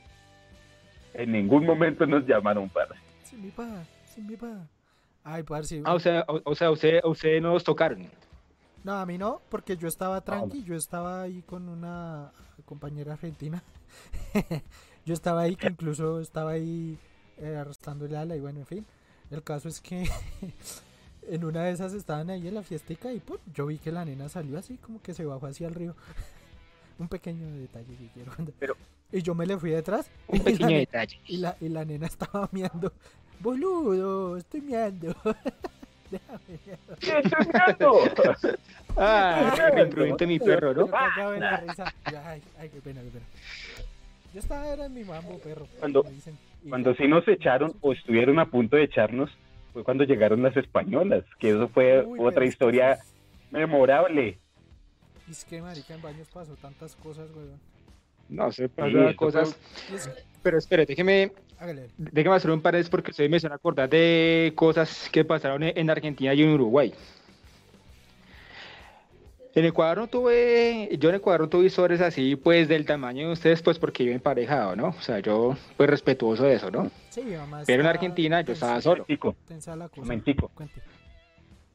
en ningún momento nos llamaron, par. Se me va, se me va. Ay, parce. Ah, o sea, o, o sea, usted, ustedes nos tocaron. No, a mí no, porque yo Ah, estaba tranqui, yo estaba ahí con una compañera argentina. yo estaba ahí, que incluso estaba ahí eh, arrastrándole ala y bueno, en fin. El caso es que en una de esas estaban ahí en la fiestica y ¡pum! yo vi que la nena salió así, como que se bajó hacia el río. Un pequeño detalle que quiero. Pero- Y yo me le fui detrás Un y la pequeño detalle. y la, y la nena estaba miando. Boludo, estoy miando. Déjame miar. ¿Qué estás mirando? Ah, imprudente mi perro, ¿no? Yo la risa. Ay, ay, qué pena, qué pena. Yo estaba era en mi mambo, perro. Cuando- me dicen. Cuando ya. sí nos echaron o estuvieron a punto de echarnos, fue cuando llegaron las españolas, que eso fue Uy, otra pero es que historia memorable. es- que, marica, en baños pasó tantas cosas. No, se Sí, pasa esto cosas. Pero espere, déjeme, Hágale. déjeme hacer un paréntesis porque ustedes me hacen acordar de cosas que pasaron en Argentina y en Uruguay. En Ecuador no tuve, yo en Ecuador no tuve historias así, pues del tamaño de ustedes, pues porque yo emparejado, ¿no? O sea, yo, pues respetuoso de eso, ¿no? Sí, mi mamá Pero en Argentina yo estaba solo. Momentico, tensa la cosa. momentico. Cuente.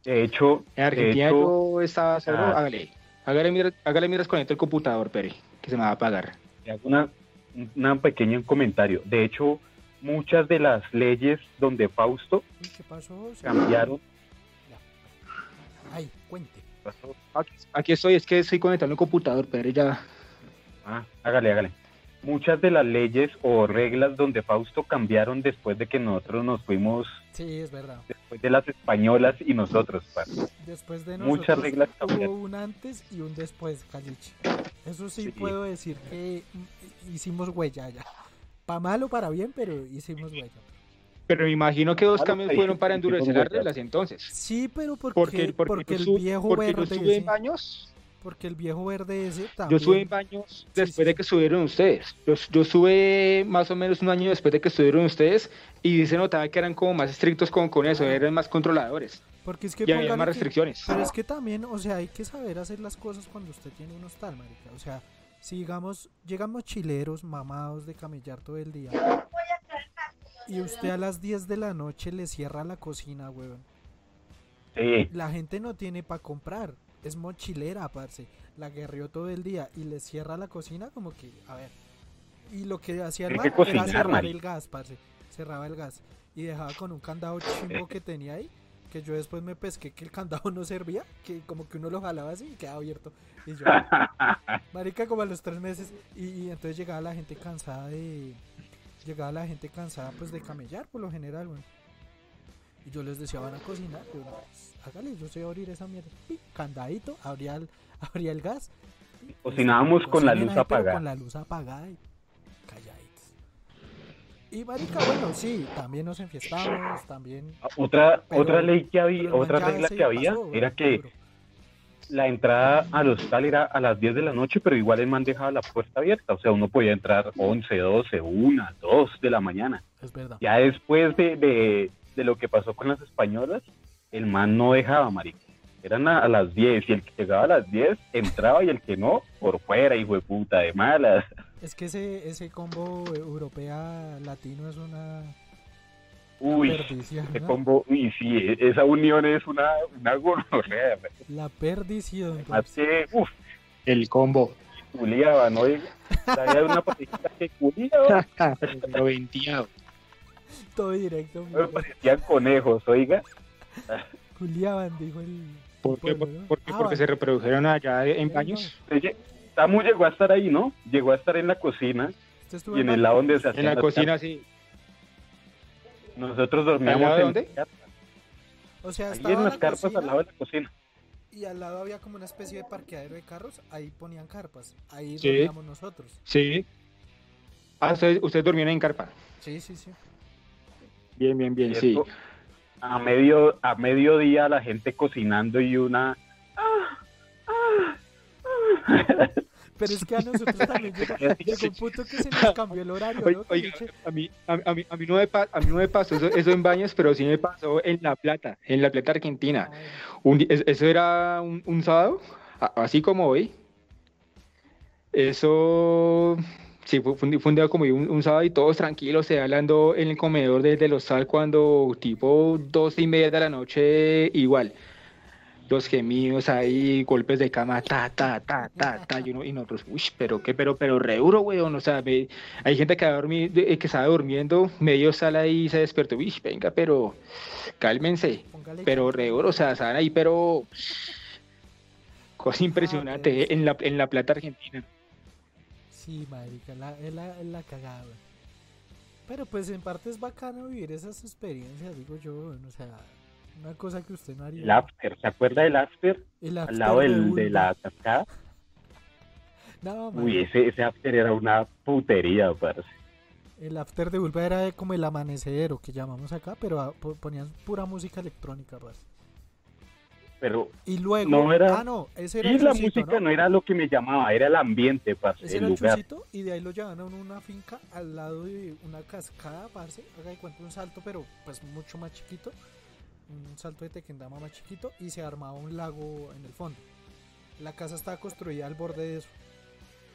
De hecho, En Argentina hecho, yo estaba solo, ah. hágale, hágale, mira, hágale miras con el computador, Pere, que se me va a apagar. hago una, una pequeño comentario. De hecho, muchas de las leyes donde Fausto cambiaron, Ay, cuente. Aquí, aquí estoy, es que estoy conectando el computador, Pere, ya. ah, hágale, hágale. Muchas de las leyes o reglas donde Fausto cambiaron después de que nosotros nos fuimos, Sí, es verdad. después de las españolas y nosotros, parce. Después de Muchas nosotros reglas hubo cambiaron. un antes y un después, Caliche. Eso sí, Sí. puedo decir que mm, hicimos huella ya. Para mal o para bien, pero hicimos huella. Pero me imagino que dos Claro, cambios fueron para endurecer las reglas entonces. Sí, pero porque, Porque, porque, porque, el yo, su- viejo porque yo verde, estuve en baños, Porque el viejo verde ese Yo también. sube en baños después sí, de que subieron ustedes. Yo, yo sube más o menos un año después de que estuvieron ustedes y se notaba que eran como más estrictos con, con eso, eran más controladores Porque es que y había más que- restricciones. Pero es que también, o sea, hay que saber hacer las cosas cuando usted tiene un hostal, marica. O sea, si digamos, llegan mochileros mamados de camellar todo el día y usted a las 10 de la noche le cierra la cocina, weón. Sí, La gente no tiene para comprar. Es mochilera, parce. La guerrió todo el día y le cierra la cocina como que, a ver. Y lo que hacía el man era cocinar, cerrar el gas, parce. Cerraba el gas. Y dejaba con un candado chimbo que tenía ahí. Que yo después me pesqué que el candado no servía. Que como que uno lo jalaba así y quedaba abierto. Y yo, marica, como a los tres meses. Y, y entonces llegaba la gente cansada de. Llegaba la gente cansada pues de camellar por lo general, weón. Y yo les decía, van a cocinar. Yo, "No, pues, hágale, yo sé abrir esa mierda. Candadito, abría el, abría el gas. Cocinábamos con la luz ahí, apagada. Con la luz apagada y calladitos. Y marica, bueno, sí, también nos enfiestamos, también. otra, Pero- otra ley que había, otra regla que había pasó, era que. La entrada al hostal era a las 10 de la noche, pero igual el man dejaba la puerta abierta. O sea, uno podía entrar 11, 12, 1, 2 de la mañana. Es verdad. Ya después de, de, de lo que pasó con las españolas, el man no dejaba, marica. Eran a, a las 10 y el que llegaba a las 10 entraba y el que no, por fuera, hijo de puta, de malas. Es que ese, ese combo europea latino es una Uy, ¿no? combo, uy, sí, esa unión es una, una gonorrea. La perdición. Más que, uff, El combo. culiaban, ¿no? Había una parejita que culiaba, Lo venteado. Todo directo. me parecían conejos, oiga. Juliaban, dijo el. ¿Por qué? Ah, porque vale. se reprodujeron allá en baños. Samu llegó a estar ahí, ¿no? Llegó a estar en la cocina ¿Usted estuvo y en el lado donde se En hacían la cocina, sí. Nosotros dormíamos ¿Al lado de en dónde? carpas. O sea, Ahí estaba en la las carpas cocina al lado de la cocina. y al lado había como una especie de parqueadero de carros. Ahí ponían carpas. Ahí Sí. dormíamos nosotros. Sí. Ah, ustedes, ustedes dormían en carpa. Sí, sí, sí. Bien, bien, bien, sí. A medio, a mediodía la gente cocinando y una... ah, ah, ah. Pero es que a nosotros también llegó, llegó un punto que se nos cambió el horario, ¿no? oiga, a mí, a, a mí, a mí no me, a mí no me pasó eso, eso en baños, pero sí me pasó en La Plata, en La Plata, Argentina. Un es- eso era un, un sábado, así como hoy. Eso, sí, fue, un, día como un, un sábado y todos tranquilos, se hablando en el comedor de, del hostal cuando tipo dos y media de la noche igual. Los gemidos ahí, golpes de cama, ta, ta, ta, ta, ta, y, uno, y nosotros, uy, pero qué, pero, pero re duro, weón, o sea, me- hay gente que, dormir- de- que estaba durmiendo, medio sala ahí y se despertó, uy, venga, pero cálmense, pero re duro, o sea, estaban ahí, pero cosa impresionante Ah, eh, en la, en la plata argentina. Sí, marica, la, es, la, es la cagada. Pero pues en parte es bacano vivir esas experiencias, digo yo, o sea, una cosa que usted no haría. El after, ¿se acuerda del after? El Al after lado de del, de la cascada. No, Uy, ese, ese after era una putería, parce. el after de Ulva era como el amanecedero que llamamos acá, pero po- ponían pura música electrónica, parce. Pero Y luego, No era- ah, no, ese era y el la música no era lo que me llamaba, era el ambiente, parce, Ese el era el lugar. y de ahí lo llevan a uno a una finca al lado de una cascada, parce. Haga de cuenta un salto, pero pues mucho más chiquito. Un salto de tequendama más chiquito y se armaba un lago en el fondo. La casa estaba construida al borde de eso.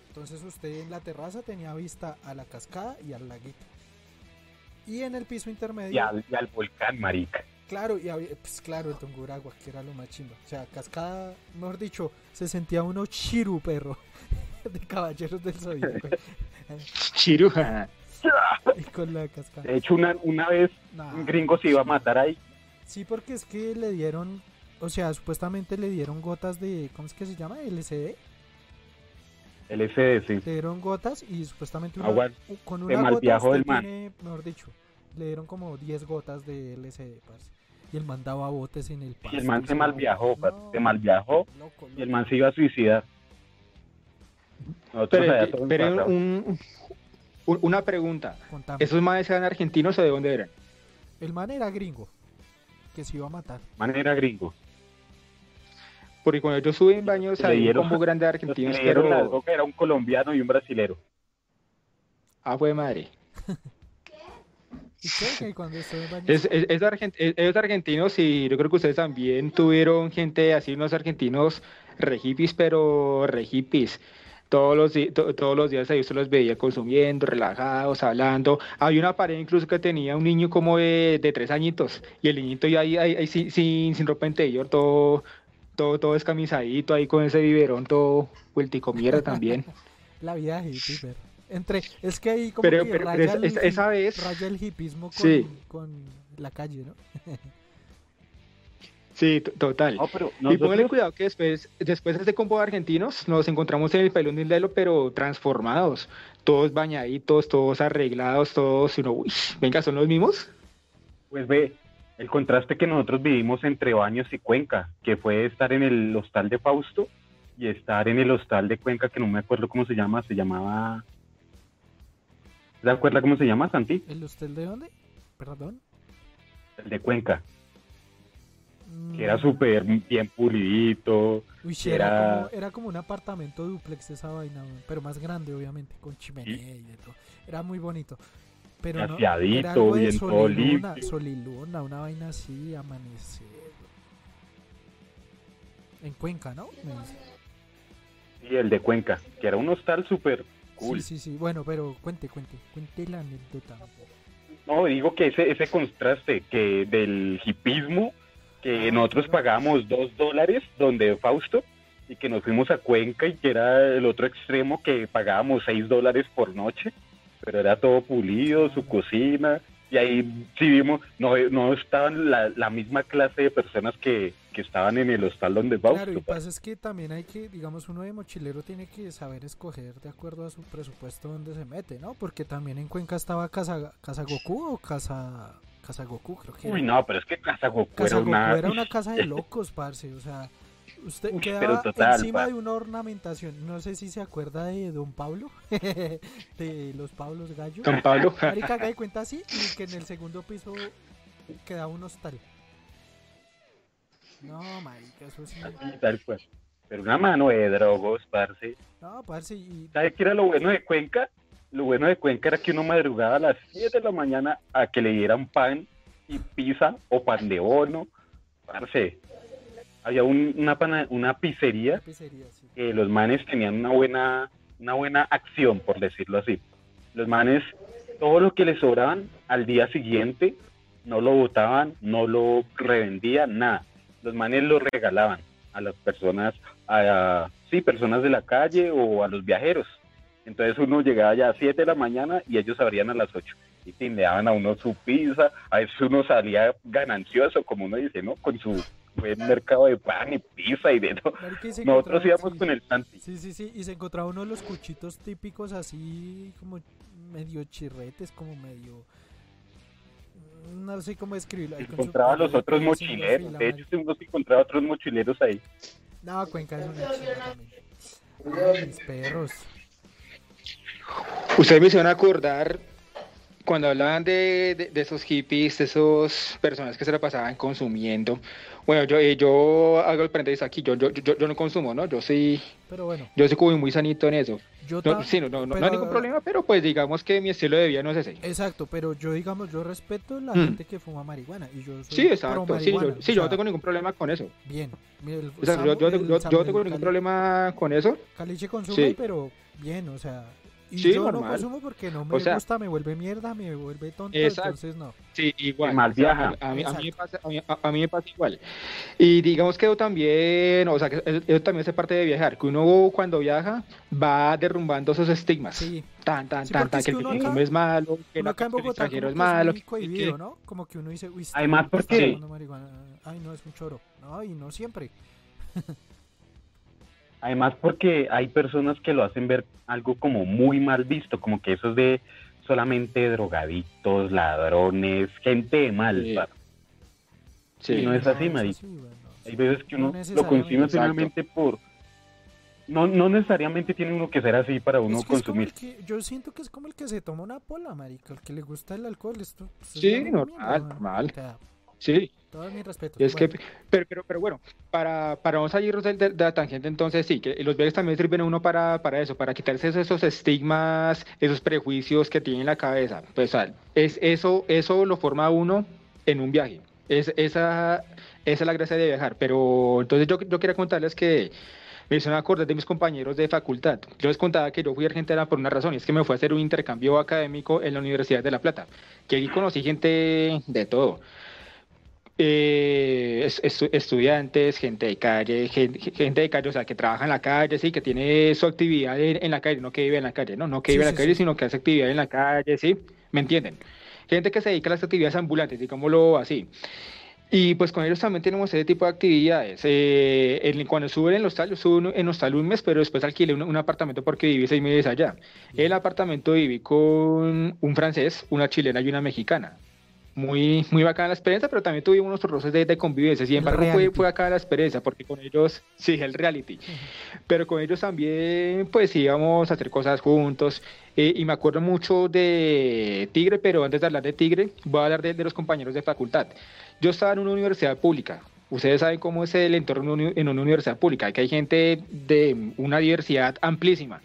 Entonces usted en la terraza tenía vista a la cascada y al laguito. Y en el piso intermedio, Y al, y al volcán, marica. claro, y había, pues claro, el Tunguragua, que era lo más chimba. O sea, cascada, mejor dicho, se sentía uno chiru perro de caballeros del zodiaco. Chiruja. Y con la cascada. De hecho, una, una vez Nah. un gringo se iba a matar ahí. Sí, porque es que le dieron, o sea, supuestamente le dieron gotas de, ¿cómo es que se llama? LSD. El SDS. Le dieron gotas y supuestamente una- Agua con una mal gota usted del man. tiene, mejor dicho, le dieron como 10 gotas de LSD, parce. Y el man daba botes en el Y el man pasto se mal se- viajó, No, se mal viajó loco, y el man se iba a suicidar. Nosotros Pero, un- un- una pregunta, Contame. ¿esos manes eran argentinos o de dónde eran? El man era gringo, que se iba a matar. Man era gringo. Porque cuando yo subo en baños hay un combo grande de argentinos, dieron la pero... droga era un colombiano y un brasilero. Ah, fue madre. ¿Y qué? ¿Que cuando estoy en baño? Es, es, es argent- es- es argentinos y yo creo que ustedes también tuvieron gente así, unos argentinos re hippies, pero re hippies. Todos los, to- todos los días ahí usted los veía consumiendo, relajados, hablando. Había una pareja incluso que tenía un niño como de, de tres añitos y el niñito ya ahí, ahí, ahí sin, sin, sin ropa interior, todo, todo, todo descamisadito ahí con ese biberón, todo vueltico mierda también. La vida hippie. Entre, es que ahí como Pero- que pero- pero raya, esa- el, esa- vez- raya el hipismo con, Sí. con la calle, ¿no? Sí, to- total. Pero Y póngale nosotros- cuidado que después, después de este combo de argentinos nos encontramos en el Pelón del Lelo, pero transformados, todos bañaditos, todos arreglados, todos, y uno, uy, venga, ¿son los mismos? Pues ve, el contraste que nosotros vivimos entre Baños y Cuenca, que fue estar en el hostal de Fausto y estar en el hostal de Cuenca, que no me acuerdo cómo se llama, se llamaba... ¿Se acuerda cómo se llama, Santi? ¿El hostel de dónde? Perdón. El de Cuenca, que era súper bien pulidito. Uy, sí, era- era... como, era como un apartamento duplex esa vaina, pero más grande, obviamente, con chimenea y de todo. Era muy bonito. Pero no, era algo de bien todo sol y luna, limpio. sol y luna, una vaina así, amanecer. En Cuenca, ¿no? Y el de Cuenca, que era un hostal súper cool. Sí, sí, sí. Bueno, pero cuente, cuente, cuente la anécdota. No, digo que ese, ese contraste que del hipismo, que nosotros pagamos dos dólares donde Fausto, y que nos fuimos a Cuenca y que era el otro extremo que pagábamos seis dólares por noche, pero era todo pulido, su cocina, y ahí sí vimos, no, no estaban la, la misma clase de personas que, que estaban en el hostal donde Fausto. Claro, y pasa es que también hay que, digamos, uno de mochilero tiene que saber escoger de acuerdo a su presupuesto dónde se mete, ¿no? Porque también en Cuenca estaba Casa, Casa Goku o Casa, Casa Goku, creo que Uy, era. no, pero es que Casa Goku Casa era Goku una... era una casa de locos, parce, o sea, usted Uy, quedaba total, encima pa. de una ornamentación, no sé si se acuerda de Don Pablo, de los Pablos Gallo. Don Pablo. Marica, haga de cuenta así, y que en el segundo piso quedaba un hostal. No, marica, eso sí. Y tal cual. Pero una mano de drogos, parce. No, parce, y ¿Sabe qué era lo bueno de Cuenca? Lo bueno de Cuenca era que uno madrugaba a las 7 de la mañana a que le dieran pan y pizza o pan de bono. Parce, había un- una, pana- una pizzería pizzería, sí. que los manes tenían una buena, una buena acción, por decirlo así. Los manes, todo lo que les sobraban al día siguiente, no lo botaban, no lo revendían, nada. Los manes lo regalaban a las personas, a, sí, personas de la calle o a los viajeros. Entonces uno llegaba ya a 7 de la mañana y ellos abrían a las 8. Y tin, le daban a uno su pizza, a veces uno salía ganancioso, como uno dice, ¿no? Con su buen mercado de pan y pizza y de todo. Se Nosotros íbamos sí. con el Santi. Sí, sí, sí, y se encontraba uno de los cuchitos típicos así como medio chirretes, como medio... No sé cómo describirlo. con su encontraba a los otros mochileros. De hecho, uno se encontraba otros mochileros ahí. No, Cuenca es. Ay, mis perros. Ustedes me hicieron acordar cuando hablaban de, de, de esos hippies, de esos personas que se la pasaban consumiendo. Bueno, yo, eh, yo hago el paréntesis aquí, yo, yo, yo, yo no consumo, ¿no? Yo sí, Pero bueno, yo soy como muy sanito en eso. yo No, sí, no, no, no, no pero- hay ningún problema, pero pues digamos que mi estilo de vida no es ese. Exacto, pero yo digamos, yo respeto la Mm. gente que fuma marihuana y yo soy Sí, exacto, sí, yo, sí, o yo no sea, tengo ningún problema con eso. Bien, el O sea, yo, Samu- yo, yo, yo tengo ningún Cali- problema con eso. Caliche consume, Sí. pero bien, o sea. Y Sí, yo no normal. consumo porque no me O sea- gusta, me vuelve mierda, me vuelve tonto, Exacto. entonces no. Sí, igual. Y mal o sea, viaja. A, a mí, a, mí pasa, a, mí, a- a mí me pasa igual. Y digamos que yo también, o sea, que eso- también hace parte de viajar, que uno cuando viaja va derrumbando esos estigmas. Sí, Tan, tan, Sí, tan, tan, es que que el acá- consumo es malo, que, el extranjero como es que malo. que- cohibido, que- ¿no? Como que uno dice, uy, está- Además, porque-. Ay, no, es un choro. No, y no siempre. Además, porque hay personas que lo hacen ver algo como muy mal visto, como que eso es de solamente drogadictos, ladrones, gente de mal. Sí. pa. Sí. Y no es así, bueno, sí. Hay veces que No uno lo consume Exacto. finalmente por... No, no necesariamente tiene uno que ser así para uno Es que es como el consumir. que- yo siento que es como el que se toma una pola, marica. El que le gusta el alcohol, esto. pues, es Sí, misma normal, normal. o sea, Sí. Todo mi respeto. Es que, pero, pero, pero bueno, para, para no salirnos de, de- de la tangente, entonces sí, que los viajes también sirven a uno para, para eso, para quitarse esos, esos estigmas, esos prejuicios que tiene en la cabeza. Pues o sea, es, eso, eso lo forma a uno en un viaje. Es, esa, esa es la gracia de viajar. Pero entonces yo, yo quería contarles que me hizo acordar de mis compañeros de facultad. Yo les contaba que yo fui a Argentina por una razón, y es que me fui a hacer un intercambio académico en la Universidad de La Plata, que allí conocí gente de todo eh, es- estu- estudiantes, gente de calle, gente, gente de calle, o sea, que trabaja en la calle, sí, que tiene su actividad en, en la calle, no que vive en la calle, no, no que Sí, vive en sí, la calle, sí. sino que hace actividad en la calle, sí, ¿me entienden? Gente que se dedica a las actividades ambulantes, digámoslo así. Y pues con ellos también tenemos ese tipo de actividades. Eh, en- cuando suben en el hostal, yo subo en hostal un mes, pero después alquilé un, un apartamento porque viví seis meses allá. El apartamento viví con un francés, una chilena y una mexicana. Muy, muy bacana la experiencia, pero también tuvimos unos roces de, de convivencia. Sin embargo, fue, fue bacana la experiencia porque con ellos, sí, el reality. Pero con ellos también, pues íbamos a hacer cosas juntos. Eh, y me acuerdo mucho de Tigre, pero antes de hablar de Tigre, voy a hablar de, de los compañeros de facultad. Yo estaba en una universidad pública. Ustedes saben cómo es el entorno en una universidad pública, que hay gente de una diversidad amplísima.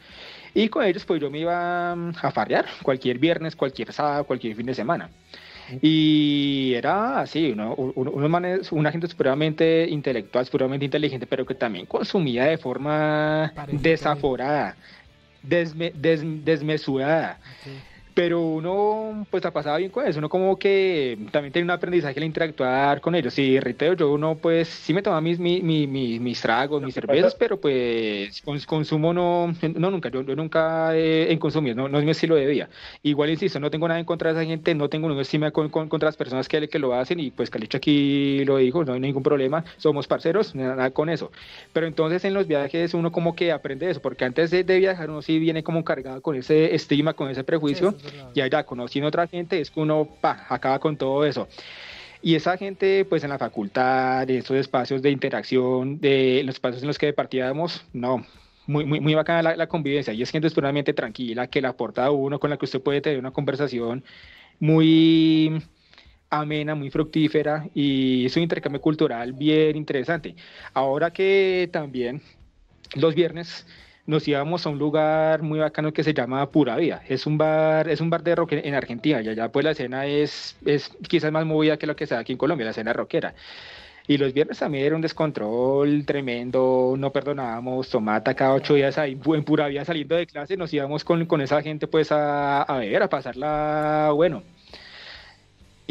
Y con ellos, pues yo me iba mm, a farrear cualquier viernes, cualquier sábado, cualquier fin de semana. Y era así, ¿no? Un- un- unos manes, una gente supremamente intelectual, supremamente inteligente, pero que también consumía de forma desaforada, desme- des- desmesurada. Pero uno, pues, la pasaba bien con eso. Uno como que también tiene un aprendizaje al interactuar con ellos. Sí, reitero, yo uno, pues, sí me tomaba mis, mi- mi- mi- mis tragos, mis cervezas, pero pues, con, consumo no, no nunca. Yo, yo nunca he, he consumido, no, no es mi estilo de vida. Igual, insisto, no tengo nada en contra de esa gente, no tengo ninguna estima con, con- contra las personas que, que lo hacen y pues Calicho aquí lo dijo, no hay ningún problema, somos parceros, nada, nada con eso. Pero entonces en los viajes uno como que aprende eso, porque antes de, de viajar uno sí viene como cargado con ese estigma, con ese prejuicio. Y allá conociendo otra gente es que uno pa, acaba con todo eso. Y esa gente, pues en la facultad, de esos espacios de interacción, de los espacios en los que partíamos, no, muy, muy, muy bacana la, convivencia. Y es gente extremadamente tranquila, que la aporta a uno, con la que usted puede tener una conversación muy amena, muy fructífera y es un intercambio cultural bien interesante. Ahora que también los viernes nos íbamos a un lugar muy bacano que se llama Pura Vida. Es un bar, es un bar de rock en en Argentina y allá pues la escena es, es quizás más movida que lo que se da aquí en Colombia, la escena rockera. Y los viernes también era un descontrol tremendo, no perdonábamos, tomata cada ocho días ahí en pura vida saliendo de clase, nos íbamos con, con esa gente pues a, a beber, a pasarla bueno.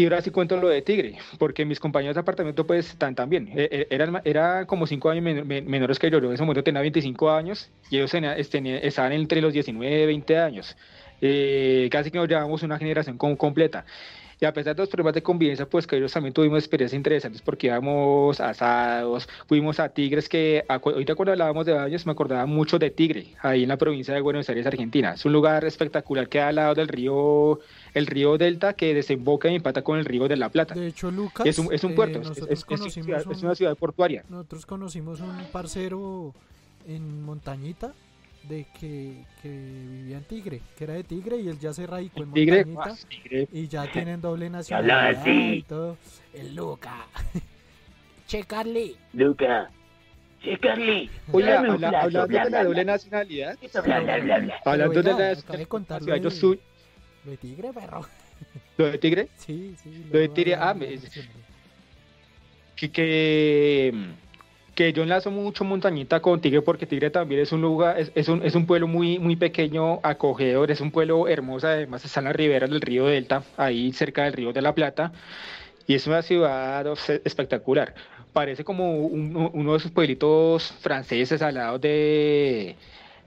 Y ahora sí cuento lo de Tigre, porque mis compañeros de apartamento pues están también. Eh, eh, Eran, era como cinco años men- men- menores que yo. Yo en ese momento tenía 25 años y ellos estaban entre los 19 y 20 años. Eh, casi que nos llevamos una generación com- completa. Y a pesar de los problemas de convivencia, pues que ellos también tuvimos experiencias interesantes porque íbamos asados, fuimos a Tigres, que ahorita cuando hablábamos de baños me acordaba mucho de Tigre, ahí en la provincia de Buenos Aires, Argentina. Es un lugar espectacular que al lado del río, el río Delta, que desemboca y empata con el río de la Plata. De hecho, Lucas, Es un, es un eh, puerto, es- nosotros es, es- es conocimos ciudad- un- es una ciudad portuaria. Nosotros conocimos un parcero en Montañita de que, que vivía en Tigre, que era de Tigre y él ya se radicó en Tigre, Montañita ah, Tigre. y ya tienen doble nacionalidad así. y todo. El Luca. che, Carly. Luca. Sí, Carly. Oye, habla- hablando bla, de la bla. doble nacionalidad, Eso, bla, bla, bla, bla. hablando de la nacionalidad, yo de- soy Lo de Tigre, perro. lo de Tigre, Sí, sí. Lo de Tigre, ah, me- que, que, que yo enlazo mucho montañita con Tigre porque Tigre también es un lugar, es, es un, es un pueblo muy, muy pequeño, acogedor, es un pueblo hermoso, además está en las riberas del río Delta, ahí cerca del río de la Plata, y es una ciudad espectacular. Parece como un- uno de esos pueblitos franceses al lado de,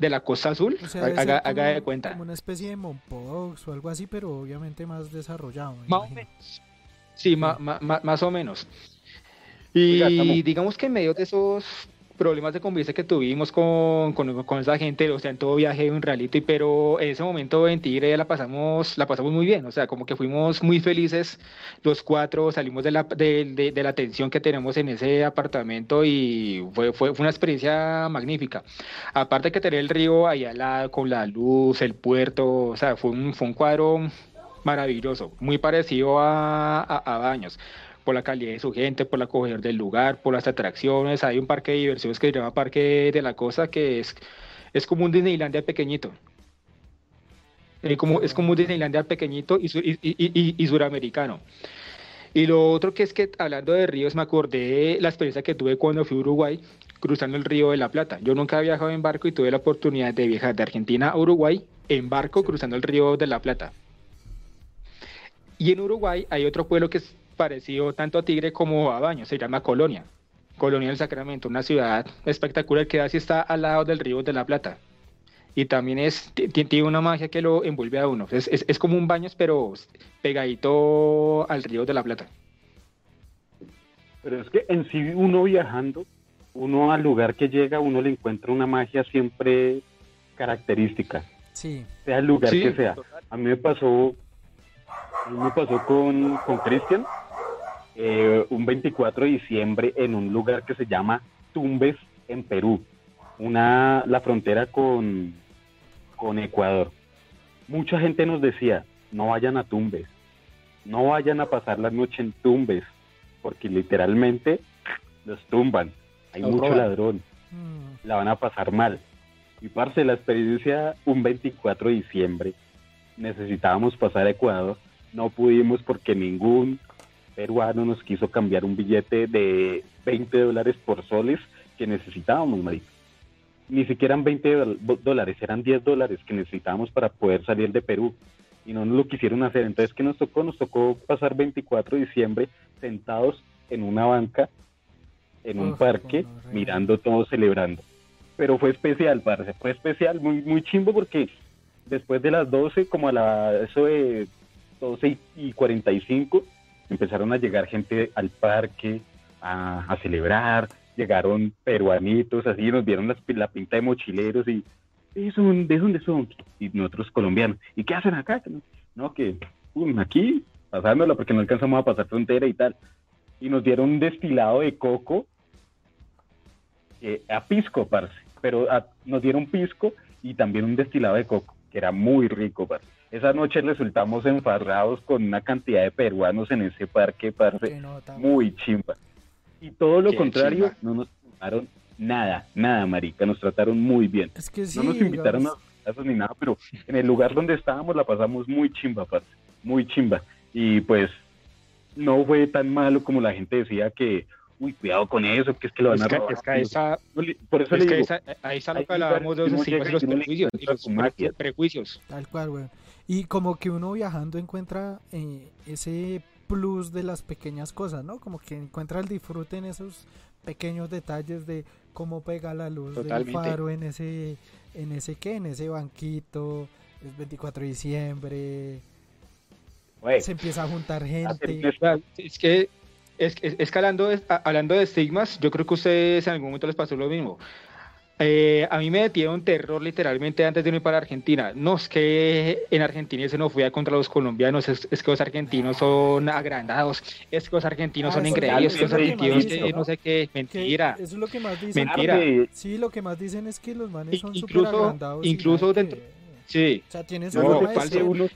de la Costa Azul, O sea, debe haga, haga de cuenta. Como una especie de Mompox o algo así, pero obviamente más desarrollado. Más o menos. Sí, ma- ma- ma- más o menos. Y Oiga, digamos que en medio de esos problemas de convivencia que tuvimos con, con, esa gente, o sea, en todo viaje un reality, pero en ese momento en Tigre la pasamos, la pasamos muy bien, o sea, como que fuimos muy felices los cuatro, salimos de la, de, de- la tensión que tenemos en ese apartamento y fue, fue, una experiencia magnífica. Aparte que tener el río ahí al lado con la luz, el puerto, o sea, fue un, fue un cuadro maravilloso, muy parecido a, a Baños. Por la calidad de su gente, por la acogedor del lugar, por las atracciones. Hay un parque de diversiones que se llama Parque de la Costa, que es, es como un Disneylandia pequeñito. Eh, como, es como un Disneylandia pequeñito y, y, suramericano. Y lo otro que es que, hablando de ríos, me acordé de la experiencia que tuve cuando fui a Uruguay, cruzando el río de la Plata. Yo nunca había viajado en barco y tuve la oportunidad de viajar de Argentina a Uruguay en barco cruzando el río de la Plata. Y en Uruguay hay otro pueblo que es parecido tanto a Tigre como a Baño, se llama Colonia. Colonia del Sacramento, una ciudad espectacular que así está al lado del río de la Plata. Y también es, tiene una magia que lo envuelve a uno. Es, es, es como un baño, pero pegadito al río de la Plata. Pero es que en sí uno viajando, uno al lugar que llega, uno le encuentra una magia siempre característica. Sí. Sea el lugar que sea. A mí me pasó a mí me pasó con, con Cristian eh, un 24 de diciembre en un lugar que se llama Tumbes, en Perú, una, la frontera con, con Ecuador. Mucha gente nos decía, no vayan a Tumbes, no vayan a pasar la noche en Tumbes, porque literalmente los tumban, hay mucho ladrón, mm. la van a pasar mal. Y parce, la experiencia un 24 de diciembre, necesitábamos pasar a Ecuador no pudimos porque ningún peruano nos quiso cambiar un billete de 20 dólares por soles que necesitábamos, marico. Ni siquiera eran 20 dólares, eran 10 dólares que necesitábamos para poder salir de Perú. Y no nos lo quisieron hacer. Entonces, ¿qué nos tocó? Nos tocó pasar 24 de diciembre sentados en una banca, en un parque, mirando todo, celebrando. Pero fue especial, parce. Fue especial, muy, muy chimbo porque después de las 12, como a la, eso de 12 y 45 empezaron a llegar gente al parque a, celebrar, llegaron peruanitos, así nos vieron la pinta de mochileros y ¿de dónde son? Y nosotros colombianos, ¿y qué hacen acá? No, que aquí, pasándola porque no alcanzamos a pasar frontera y tal. Y nos dieron un destilado de coco eh, a pisco, parce, pero nos dieron pisco y también un destilado de coco, que era muy rico, parce. Esa noche resultamos enfarrados con una cantidad de peruanos en ese parque, parce, muy chimba. Y todo lo contrario, no nos tomaron nada, nada, marica, nos trataron muy bien. no nos invitaron a a ni nada, pero en el lugar donde estábamos la pasamos muy chimba, parce, muy chimba. Y pues no fue tan malo como la gente decía que, uy, cuidado con eso, que es que lo van a robar. Es que esa, por eso le digo, esa, ahí está lo que hablábamos de los, los prejuicios, y los prejuicios. Tal cual, güey. Y como que uno viajando encuentra eh, ese plus de las pequeñas cosas, ¿no? Como que encuentra el disfrute en esos pequeños detalles de cómo pega la luz del faro en ese, en ese qué, en ese banquito, es 24 de diciembre, se empieza a juntar gente. Es que es, es, hablando, de, hablando de estigmas, yo creo que a ustedes en algún momento les pasó lo mismo. Eh, a mí me un terror literalmente antes de irme para Argentina. No, es que en Argentina se no fui a contra los colombianos, es, que los argentinos son agrandados, es que los argentinos son increíbles, que los argentinos no sé qué, mentira. Eso es lo que más dicen. Mentira. Sí, lo que más dicen es que los manes son súper agrandados. Incluso dentro... Sí. O sea, tienes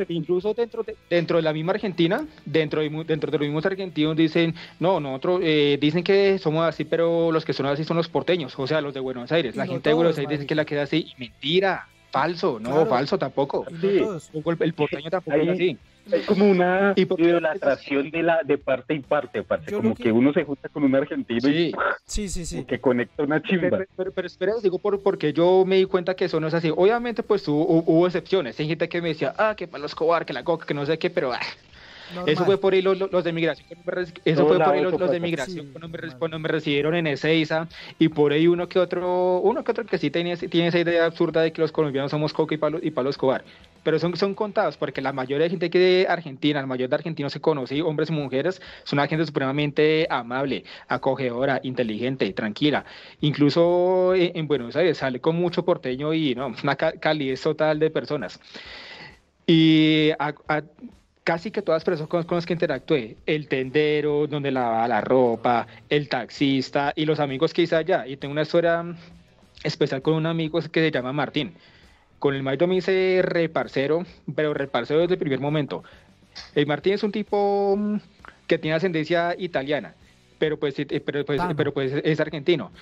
incluso dentro de, dentro de la misma Argentina, dentro de, dentro de los mismos argentinos dicen, no, nosotros eh, dicen que somos así, pero los que son así son los porteños, o sea, los de Buenos Aires. La gente de Buenos Aires dice que la queda así, mentira, falso, no, falso tampoco. El, porteño tampoco es así. Es como una idolatración de la de parte y parte, parte como que... uno se junta con un argentino y sí, sí, sí. que conecta una chimba. Pero, pero, espera, digo por, porque yo me di cuenta que eso no es así. Obviamente, pues hubo, hubo excepciones. Hay gente que me decía, ah, que para los Escobar, que la coca, que no sé qué, pero ah, eso fue por ahí los, de migración. Eso fue por ahí los, de migración cuando, me, recibieron en Ezeiza y por ahí uno que otro, uno que otro que sí tiene, tiene esa idea absurda de que los colombianos somos coca y palo, y palo escobar. Pero son, son contados porque la mayoría de gente que de Argentina, la mayoría de argentinos se conoce, hombres y mujeres, son una gente supremamente amable, acogedora, inteligente, tranquila. Incluso en, Buenos Aires sale con mucho porteño y no, una calidez total de personas. Y a, casi que todas las personas con, las que interactué, el tendero, donde lavaba la ropa, el taxista y los amigos que hice allá. Y tengo una historia especial con un amigo que se llama Martín. Con el Maito me hice reparcero, pero reparcero desde el primer momento. El Martín es un tipo que tiene ascendencia italiana, pero pues, eh, pero, pues, pero pues es argentino.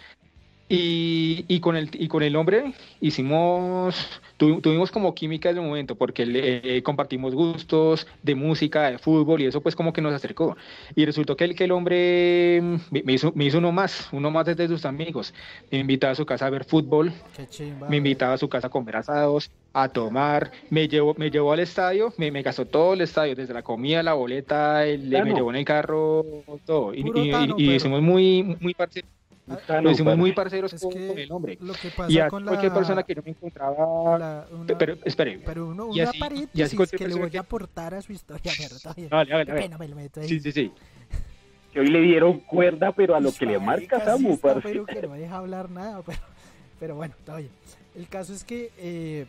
Y, y con el y con el hombre hicimos tu- tuvimos como química en el momento porque le- eh, compartimos gustos de música de fútbol y eso pues como que nos acercó. Y resultó que el que el hombre mm, me, hizo me hizo uno más uno más desde sus amigos. Me invitaba a su casa a ver fútbol chimba. me invitaba a su casa a comer asados, a tomar, me llevó, me llevó al estadio, me, me gastó todo el estadio, desde la comida, la boleta, el- me llevó en el carro, todo. Y, Tano, hicimos muy, muy Ah, lo no, hicimos muy parceros Es con, que con el hombre. Lo que Y pasa así con la... cualquier persona que yo me encontraba, la- una- pe- pero espere, Pero uno, y una así- y paréntesis así cualquier que le voy que- a aportar a su historia, dale, Qué dale. pena me lo meto ahí. sí, sí, sí. Que hoy le dieron cuerda, pero a lo que le marca sí Samu, parce. pero que no deja hablar nada, pero, pero bueno, está bien. El caso es que eh,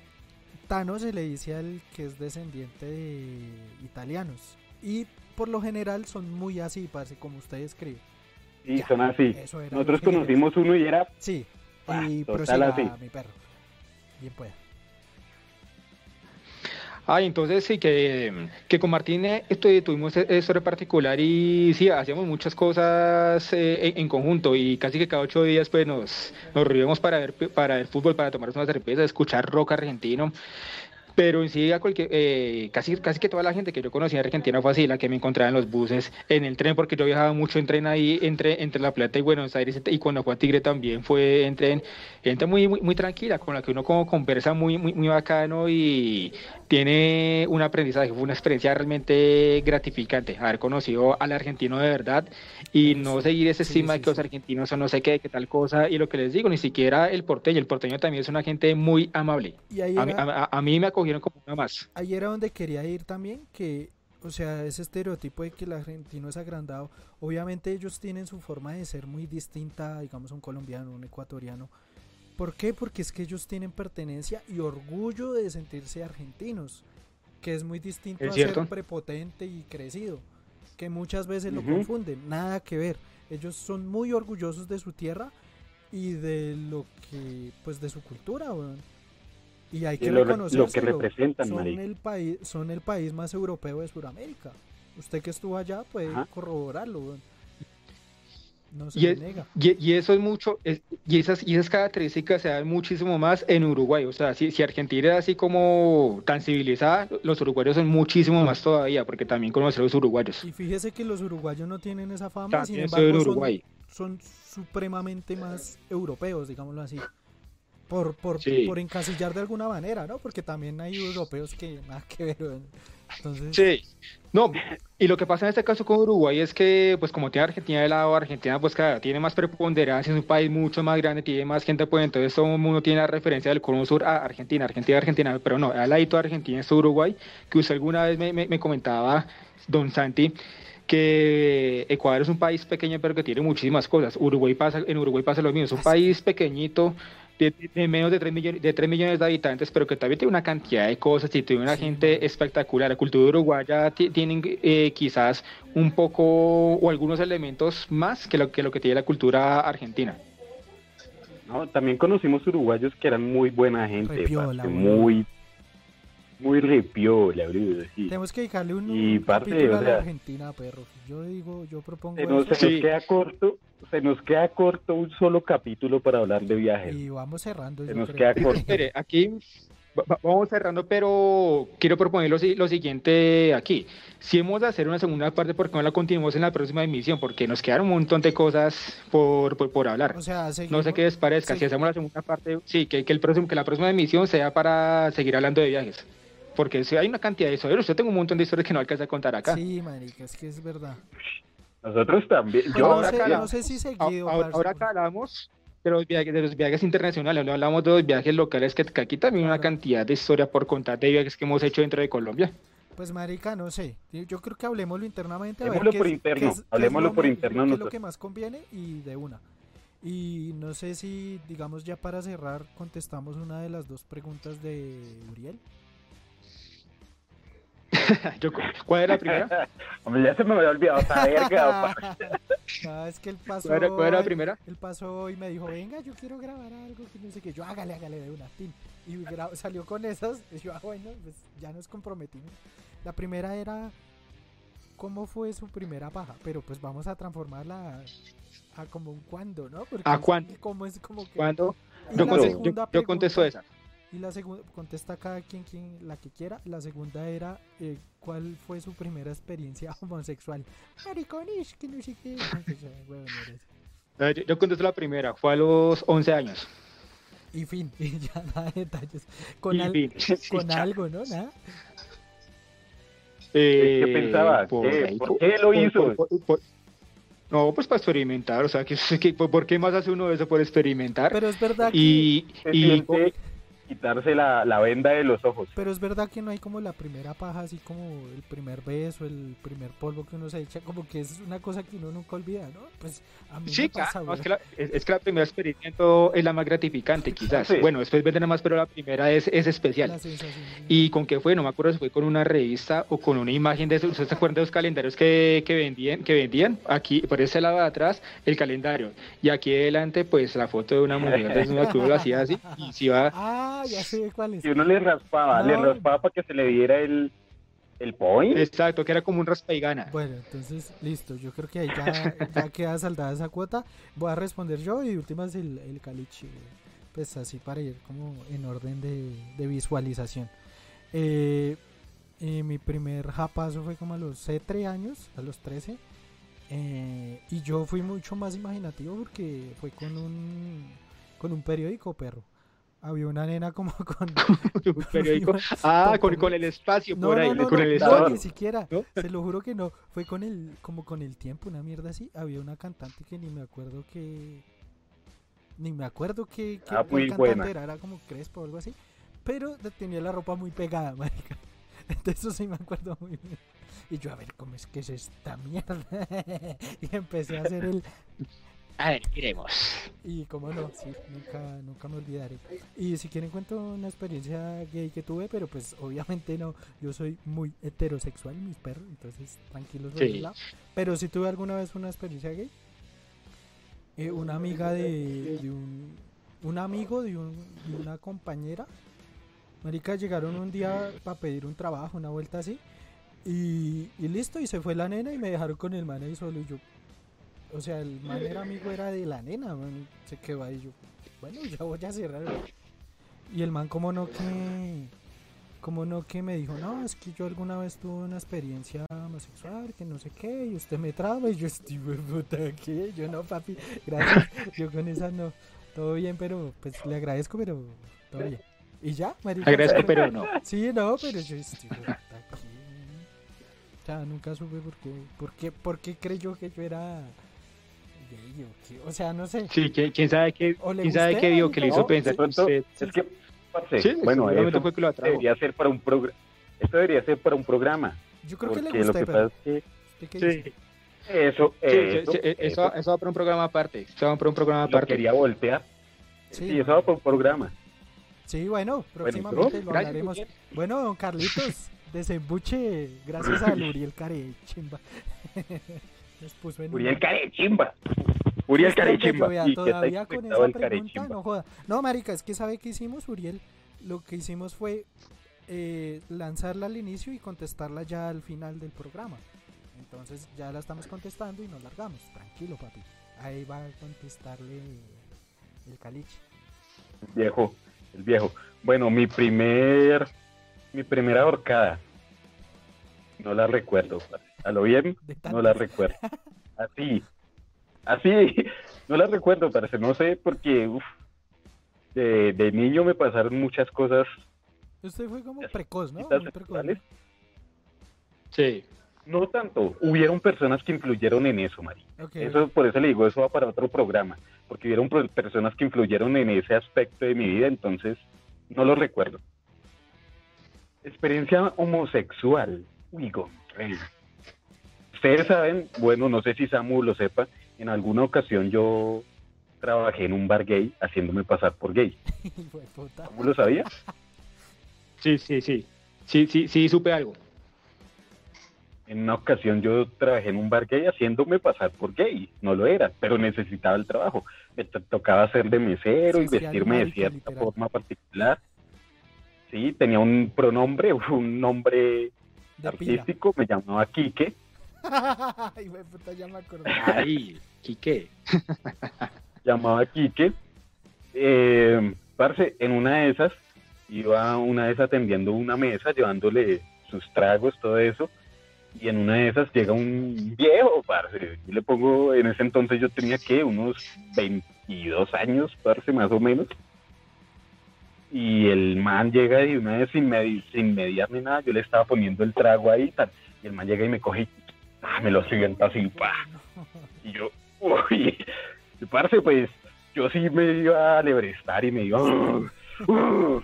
Tano se le dice al que es descendiente de italianos. Y por lo general son muy así, parce, como ustedes creen. Sí, Ya, son así. Eso era Nosotros conocimos uno y era Sí, Ah, y total prosiga, así. mi perro. Bien pueda. Ah, entonces sí, que, que con Martín eh, esto, tuvimos e- esto en particular y sí, hacíamos muchas cosas eh, en, en conjunto y casi que cada ocho días pues nos, nos reuníamos para ver, para ver fútbol, para tomarnos una cerveza, escuchar rock argentino. Pero en sí, a cualquier, eh, casi, casi que toda la gente que yo conocía en Argentina fue así, la que me encontraba en los buses, en el tren, porque yo viajaba mucho en tren ahí entre, entre La Plata y Buenos Aires, y cuando fue a Tigre también fue en tren, gente muy, muy, muy tranquila, con la que uno como conversa muy, muy, muy bacano y tiene un aprendizaje, fue una experiencia realmente gratificante, haber conocido al argentino de verdad y no seguir ese sí, de que los argentinos son no sé qué, qué tal cosa, y lo que les digo, ni siquiera el porteño, el porteño también es una gente muy amable. A a- a mí me acogieron como una más. ahí era donde quería ir también, que, o sea, ese estereotipo de que el argentino es agrandado, obviamente ellos tienen su forma de ser muy distinta, digamos, a un colombiano, un ecuatoriano. ¿Por qué? Porque es que ellos tienen pertenencia y orgullo de sentirse argentinos, que es muy distinto Es a cierto. ser prepotente y crecido, que muchas veces lo Ujú. confunden, nada que ver. Ellos son muy orgullosos de su tierra y de lo que, pues de su cultura, weón. Y hay que lo, lo que representan, son marica. el país, son el país más europeo de Sudamérica. Usted que estuvo allá puede Ajá. corroborarlo. No se Y, le es- y- y eso es mucho, es- y, esas, y esas características se dan muchísimo más en Uruguay. O sea, si, si Argentina es así como tan civilizada, los uruguayos son muchísimo más todavía, porque también conocen a los uruguayos. Y fíjese que los uruguayos no tienen esa fama, sin También de embargo son, Uruguay. son supremamente más europeos, digámoslo así. Por, por, Sí. por encasillar de alguna manera, ¿no? Porque también hay europeos que nada que ver. Entonces, Sí, no, y lo que pasa en este caso con Uruguay es que, pues como tiene Argentina de lado, Argentina pues claro, tiene más preponderancia, es un país mucho más grande, tiene más gente, pues entonces todo el mundo tiene la referencia del cono sur a Argentina, Argentina, Argentina, pero no, al ladito de Argentina es Uruguay, que usted alguna vez me, me- me comentaba, don Santi, que Ecuador es un país pequeño pero que tiene muchísimas cosas, Uruguay pasa, en Uruguay pasa lo mismo, es un país pequeñito, de, de menos de 3 millones, de 3 millones de habitantes, pero que también tiene una cantidad de cosas y tiene una Sí. gente espectacular. La cultura uruguaya ti- tienen eh, quizás un poco o algunos elementos más que lo que, lo que tiene la cultura argentina. No, también conocimos uruguayos que eran muy buena gente, Repiola, parce, muy, muy repiola, sí. tenemos que dedicarle un, Y un parte, capítulo o a la sea- Argentina, perro. Yo digo, yo propongo Se nos, eso. se nos Sí. queda corto, se nos queda corto un solo capítulo para hablar de viajes. Y vamos cerrando. Se yo nos creo. queda corto. Mire, aquí va- va- vamos cerrando, pero quiero proponer lo, si- lo siguiente aquí. Si hemos de hacer una segunda parte, ¿por qué no la continuamos en la próxima emisión? Porque nos quedan un montón de cosas por, por, por hablar. O sea, No sé qué les parezca. sí. Si hacemos la segunda parte, sí, que, que, el próximo, que la próxima emisión sea para seguir hablando de viajes. Porque si hay una cantidad de historias, yo tengo un montón de historias que no alcanza a contar acá. Sí, marica, es que es verdad. Nosotros también, yo no, ahora sé, no sé si seguido. ahora, ahora hablamos de los viajes, de los viajes internacionales, no hablamos de los viajes locales, que, que aquí también hay una cantidad de historia por contar de viajes que hemos hecho dentro de Colombia. Pues marica, no sé. Yo- creo que hablemoslo internamente. A Hablemoslo por es- interno, es- hablemoslo lo por interno es lo que más conviene y de una. Y no sé si, digamos, ya para cerrar, contestamos una de las dos preguntas de Uriel. Yo- ¿Cuál era la primera? Hombre, ya se me había olvidado no, es que él pasó. ¿Cuál era, cuál era la primera? Él pasó y me dijo, venga, yo quiero grabar algo, que no sé qué. Yo, hágale, hágale de una, tin. Y salió con esas. Y yo, ah, bueno, pues ya nos comprometimos. La primera era, cómo fue su primera paja, pero pues vamos a transformarla a, a como un cuándo, ¿no? Porque ¿A es cuándo? Como es como que... ¿Cuándo? Yo, contesto, yo, yo contesto esa. Y la segunda, contesta cada quien, quien la que quiera. La segunda era, eh, ¿cuál fue su primera experiencia homosexual? Mariconis, que no sé qué. Yo, yo contesto la primera, fue a los 11 años. y fin, y ya nada de detalles. Con, Y al- fin. Sí, con ya. algo, ¿no? Nada. Eh, ¿Qué pensaba? por ¿Qué? ahí, ¿Por qué lo hizo? por- por- no, pues para experimentar, o sea, que, que- ¿por qué más hace uno eso por experimentar? Pero es verdad que, y, Se y siente quitarse la, la venda de los ojos. pero es verdad que no hay como la primera paja, así como el primer beso, el primer polvo que uno se echa, como que es una cosa que uno nunca olvida, ¿no? Pues a mí Sí, me claro, pasa, no, es, que la, es, es que la primera experiencia es la más gratificante, quizás. Sí. Bueno, después venden más, pero la primera es, es especial. ¿Y con qué fue? No me acuerdo si fue con una revista o con una imagen de esos. ¿Ustedes se acuerdan de los calendarios que, que vendían? Que vendían aquí, por ese lado de atrás, el calendario. Y aquí adelante, pues la foto de una mujer desnuda que uno lo hacía así. Y si va. Ah, ya sé cuál es. Y uno le raspaba, le No. raspaba para que se le diera el, el point. Exacto, que era como un raspa y gana. Bueno, entonces, listo. Yo creo que ahí ya, ya queda saldada esa cuota. Voy a responder yo y últimas el, el caliche. Pues así para ir como en orden de, de visualización. Eh, eh, mi primer japazo fue como a los 13 años, a los 13. eh, y yo fui mucho más imaginativo porque fue con un, con un periódico, perro. Había una nena como con... un periódico. Ah, con, con el espacio No, por ahí, no, con no, el no, espacio. ni siquiera. Se lo juro que no. Fue con el, como con el tiempo, una mierda así. Había una cantante que ni me acuerdo que, ni me acuerdo que, que Ah, muy buena. era, como Crespo o algo así. Pero tenía la ropa muy pegada, marica. De eso sí me acuerdo muy bien. Y yo, a ver, ¿cómo es que es esta mierda? y empecé a hacer el, A ver, miremos. y como no, sí, nunca, nunca me olvidaré. Y si quieren cuento una experiencia gay que tuve, pero pues obviamente no, yo soy muy heterosexual, mis perros, entonces tranquilos por Sí. ese lado. Pero si tuve alguna vez una experiencia gay, eh, una amiga de, de un, un amigo de, un- de una compañera, marica, llegaron un día para pedir un trabajo, una vuelta así, y, y listo, y se fue la nena y me dejaron con el man ahí solo, y yo, o sea, el man era amigo era de la nena, man, se quedó ahí yo. Bueno, ya voy a cerrar. Y el man como no que como no que me dijo, "No, es que yo alguna vez tuve una experiencia homosexual, que no sé qué, y usted me traba." Y yo estoy puta, ¿qué? Yo no, papi. Gracias. Yo con esa no. Todo bien, pero pues le agradezco, pero todo bien. Y ya, marica. Agradezco, pero no. Sí, no, pero yo estoy puta, ¿qué? O sea, nunca supe por qué, por qué, por qué creyó que yo era gay o qué. O sea, no sé. Sí, ¿quién, sabe qué, quién sabe qué vio que le hizo No, pensar que usted- es que, parce, Sí, bueno, eso fue que lo debería ser para un programa. Esto debería ser para un programa. Yo creo que le lo gusté, que pasa es ¿usted qué Sí, que eso, sí, sí, eso, sí, eso, eso, eso va para un programa aparte. Eso va para un programa lo aparte. quería voltear. Sí, Sí, eso va para un programa. Sí, bueno, próximamente lo Gracias, hablaremos. Bueno, don Carlitos, desembuche gracias a Uriel Carechimba. Nos puso en Uriel Carechimba. Uriel Carechimba. vea, Y que está todavía con esa pregunta, Carechimba. no joda. No, marica, es que sabe qué hicimos, Uriel. Lo que hicimos fue eh, lanzarla al inicio y contestarla ya al final del programa. Entonces ya la estamos contestando y nos largamos. Tranquilo, papi. Ahí va a contestarle el caliche. El viejo, el viejo. Bueno, mi primer, mi primera ahorcada. No la recuerdo. parce. A lo bien, no la recuerdo. Así, así, no la recuerdo, parece. No sé, porque uf, de, de niño me pasaron muchas cosas. Usted fue como precoz, ¿no? precoz. Sí. No tanto. Hubieron personas que influyeron en eso, Mari. Ok. Eso, por eso le digo, eso va para otro programa. Porque hubieron personas que influyeron en ese aspecto de mi vida, entonces no lo recuerdo. Experiencia homosexual. Uy, gonorrea. Ustedes saben, bueno, no sé si Samu lo sepa, en alguna ocasión yo trabajé en un bar gay haciéndome pasar por gay. ¿Samu lo sabía? Sí, sí, sí. Sí, sí, sí, supe algo. En una ocasión yo trabajé en un bar gay haciéndome pasar por gay. No lo era, pero necesitaba el trabajo. Me to- tocaba ser de mesero Sí, y sí, vestirme de cierta literal. forma particular. Sí, tenía un pronombre, un nombre De pila. artístico, me llamaba Quique. Ay, güey, puta, ya me acordé. Ay, Quique. llamaba Quique. Eh, parce, en una de esas, iba una vez atendiendo una mesa, llevándole sus tragos, todo eso. Y en una de esas llega un viejo, parce. Yo le pongo, en ese entonces yo tenía que unos 22 años, parce, más o menos. Y el man llega y una vez sin, medi- sin mediar ni nada, yo le estaba poniendo el trago ahí, tal. Y el man llega y me coge y me lo sienta así, pa. Y yo, uy, y parce, pues yo sí me iba a lebrestar y me iba. "Ugh, ugh".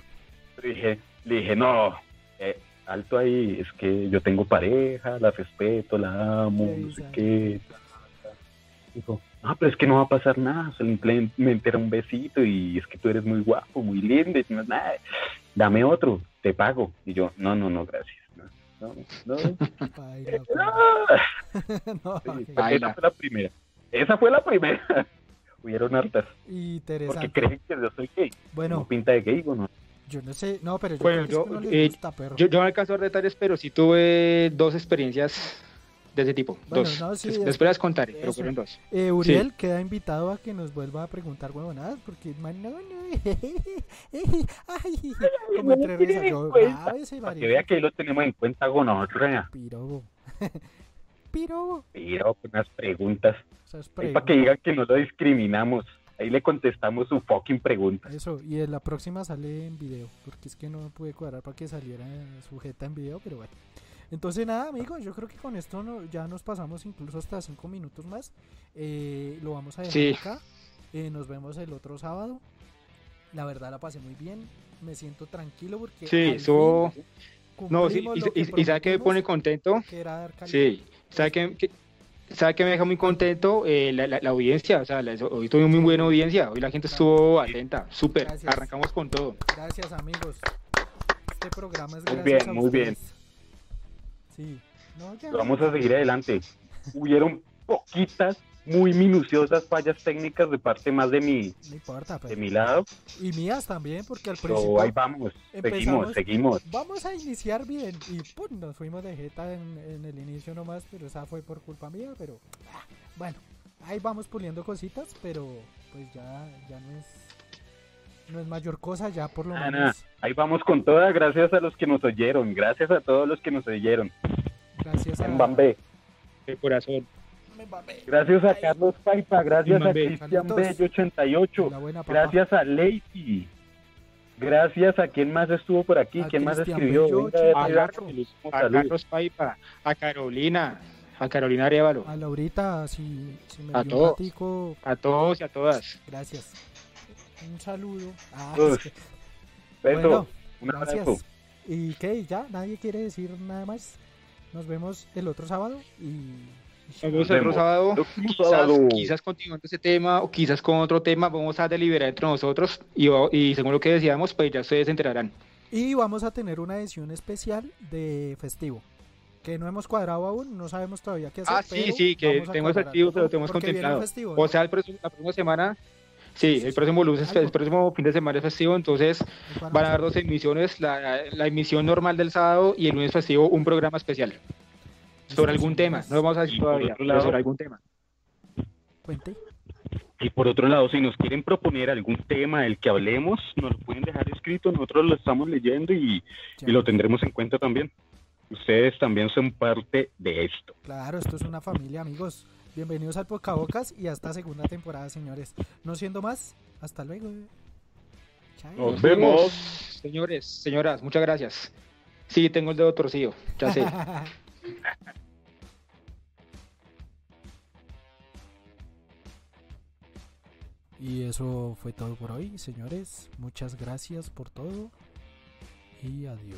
Le dije, le dije, no, eh, alto ahí, es que yo tengo pareja, la respeto, la amo, no sé qué. Dijo, ah, pero es que no va a pasar nada, simplemente era un besito y es que tú eres muy guapo, muy lindo, y no nada. Dame otro, te pago. Y yo, no, no, no, gracias. No, no, no. Baila, No. no, Sí, esa fue la primera. Esa fue la primera. Hubieron hartas. Porque interesante. creen que yo soy gay. Bueno. ¿No pinta de gay no? Yo no sé, no, pero yo Bueno, creo yo, que no eh, gusta, perro. yo, yo no alcanzo a detalles, pero sí tuve dos experiencias de ese tipo. Bueno, dos. no, sí, Des- es- Después las contaré, pero eso. fueron dos. Eh, Uriel queda invitado a que nos vuelva a preguntar huevonadas, porque man, no, no, ay, como entre risas, yo, grave ese Para que vea que ahí lo tenemos en cuenta con nosotros. Pirobo. Pirobo. Pero con unas preguntas. Ahí para que digan que no lo discriminamos. Ahí le contestamos su fucking pregunta. Eso, y en la próxima sale en video, porque es que no pude cuadrar para que saliera sujeta en video, pero bueno. Entonces nada, amigos, yo creo que con esto no- ya nos pasamos incluso hasta cinco minutos más. Eh, lo vamos a dejar Sí. acá. Eh, nos vemos el otro sábado. La verdad la pasé muy bien. Me siento tranquilo porque Sí, eso. No, sí, y, sabe que me pone contento. que. Sí, sabe que, que- sabe que me deja muy contento Eh, la, la- la audiencia. O sea, la- hoy tuve muy buena audiencia. Hoy la gente estuvo atenta. Súper. Arrancamos con todo. Gracias, amigos. Este programa es Muy gracias bien, a muy bien. Sí. No, ya. Vamos a seguir adelante. Hubieron poquitas, muy minuciosas fallas técnicas de parte más de mi, No importa, de mi lado. Y mías también, porque al principio ahí vamos. Seguimos, seguimos. Vamos a iniciar bien. Y pum, nos fuimos de jeta en, en el inicio nomás, pero esa fue por culpa mía. Pero ah, bueno, ahí vamos puliendo cositas, pero pues ya, ya no es. No es mayor cosa, ya por lo Nada, menos. nada. Ahí vamos con toda, gracias a los que nos oyeron, gracias a todos los que nos oyeron. Gracias a. Mbambe. De corazón. Gracias a Carlos Paipa, gracias a. Cristian. Bello 88, La buena papá. gracias a Lacey, gracias a quien más estuvo por aquí, A quién más escribió. Bello, Venga, Chico. A Carlos, a. Carlos Paipa, a Carolina, a Carolina Arevalo, A Laurita, si, si me A dio un todos. ratico, a todos y a todas. gracias. Un saludo. Ah, es que- Beso, Bueno, un abrazo. Gracias. ¿Y qué? ¿Ya? ¿Nadie quiere decir nada más? Nos vemos el otro sábado y... Nos vemos el otro sábado. Quizás, quizás continuando ese tema o quizás con otro tema vamos a deliberar entre nosotros y, y según lo que decíamos, pues ya ustedes se enterarán. Y vamos a tener una edición especial de festivo. Que no hemos cuadrado aún, no sabemos todavía qué hacer. Ah, sí, pero sí, que vamos tenemos activos, ¿no? lo tenemos contemplado. festivo, O ¿no? sea, el próximo- la próxima semana, sí, el próximo lunes, el próximo fin de semana es festivo, entonces van a dar dos emisiones, la, la emisión normal del sábado y el lunes festivo un programa especial sobre algún tema. No vamos a decir todavía, otro pero lado- sobre algún tema. Cuente. Y por otro lado, si nos quieren proponer algún tema del que hablemos, nos lo pueden dejar escrito, nosotros lo estamos leyendo y, y lo tendremos en cuenta también. Ustedes también son parte de esto. Claro, esto es una familia, amigos. Bienvenidos al Bocabocas y hasta segunda temporada, señores. No siendo más, hasta luego. Chao. Nos vemos. Señores, señoras, muchas gracias. Sí, tengo el dedo torcido, ya sé. Y eso fue todo por hoy, señores. Muchas gracias por todo. Y adiós.